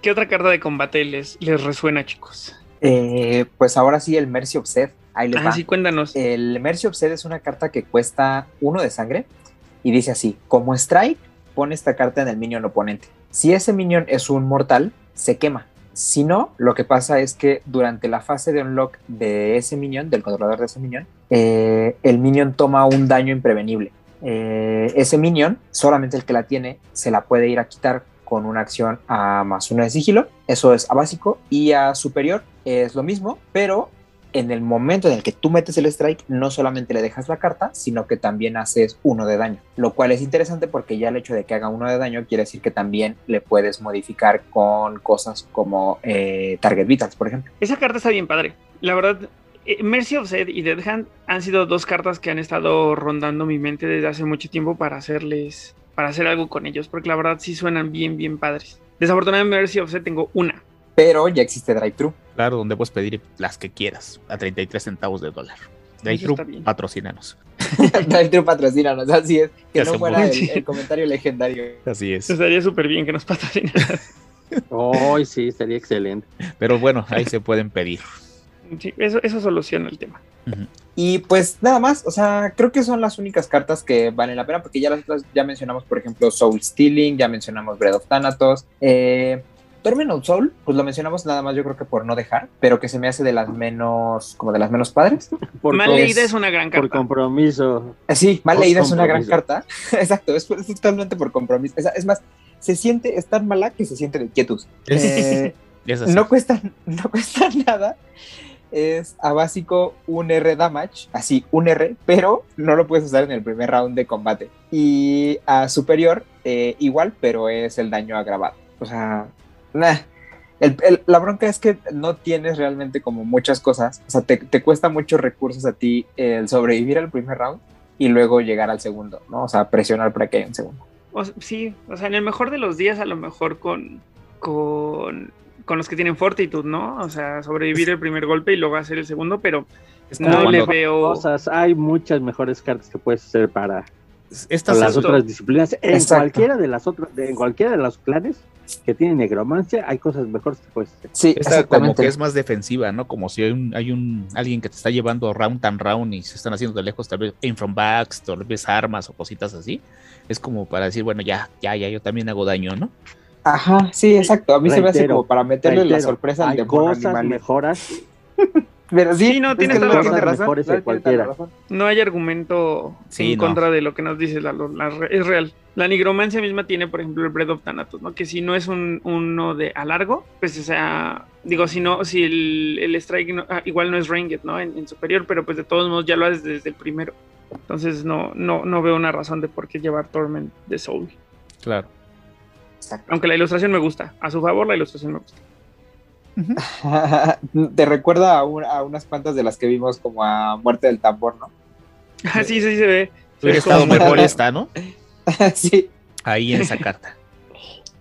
¿Qué otra carta de combate les, les resuena, chicos? Eh, pues ahora sí, el Mercy of Seth. Ahí les ah, sí, cuéntanos. El Mercy of Seth es una carta que cuesta uno de sangre y dice así: como strike, pone esta carta en el minion oponente. Si ese minion es un mortal, se quema. Si no, lo que pasa es que durante la fase de unlock de ese minion, del controlador de ese minion, eh, el minion toma un daño imprevenible. Eh, ese minion, solamente el que la tiene, se la puede ir a quitar con una acción a más uno de sigilo. Eso es a básico y a superior es lo mismo, pero en el momento en el que tú metes el strike, no solamente le dejas la carta, sino que también haces uno de daño, lo cual es interesante porque ya el hecho de que haga uno de daño quiere decir que también le puedes modificar con cosas como eh, Target Vitals, por ejemplo. Esa carta está bien padre. La verdad, eh, Mercy of Zed y Dead Hand han sido dos cartas que han estado rondando mi mente desde hace mucho tiempo para hacerles, para hacer algo con ellos, porque la verdad sí suenan bien, bien padres. Desafortunadamente Mercy of tengo una, pero ya existe drive-thru. Claro, donde puedes pedir las que quieras a 33 centavos de dólar. Drive-thru, patrocínanos. drive-thru, patrocínanos, así es. Que no fuera el, comentario legendario. Así es. Estaría súper bien que nos patrocinaras. Hoy sí, estaría excelente. Pero bueno, ahí se pueden pedir. Sí, eso, eso soluciona el tema. Y pues nada más, o sea, creo que son las únicas cartas que valen la pena, porque ya las otras ya mencionamos, por ejemplo, Soul Stealing, ya mencionamos Bread of Thanatos, eh, Terminal Soul, pues lo mencionamos nada más yo creo que por no dejar, pero que se me hace de las menos, como de las menos padres. Por mal leída es una gran carta. Por compromiso. Eh, sí, mal leída es una gran carta. Exacto, es, totalmente por compromiso. Es, más, se siente, es tan mala que se siente de quietus. Eh, no, cuesta, no cuesta nada. Es a básico un R damage, así, un R, pero no lo puedes usar en el primer round de combate. Y a superior, eh, igual, pero es el daño agravado. O sea, la bronca es que no tienes realmente como muchas cosas, o sea, te, cuesta muchos recursos a ti el sobrevivir al primer round y luego llegar al segundo, ¿no? O sea, presionar para que haya un segundo. sí, o sea, en el mejor de los días a lo mejor con, con, con los que tienen fortitud, ¿no? O sea, sobrevivir el primer golpe y luego hacer el segundo, pero no le veo... Cosas, hay muchas mejores cartas que puedes hacer para estas las otras disciplinas en cualquiera de las otras en cualquiera de los clanes que tienen negromancia hay cosas mejores que puedes hacer. Sí, Esta como que es más defensiva, ¿no? Como si hay un, hay un alguien que te está llevando round and round y se están haciendo de lejos, tal vez aim from backs, tal vez armas o cositas así. Es como para decir, bueno, ya, ya, ya, yo también hago daño, ¿no? Ajá, sí, exacto. A mí se me hace como para meterle la sorpresa al cosas mejoras Pero sí, no tienes toda la razón. No hay argumento en contra de lo que nos dice la, es real. La nigromancia misma tiene, por ejemplo, el Bread of Thanatos, ¿no? Que si no es un uno de a largo, pues o sea, digo, si no, si el, strike ah, igual no es ranged, ¿no? En, superior, pero pues de todos modos ya lo haces desde el primero. Entonces no, no, no veo una razón de por qué llevar Torment de Soul. Claro. Aunque la ilustración me gusta. A su favor, la ilustración me gusta. Te recuerda a, unas cuantas de las que vimos como a Muerte del Tambor, ¿no? Ah, sí, sí, se ve. Hubiera estado mejor está, ¿no? sí. Ahí en esa carta.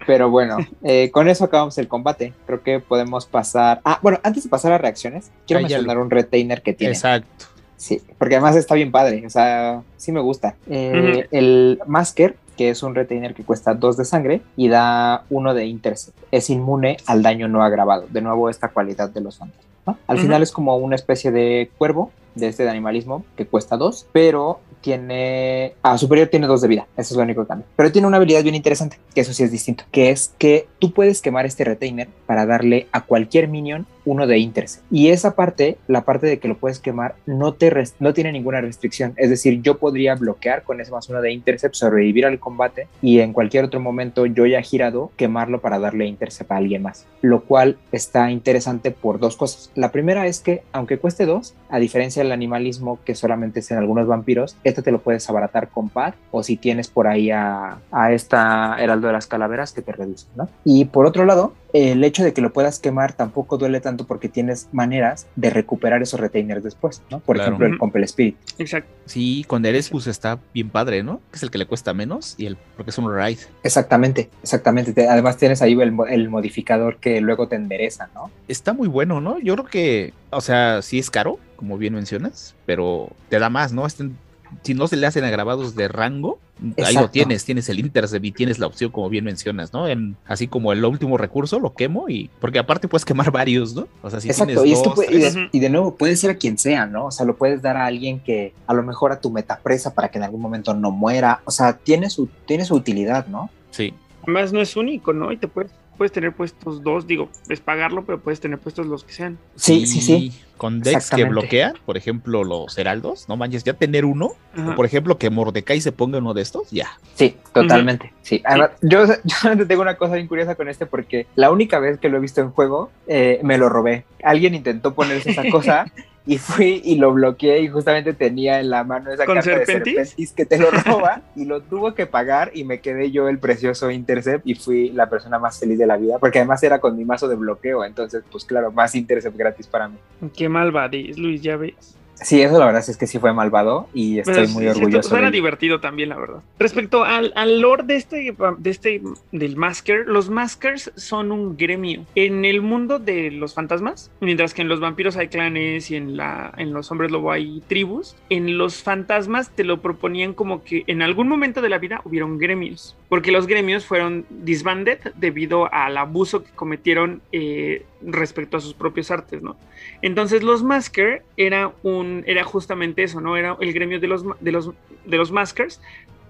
Pero bueno, eh, con eso acabamos el combate. Creo que podemos pasar. Ah, bueno, antes de pasar a reacciones, quiero mencionar un retainer que tiene. Exacto. Sí, porque además está bien padre. O sea, sí me gusta. Eh, el Masker que es un retainer que cuesta 2 de sangre y da 1 de intercept. Es inmune al daño no agravado. De nuevo, esta cualidad de los fantasmas. Al final es como una especie de cuervo de este de animalismo que cuesta 2, pero tiene. A superior tiene 2 de vida. Eso es lo único que cambia. Pero tiene una habilidad bien interesante, que eso sí es distinto, que es que tú puedes quemar este retainer para darle a cualquier minion uno de Intercept. Y esa parte, la parte de que lo puedes quemar, no, te no tiene ninguna restricción. Es decir, yo podría bloquear con ese más uno de Intercept, sobrevivir al combate y en cualquier otro momento yo ya girado, quemarlo para darle Intercept a alguien más. Lo cual está interesante por dos cosas. La primera es que, aunque cueste dos, a diferencia del animalismo que solamente es en algunos vampiros, este te lo puedes abaratar con pad o si tienes por ahí a, a esta Heraldo de las Calaveras que te reduce, ¿no? Y por otro lado, el hecho de que lo puedas quemar tampoco duele tanto porque tienes maneras de recuperar esos retainers después, ¿no? Por ejemplo, el Compel Spirit. Exacto. Sí, con Eres pues está bien padre, ¿no? Que es el que le cuesta menos y el porque es un ride. Exactamente, exactamente. Además tienes ahí el, el modificador que luego te endereza, ¿no? Está muy bueno, ¿no? Yo creo que, o sea, sí es caro, como bien mencionas, pero te da más, ¿no? Este si no se le hacen agravados de rango, ahí lo tienes, tienes el intercept y tienes la opción como bien mencionas, ¿no? En, así como el último recurso lo quemo y porque aparte puedes quemar varios, ¿no? O sea, si Exacto, y, y, de, nuevo puede ser a quien sea, ¿no? O sea, lo puedes dar a alguien que a lo mejor a tu metapresa para que en algún momento no muera, o sea, tiene su, tiene su utilidad, ¿no? Sí. Además no es único, ¿no? Y te puedes puedes tener puestos dos, digo, es pagarlo, pero puedes tener puestos los que sean. Sí, sí, sí. Con decks que bloquean, por ejemplo, los heraldos, no manches, ya tener uno, por ejemplo, que Mordecai se ponga uno de estos, ya. Sí, totalmente. Sí, Además, yo, yo tengo una cosa bien curiosa con este porque la única vez que lo he visto en juego, eh, me lo robé. Alguien intentó ponerse esa cosa y fui y lo bloqueé y justamente tenía en la mano esa carta de Serpentis que te lo roba y lo tuvo que pagar y me quedé yo el precioso Intercept y fui la persona más feliz de la vida porque además era con mi mazo de bloqueo, entonces pues claro, más Intercept gratis para mí. Qué malvadís, Luis, ya ves. Sí, eso la verdad es que sí fue malvado y estoy muy orgulloso. Era divertido también, la verdad. Respecto al, al lore de este, de este, del Masker, los Maskers son un gremio. En el mundo de los fantasmas, mientras que en los vampiros hay clanes y en, la, en los hombres lobo hay tribus, en los fantasmas te lo proponían como que en algún momento de la vida hubieron gremios, porque los gremios fueron disbanded debido al abuso que cometieron eh, respecto a sus propios artes, ¿no? Entonces los Masker era un era justamente eso, ¿no? Era el gremio de los de los de los Maskers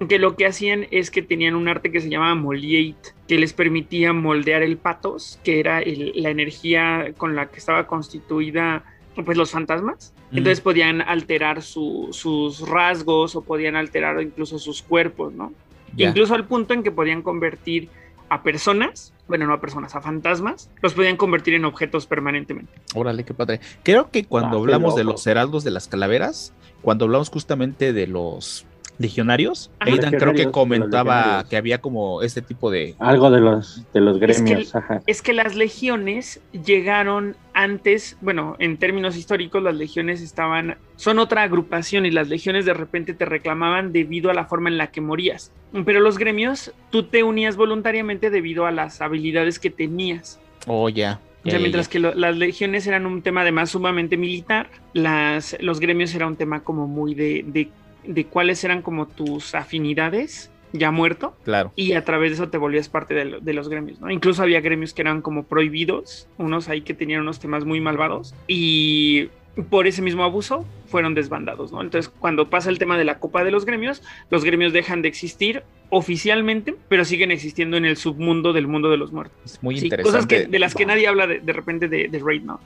que lo que hacían es que tenían un arte que se llamaba Moliate, que les permitía moldear el patos, que era la energía con la que estaba constituida pues los fantasmas. Entonces podían alterar sus rasgos o podían alterar incluso sus cuerpos, ¿no? Incluso al punto en que podían convertir a personas, bueno, no a personas, a fantasmas, los podían convertir en objetos permanentemente. Órale, qué padre. Creo que cuando ah, hablamos de los heraldos de las calaveras, cuando hablamos justamente de los legionarios. Aidan creo que comentaba que había como este tipo de... Algo de los, de los gremios. Es que, las legiones llegaron antes, bueno, en términos históricos las legiones estaban, son otra agrupación y las legiones de repente te reclamaban debido a la forma en la que morías. Pero los gremios, tú te unías voluntariamente debido a las habilidades que tenías. Oh, ya. O sea, mientras que las legiones eran un tema además sumamente militar, las, los gremios era un tema como muy de, de de cuáles eran como tus afinidades ya muerto. Claro. Y a través de eso te volvías parte de, los gremios, ¿no? Incluso había gremios que eran como prohibidos, unos ahí que tenían unos temas muy malvados. Y por ese mismo abuso fueron desbandados, ¿no? Entonces, cuando pasa el tema de la Copa de los Gremios, los gremios dejan de existir oficialmente, pero siguen existiendo en el submundo del mundo de los muertos. Es muy interesante. Cosas que, de las que nadie habla de, repente de, de Raid, ¿no?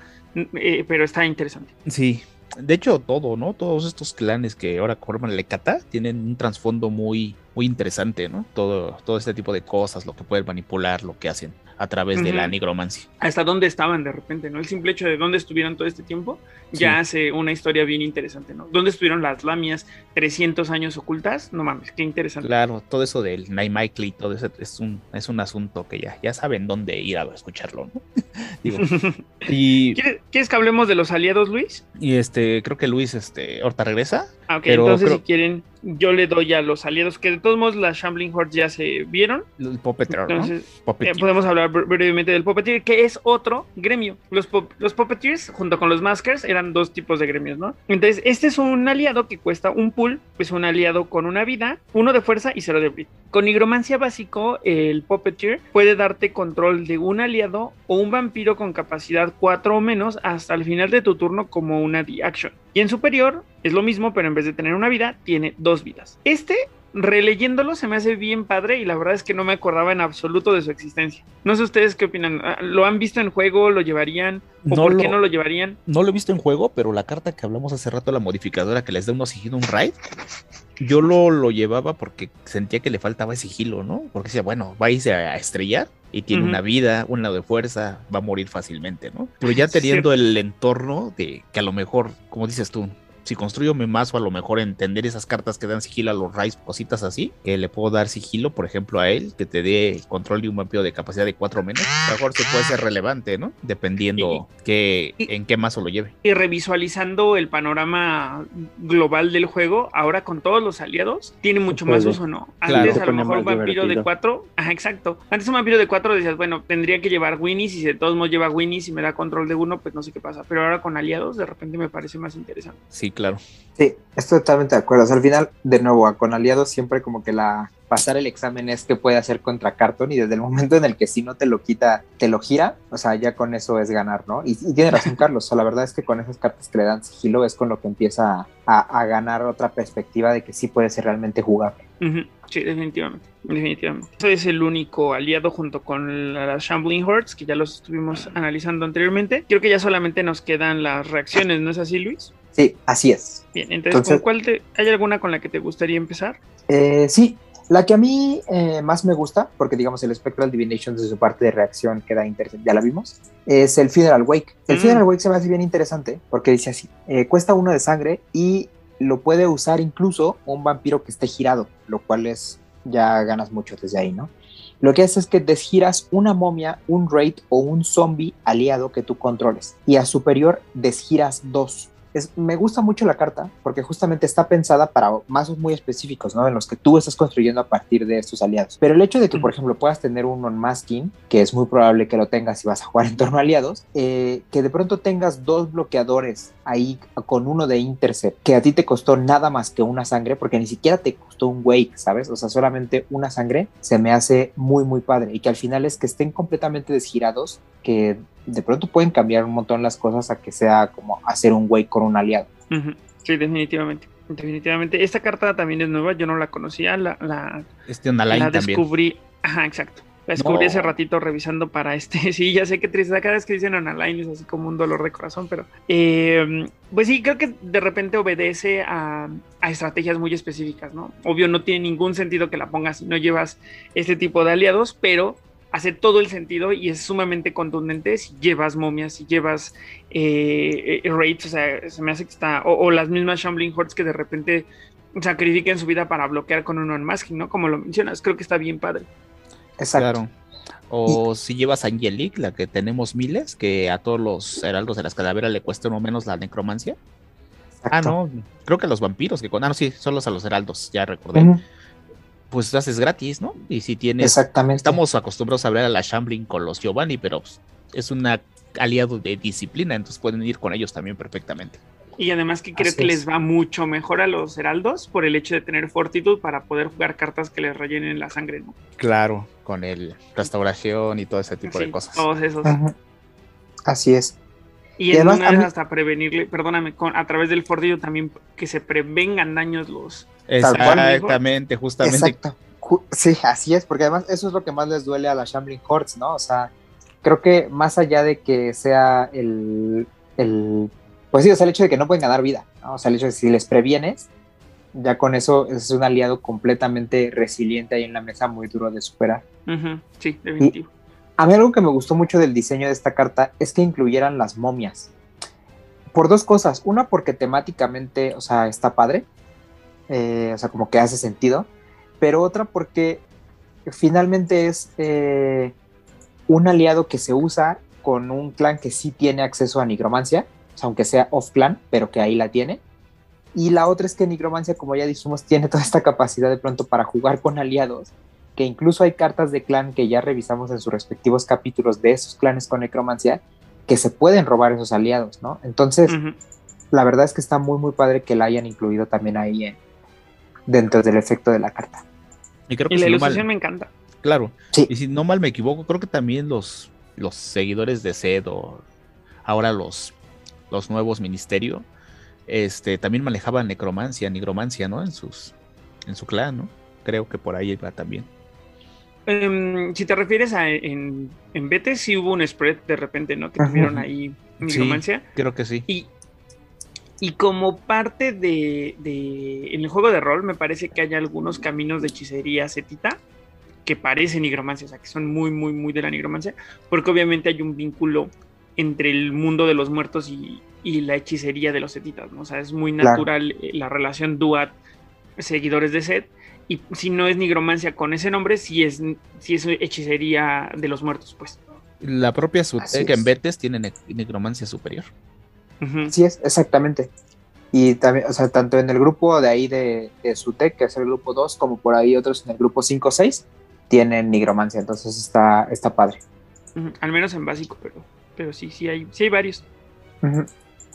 Eh, pero está interesante. Sí, de hecho, todo, ¿no? Todos estos clanes que ahora forman el Ekata tienen un trasfondo muy, muy interesante, ¿no? Todo, todo este tipo de cosas, lo que pueden manipular, lo que hacen a través de la nigromancia. Hasta dónde estaban de repente, ¿no? El simple hecho de dónde estuvieron todo este tiempo ya hace una historia bien interesante, ¿no? ¿Dónde estuvieron las lamias 300 años ocultas? No mames, qué interesante. Claro, todo eso del Naimaikli, todo eso es un, es un asunto que ya, ya saben dónde ir a escucharlo, ¿no? Digo, y, ¿Quieres, que hablemos de los aliados, Luis? Y este, creo que Luis, este, ahorita regresa. Ah, ok, entonces si quieren, yo le doy a los aliados, que de todos modos las Shambling Hordes ya se vieron. El Puppeteer, Entonces, eh, podemos hablar brevemente del Puppeteer, que es otro gremio. Los, los Puppeteers, junto con los Maskers, eran dos tipos de gremios, ¿no? Entonces, este es un aliado que cuesta un pool, pues un aliado con una vida, uno de fuerza y cero de brit. Con nigromancia básico, el Puppeteer puede darte control de un aliado o un vampiro con capacidad 4 o menos hasta el final de tu turno como una D-Action. Y en superior es lo mismo, pero en vez de tener una vida, tiene dos vidas. Este releyéndolo se me hace bien padre y la verdad es que no me acordaba en absoluto de su existencia. No sé ustedes qué opinan. Ah, ¿Lo han visto en juego? ¿Lo llevarían? ¿O por qué no lo llevarían? No lo he visto en juego, pero la carta que hablamos hace rato, la modificadora que les da un sigilo, un raid, yo lo, lo llevaba porque sentía que le faltaba sigilo, ¿no? Porque decía, bueno, va a irse a estrellar y tiene una vida, un lado de fuerza, va a morir fácilmente, ¿no? Pero ya teniendo el entorno de que a lo mejor, como dices tú, si construyo mi mazo, a lo mejor entender esas cartas que dan sigilo a los Raids, cositas así, que le puedo dar sigilo, por ejemplo, a él, que te dé control de un vampiro de capacidad de 4 menos, a lo mejor se puede ser relevante, ¿no? Dependiendo que, en qué mazo lo lleve. Y revisualizando el panorama global del juego, ahora con todos los aliados, tiene mucho más uso, ¿no? Antes a lo mejor un vampiro de 4, ajá, exacto. Antes un vampiro de 4 decías, bueno, tendría que llevar Winnie, si de todos modos lleva Winnie y me da control de uno, pues no sé qué pasa. Pero ahora con aliados, de repente me parece más interesante. Sí, claro. Sí, estoy totalmente de acuerdo. al final, de nuevo, con aliados siempre como que la pasar el examen es que puede hacer contra Carton y desde el momento en el que si no te lo quita, te lo gira, o sea, ya con eso es ganar, ¿no? Y, tiene razón Carlos, o sea, la verdad es que con esas cartas que le dan sigilo es con lo que empieza a, ganar otra perspectiva de que sí puede ser realmente jugable. Sí, definitivamente, definitivamente. Ese es el único aliado junto con las Shambling Hordes, que ya los estuvimos analizando anteriormente. Creo que ya solamente nos quedan las reacciones, ¿no es así, Luis? Sí, así es. Bien, entonces, ¿con cuál te, ¿hay alguna con la que te gustaría empezar? Eh, sí, la que a mí eh, más me gusta, porque digamos el Spectral Divination desde su parte de reacción queda interesante, ya la vimos, es el Funeral Wake. El mm. Funeral Wake se me hace bien interesante porque dice así, eh, cuesta uno de sangre y lo puede usar incluso un vampiro que esté girado, lo cual es, ya ganas mucho desde ahí, ¿no? Lo que hace es que desgiras una momia, un raid o un zombie aliado que tú controles y a superior desgiras dos me gusta mucho la carta porque justamente está pensada para mazos muy específicos, ¿no? En los que tú estás construyendo a partir de estos aliados. Pero el hecho de que, por ejemplo, puedas tener un on-masking, que es muy probable que lo tengas si vas a jugar en torno a aliados, eh, que de pronto tengas dos bloqueadores ahí con uno de intercept, que a ti te costó nada más que una sangre, porque ni siquiera te costó un wake, ¿sabes? O sea, solamente una sangre, se me hace muy, muy padre. Y que al final es que estén completamente desgirados, que de pronto pueden cambiar un montón las cosas a que sea como hacer un wake con un aliado. Sí, definitivamente. Definitivamente. Esta carta también es nueva, yo no la conocía, la, la, este la descubrí. Ajá, exacto. La descubrí hace ratito revisando para este. Sí, ya sé que triste. Cada vez que dicen online es así como un dolor de corazón, pero. Eh, pues sí, creo que de repente obedece a, a, estrategias muy específicas, ¿no? Obvio, no tiene ningún sentido que la pongas si no llevas este tipo de aliados, pero hace todo el sentido y es sumamente contundente si llevas momias, si llevas eh, eh, raids, o sea, se me hace que está, o, las mismas Shambling Hordes que de repente sacrifiquen su vida para bloquear con un unmasking, ¿no? Como lo mencionas, creo que está bien padre. Exacto. O si llevas a Angelic, la que tenemos miles, que a todos los heraldos de las calaveras le cuesta uno menos la necromancia. Ah, no, creo que a los vampiros, que con. Ah, no, sí, solo a los heraldos, ya recordé pues haces gratis, ¿no? Y si tienes. Exactamente. Estamos acostumbrados a hablar a la Shambling con los Giovanni, pero pues, es un aliado de disciplina, entonces pueden ir con ellos también perfectamente. Y además que creo que les va mucho mejor a los heraldos por el hecho de tener fortitud para poder jugar cartas que les rellenen la sangre, ¿no? Claro, con el restauración y todo ese tipo de cosas. Todos esos. Así es. Y, además, hasta prevenirle, perdóname, con, a través del fortillo también que se prevengan daños los, Exactamente, justamente. Exacto. Sí, así es, porque además eso es lo que más les duele a las Shambling Hordes, ¿no? O sea, creo que más allá de que sea el, el pues sí, o sea, el hecho de que no pueden ganar vida, ¿no? O sea, el hecho de que si les previenes, ya con eso es un aliado completamente resiliente ahí en la mesa, muy duro de superar. Sí, definitivo. A mí algo que me gustó mucho del diseño de esta carta es que incluyeran las momias. Por dos cosas. Una, porque temáticamente, o sea, está padre. Eh, o sea, como que hace sentido, pero otra porque finalmente es eh, un aliado que se usa con un clan que sí tiene acceso a nigromancia, o sea, aunque sea off clan, pero que ahí la tiene. Y la otra es que nigromancia, como ya dijimos, tiene toda esta capacidad de pronto para jugar con aliados, que incluso hay cartas de clan que ya revisamos en sus respectivos capítulos de esos clanes con necromancia, que se pueden robar esos aliados, ¿no? Entonces, la verdad es que está muy, muy padre que la hayan incluido también ahí en, dentro del efecto de la carta. Y, creo que la ilustración me encanta. Claro. Y si no mal me equivoco, creo que también los, los seguidores de SED o ahora los, los nuevos ministerios, este, también manejaban necromancia, nigromancia, ¿no? En sus, en su clan, ¿no? creo que por ahí va también. Em, si te refieres a en, en sí hubo un spread de repente, ¿no? Que tuvieron ahí nigromancia. Sí, creo que sí. Y, y como parte de, de, En el juego de rol, me parece que hay algunos caminos de hechicería cetita que parecen nigromancia, o sea, que son muy, muy, muy de la nigromancia, porque obviamente hay un vínculo entre el mundo de los muertos y, y la hechicería de los setitas, ¿no? O sea, es muy natural eh, la relación Duat, seguidores de Set, y si no es nigromancia con ese nombre, si es, si es hechicería de los muertos, pues. La propia Sutek en Betes tiene nigromancia superior. Sí es, exactamente. Y también, o sea, tanto en el grupo de ahí de, de Sutec, que es el grupo 2, como por ahí otros en el grupo 5 o 6, tienen nigromancia, entonces está, está padre. Al menos en básico, pero, pero sí, sí hay, sí hay varios.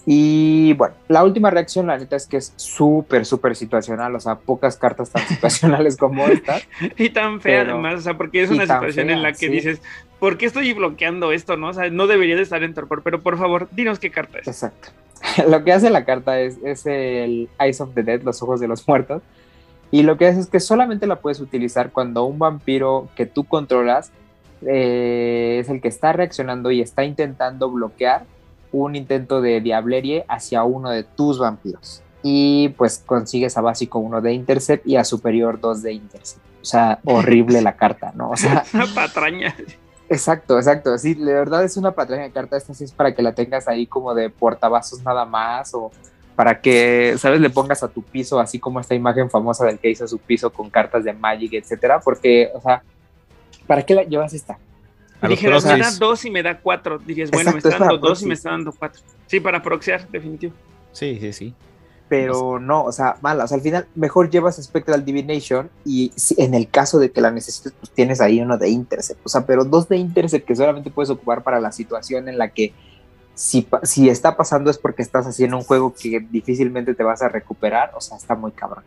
Y bueno, la última reacción, la neta, es que es súper, súper situacional, o sea, pocas cartas tan situacionales como esta. y tan fea además, o sea, porque es una situación en la que dices, ¿por qué estoy bloqueando esto? No, o sea, no debería de estar en torpor, pero por favor, dinos qué carta es. Exacto. lo que hace la carta es, es el Eyes of the Dead, los ojos de los muertos. Y lo que hace es que solamente la puedes utilizar cuando un vampiro que tú controlas eh, es el que está reaccionando y está intentando bloquear un intento de diablerie hacia uno de tus vampiros. Y pues consigues a básico uno de intercept y a superior dos de intercept. O sea, horrible la carta, ¿no? O sea, una patraña. Exacto, exacto. Sí, de verdad es una patraña de carta. Esta sí es para que la tengas ahí como de portavasos nada más o para que, ¿sabes? Le pongas a tu piso, así como esta imagen famosa del que hizo su piso con cartas de Magic, etcétera. Porque, o sea, ¿para qué la llevas esta? Dijeras, me da dos y me da cuatro. Dirías, bueno, me está dando dos y me está dando cuatro. Sí, para proxear, definitivo. Sí, sí, sí. Pero no, o sea, mala. O sea, al final, mejor llevas Spectral Divination y en el caso de que la necesites, pues tienes ahí uno de Intercept. O sea, pero dos de Intercept que solamente puedes ocupar para la situación en la que si, si está pasando es porque estás haciendo un juego que difícilmente te vas a recuperar. O sea, está muy cabrón.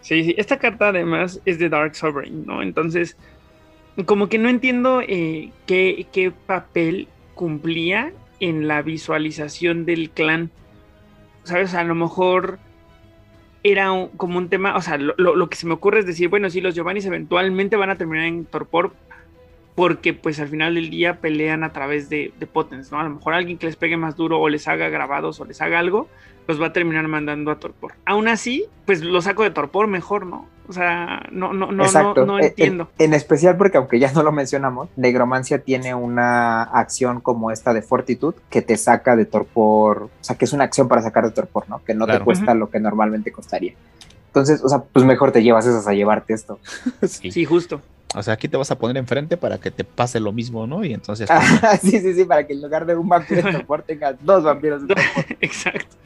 Sí, sí. Esta carta además es de Dark Sovereign, ¿no? Entonces como que no entiendo eh, qué, papel cumplía en la visualización del clan. ¿Sabes? A lo mejor era como un tema, o sea, lo, que se me ocurre es decir, bueno, si los Giovannis eventualmente van a terminar en Torpor, porque pues al final del día pelean a través de, de Potens, ¿no? A lo mejor alguien que les pegue más duro o les haga grabados o les haga algo, los va a terminar mandando a Torpor. Aún así, pues lo saco de Torpor mejor, ¿no? O sea, no, no, no, no, no, entiendo. En, especial porque, aunque ya no lo mencionamos, Negromancia tiene una acción como esta de Fortitud que te saca de torpor, o sea, que es una acción para sacar de torpor, ¿no? Que no te cuesta lo que normalmente costaría. Entonces, o sea, pues mejor te llevas esas a llevarte esto. sí, justo. O sea, aquí te vas a poner enfrente para que te pase lo mismo, ¿no? Y entonces. Pues, sí, sí, sí, para que en lugar de un vampiro de torpor tengas dos vampiros de Exacto.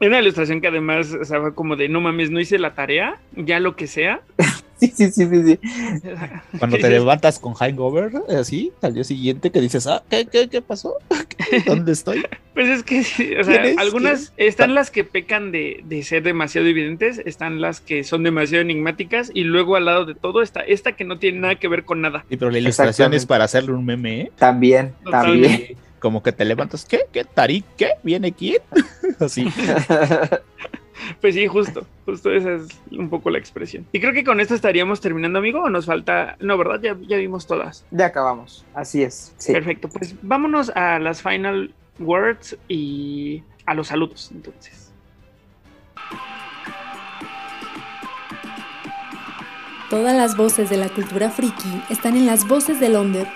Una ilustración que además, o sea, fue como de no mames, no hice la tarea, ya lo que sea. sí, sí, sí, sí, sí. Cuando te levantas con hangover, así, al día siguiente que dices, ah, ¿qué, qué, qué pasó? ¿Dónde estoy? Pues es que, o sea, algunas están las que pecan de, de, ser demasiado evidentes, están las que son demasiado enigmáticas y luego al lado de todo está esta que no tiene nada que ver con nada. Sí, pero la ilustración es para hacerle un meme, ¿eh? También, también como que te levantas, ¿qué? ¿Qué? ¿Tarik? ¿Qué? ¿Viene quién? Así. Pues sí, justo, justo esa es un poco la expresión. Y creo que con esto estaríamos terminando, amigo, o nos falta, no, ¿verdad? Ya, ya vimos todas. Ya acabamos, así es. Perfecto, pues vámonos a las final words y a los saludos, entonces. Todas las voces de la cultura friki están en las voces de Londres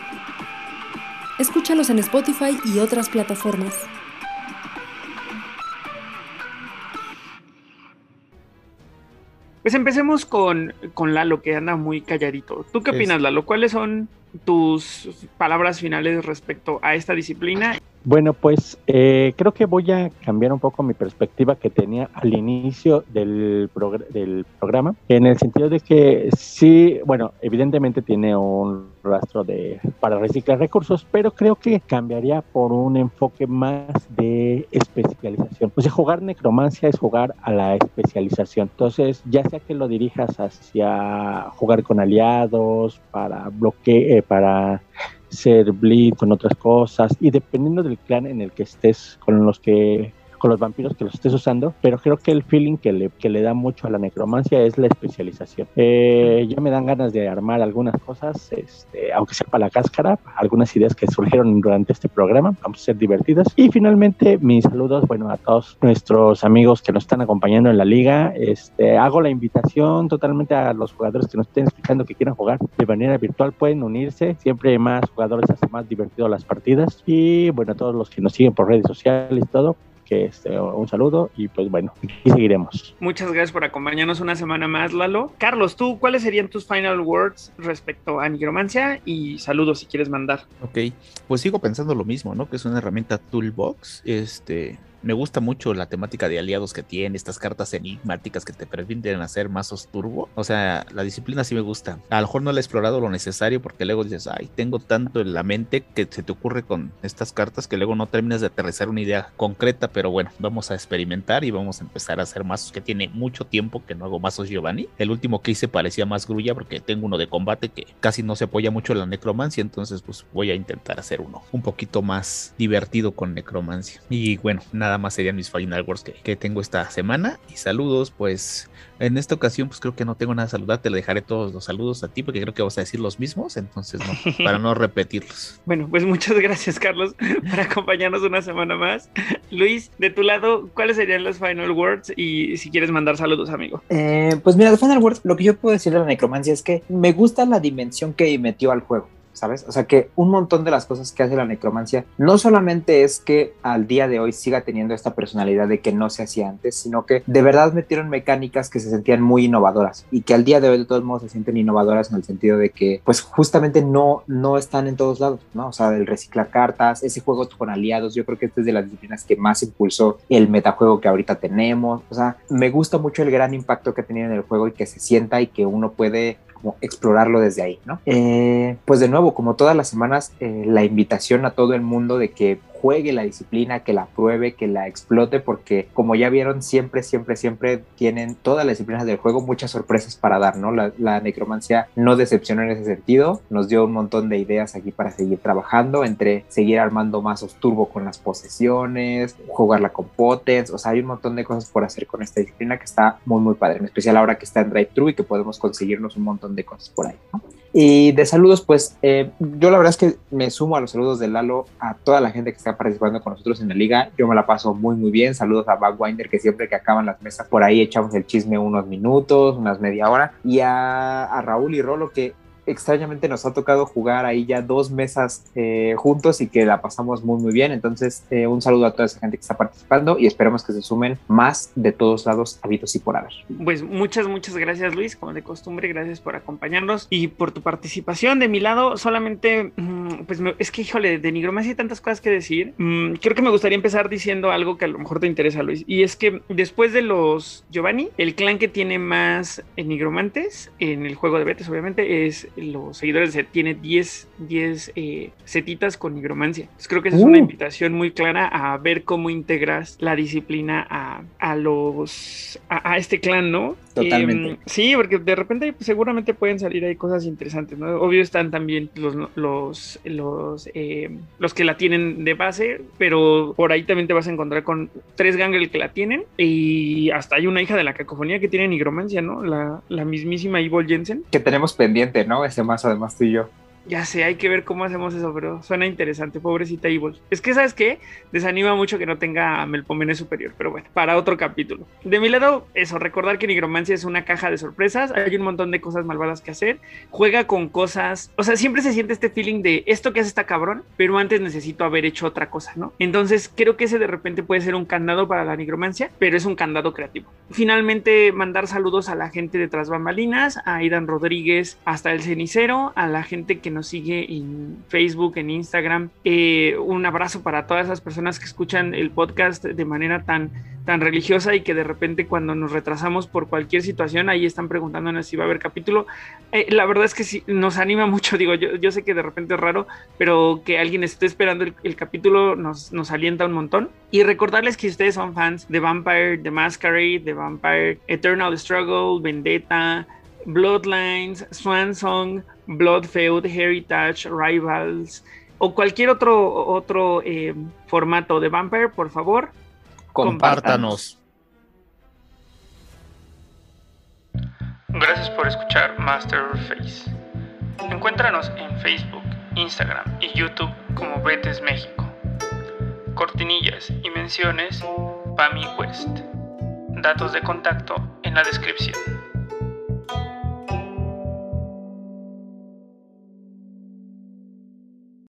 Escúchalos en Spotify y otras plataformas. Pues empecemos con, con, Lalo, que anda muy calladito. ¿Tú qué opinas, Lalo? ¿Cuáles son tus palabras finales respecto a esta disciplina bueno, pues eh, creo que voy a cambiar un poco mi perspectiva que tenía al inicio del, del programa, en el sentido de que sí, bueno, evidentemente tiene un rastro de para reciclar recursos, pero creo que cambiaría por un enfoque más de especialización. O sea, jugar necromancia es jugar a la especialización. Entonces, ya sea que lo dirijas hacia jugar con aliados, para bloquear, eh, para ser bleed con otras cosas y dependiendo del clan en el que estés con los que con los vampiros que los estés usando, pero creo que el feeling que le, que le da mucho a la necromancia es la especialización. Eh, ya me dan ganas de armar algunas cosas, este, aunque sea para la cáscara, algunas ideas que surgieron durante este programa, vamos a ser divertidas. Y finalmente, mis saludos, bueno, a todos nuestros amigos que nos están acompañando en la liga. Este, hago la invitación totalmente a los jugadores que nos estén escuchando que quieran jugar de manera virtual, pueden unirse, siempre más jugadores hace más divertido las partidas. Y bueno, a todos los que nos siguen por redes sociales y todo, que este, un saludo y pues bueno, aquí seguiremos. Muchas gracias por acompañarnos una semana más, Lalo. Carlos, ¿tú cuáles serían tus final words respecto a nigromancia? Y saludos si quieres mandar. Ok, pues sigo pensando lo mismo, ¿no? Que es una herramienta toolbox, este, me gusta mucho la temática de aliados que tiene, estas cartas enigmáticas que te permiten hacer mazos turbo. O sea, la disciplina sí me gusta. A lo mejor no la he explorado lo necesario porque luego dices, ay, tengo tanto en la mente que se te ocurre con estas cartas que luego no terminas de aterrizar una idea concreta. Pero bueno, vamos a experimentar y vamos a empezar a hacer mazos que tiene mucho tiempo que no hago mazos Giovanni. El último que hice parecía más grulla porque tengo uno de combate que casi no se apoya mucho en la necromancia. Entonces, pues voy a intentar hacer uno un poquito más divertido con necromancia. Y bueno, nada más serían mis Final Wars que, que, tengo esta semana. Y saludos, pues en esta ocasión, pues creo que no tengo nada a saludar. Te le dejaré todos los saludos a ti porque creo que vas a decir los mismos. Entonces, no, para no repetirlos. Bueno, pues muchas gracias, Carlos, por acompañarnos una semana más. Luis, de tu lado, ¿cuáles serían los Final Words? Y si quieres mandar saludos, amigo. Eh, pues mira, de Final Words, lo que yo puedo decir de la necromancia es que me gusta la dimensión que metió al juego. ¿Sabes? O sea que un montón de las cosas que hace la necromancia no solamente es que al día de hoy siga teniendo esta personalidad de que no se hacía antes, sino que de verdad metieron mecánicas que se sentían muy innovadoras y que al día de hoy de todos modos se sienten innovadoras en el sentido de que pues justamente no, no están en todos lados, ¿no? O sea, el reciclar cartas, ese juego con aliados, yo creo que este es de las disciplinas que más impulsó el metajuego que ahorita tenemos, o sea, me gusta mucho el gran impacto que ha tenido en el juego y que se sienta y que uno puede explorarlo desde ahí, ¿no? Eh, pues de nuevo, como todas las semanas, eh, la invitación a todo el mundo de que juegue la disciplina, que la pruebe, que la explote, porque como ya vieron, siempre, siempre, siempre tienen todas las disciplinas del juego muchas sorpresas para dar, ¿no? La, necromancia no decepcionó en ese sentido, nos dio un montón de ideas aquí para seguir trabajando, entre seguir armando mazos turbo con las posesiones, jugarla con potens, o sea, hay un montón de cosas por hacer con esta disciplina que está muy, muy padre, en especial ahora que está en Drive True y que podemos conseguirnos un montón de cosas por ahí, ¿no? Y de saludos, pues eh, yo la verdad es que me sumo a los saludos de Lalo a toda la gente que está participando con nosotros en la liga. Yo me la paso muy, muy bien. Saludos a Backwinder, que siempre que acaban las mesas por ahí echamos el chisme unos minutos, unas media hora. Y a, a Raúl y Rolo, que extrañamente nos ha tocado jugar ahí ya dos mesas eh, juntos y que la pasamos muy muy bien. Entonces, eh, un saludo a toda esa gente que está participando y esperemos que se sumen más de todos lados habidos y por haber. Pues muchas, muchas gracias Luis, como de costumbre, gracias por acompañarnos y por tu participación. De mi lado, solamente, mm, pues es que híjole, de nigromancia hay tantas cosas que decir. Mm, creo que me gustaría empezar diciendo algo que a lo mejor te interesa Luis, y es que después de los Giovanni, el clan que tiene más nigromantes en el juego de Betes, obviamente, es los seguidores de tiene 10, 10 eh, setitas con nigromancia. creo que esa es una uh. invitación muy clara a ver cómo integras la disciplina a, a los a, este clan, ¿no? Totalmente. Em, sí, porque de repente pues, seguramente pueden salir ahí cosas interesantes, ¿no? Obvio están también los los los, em, los que la tienen de base, pero por ahí también te vas a encontrar con tres gangres que la tienen y hasta hay una hija de la cacofonía que tiene nigromancia, ¿no? La, la mismísima Evil Jensen. Que tenemos pendiente, ¿no? Ese más además tú y yo. Ya sé, hay que ver cómo hacemos eso, pero suena interesante, pobrecita Evil. Es que, ¿sabes qué? Desanima mucho que no tenga Melpomene superior, pero bueno, para otro capítulo. De mi lado, eso, recordar que Nigromancia es una caja de sorpresas, hay un montón de cosas malvadas que hacer, juega con cosas, o sea, siempre se siente este feeling de esto que hace está cabrón, pero antes necesito haber hecho otra cosa, ¿no? Entonces, creo que ese de repente puede ser un candado para la Nigromancia, pero es un candado creativo. Finalmente, mandar saludos a la gente de Tras Bambalinas, a Aidan Rodríguez, hasta el cenicero, a la gente que nos sigue en Facebook, en Instagram. Eh, un abrazo para todas esas personas que escuchan el podcast de manera tan, tan religiosa y que de repente cuando nos retrasamos por cualquier situación, ahí están preguntándonos si va a haber capítulo. Eh, la verdad es que sí, nos anima mucho, digo, yo, yo, sé que de repente es raro, pero que alguien esté esperando el, el capítulo nos, nos alienta un montón. Y recordarles que ustedes son fans de Vampire, de Masquerade, de Vampire, Eternal Struggle, Vendetta, Bloodlines, Swan Song, Blood Feud, Heritage, Rivals o cualquier otro, otro eh, formato de Vampire, por favor, Compártanos. Gracias por escuchar Masterface. Encuéntranos en Facebook, Instagram y YouTube como Betes México. Cortinillas y menciones Pami West. Datos de contacto en la descripción.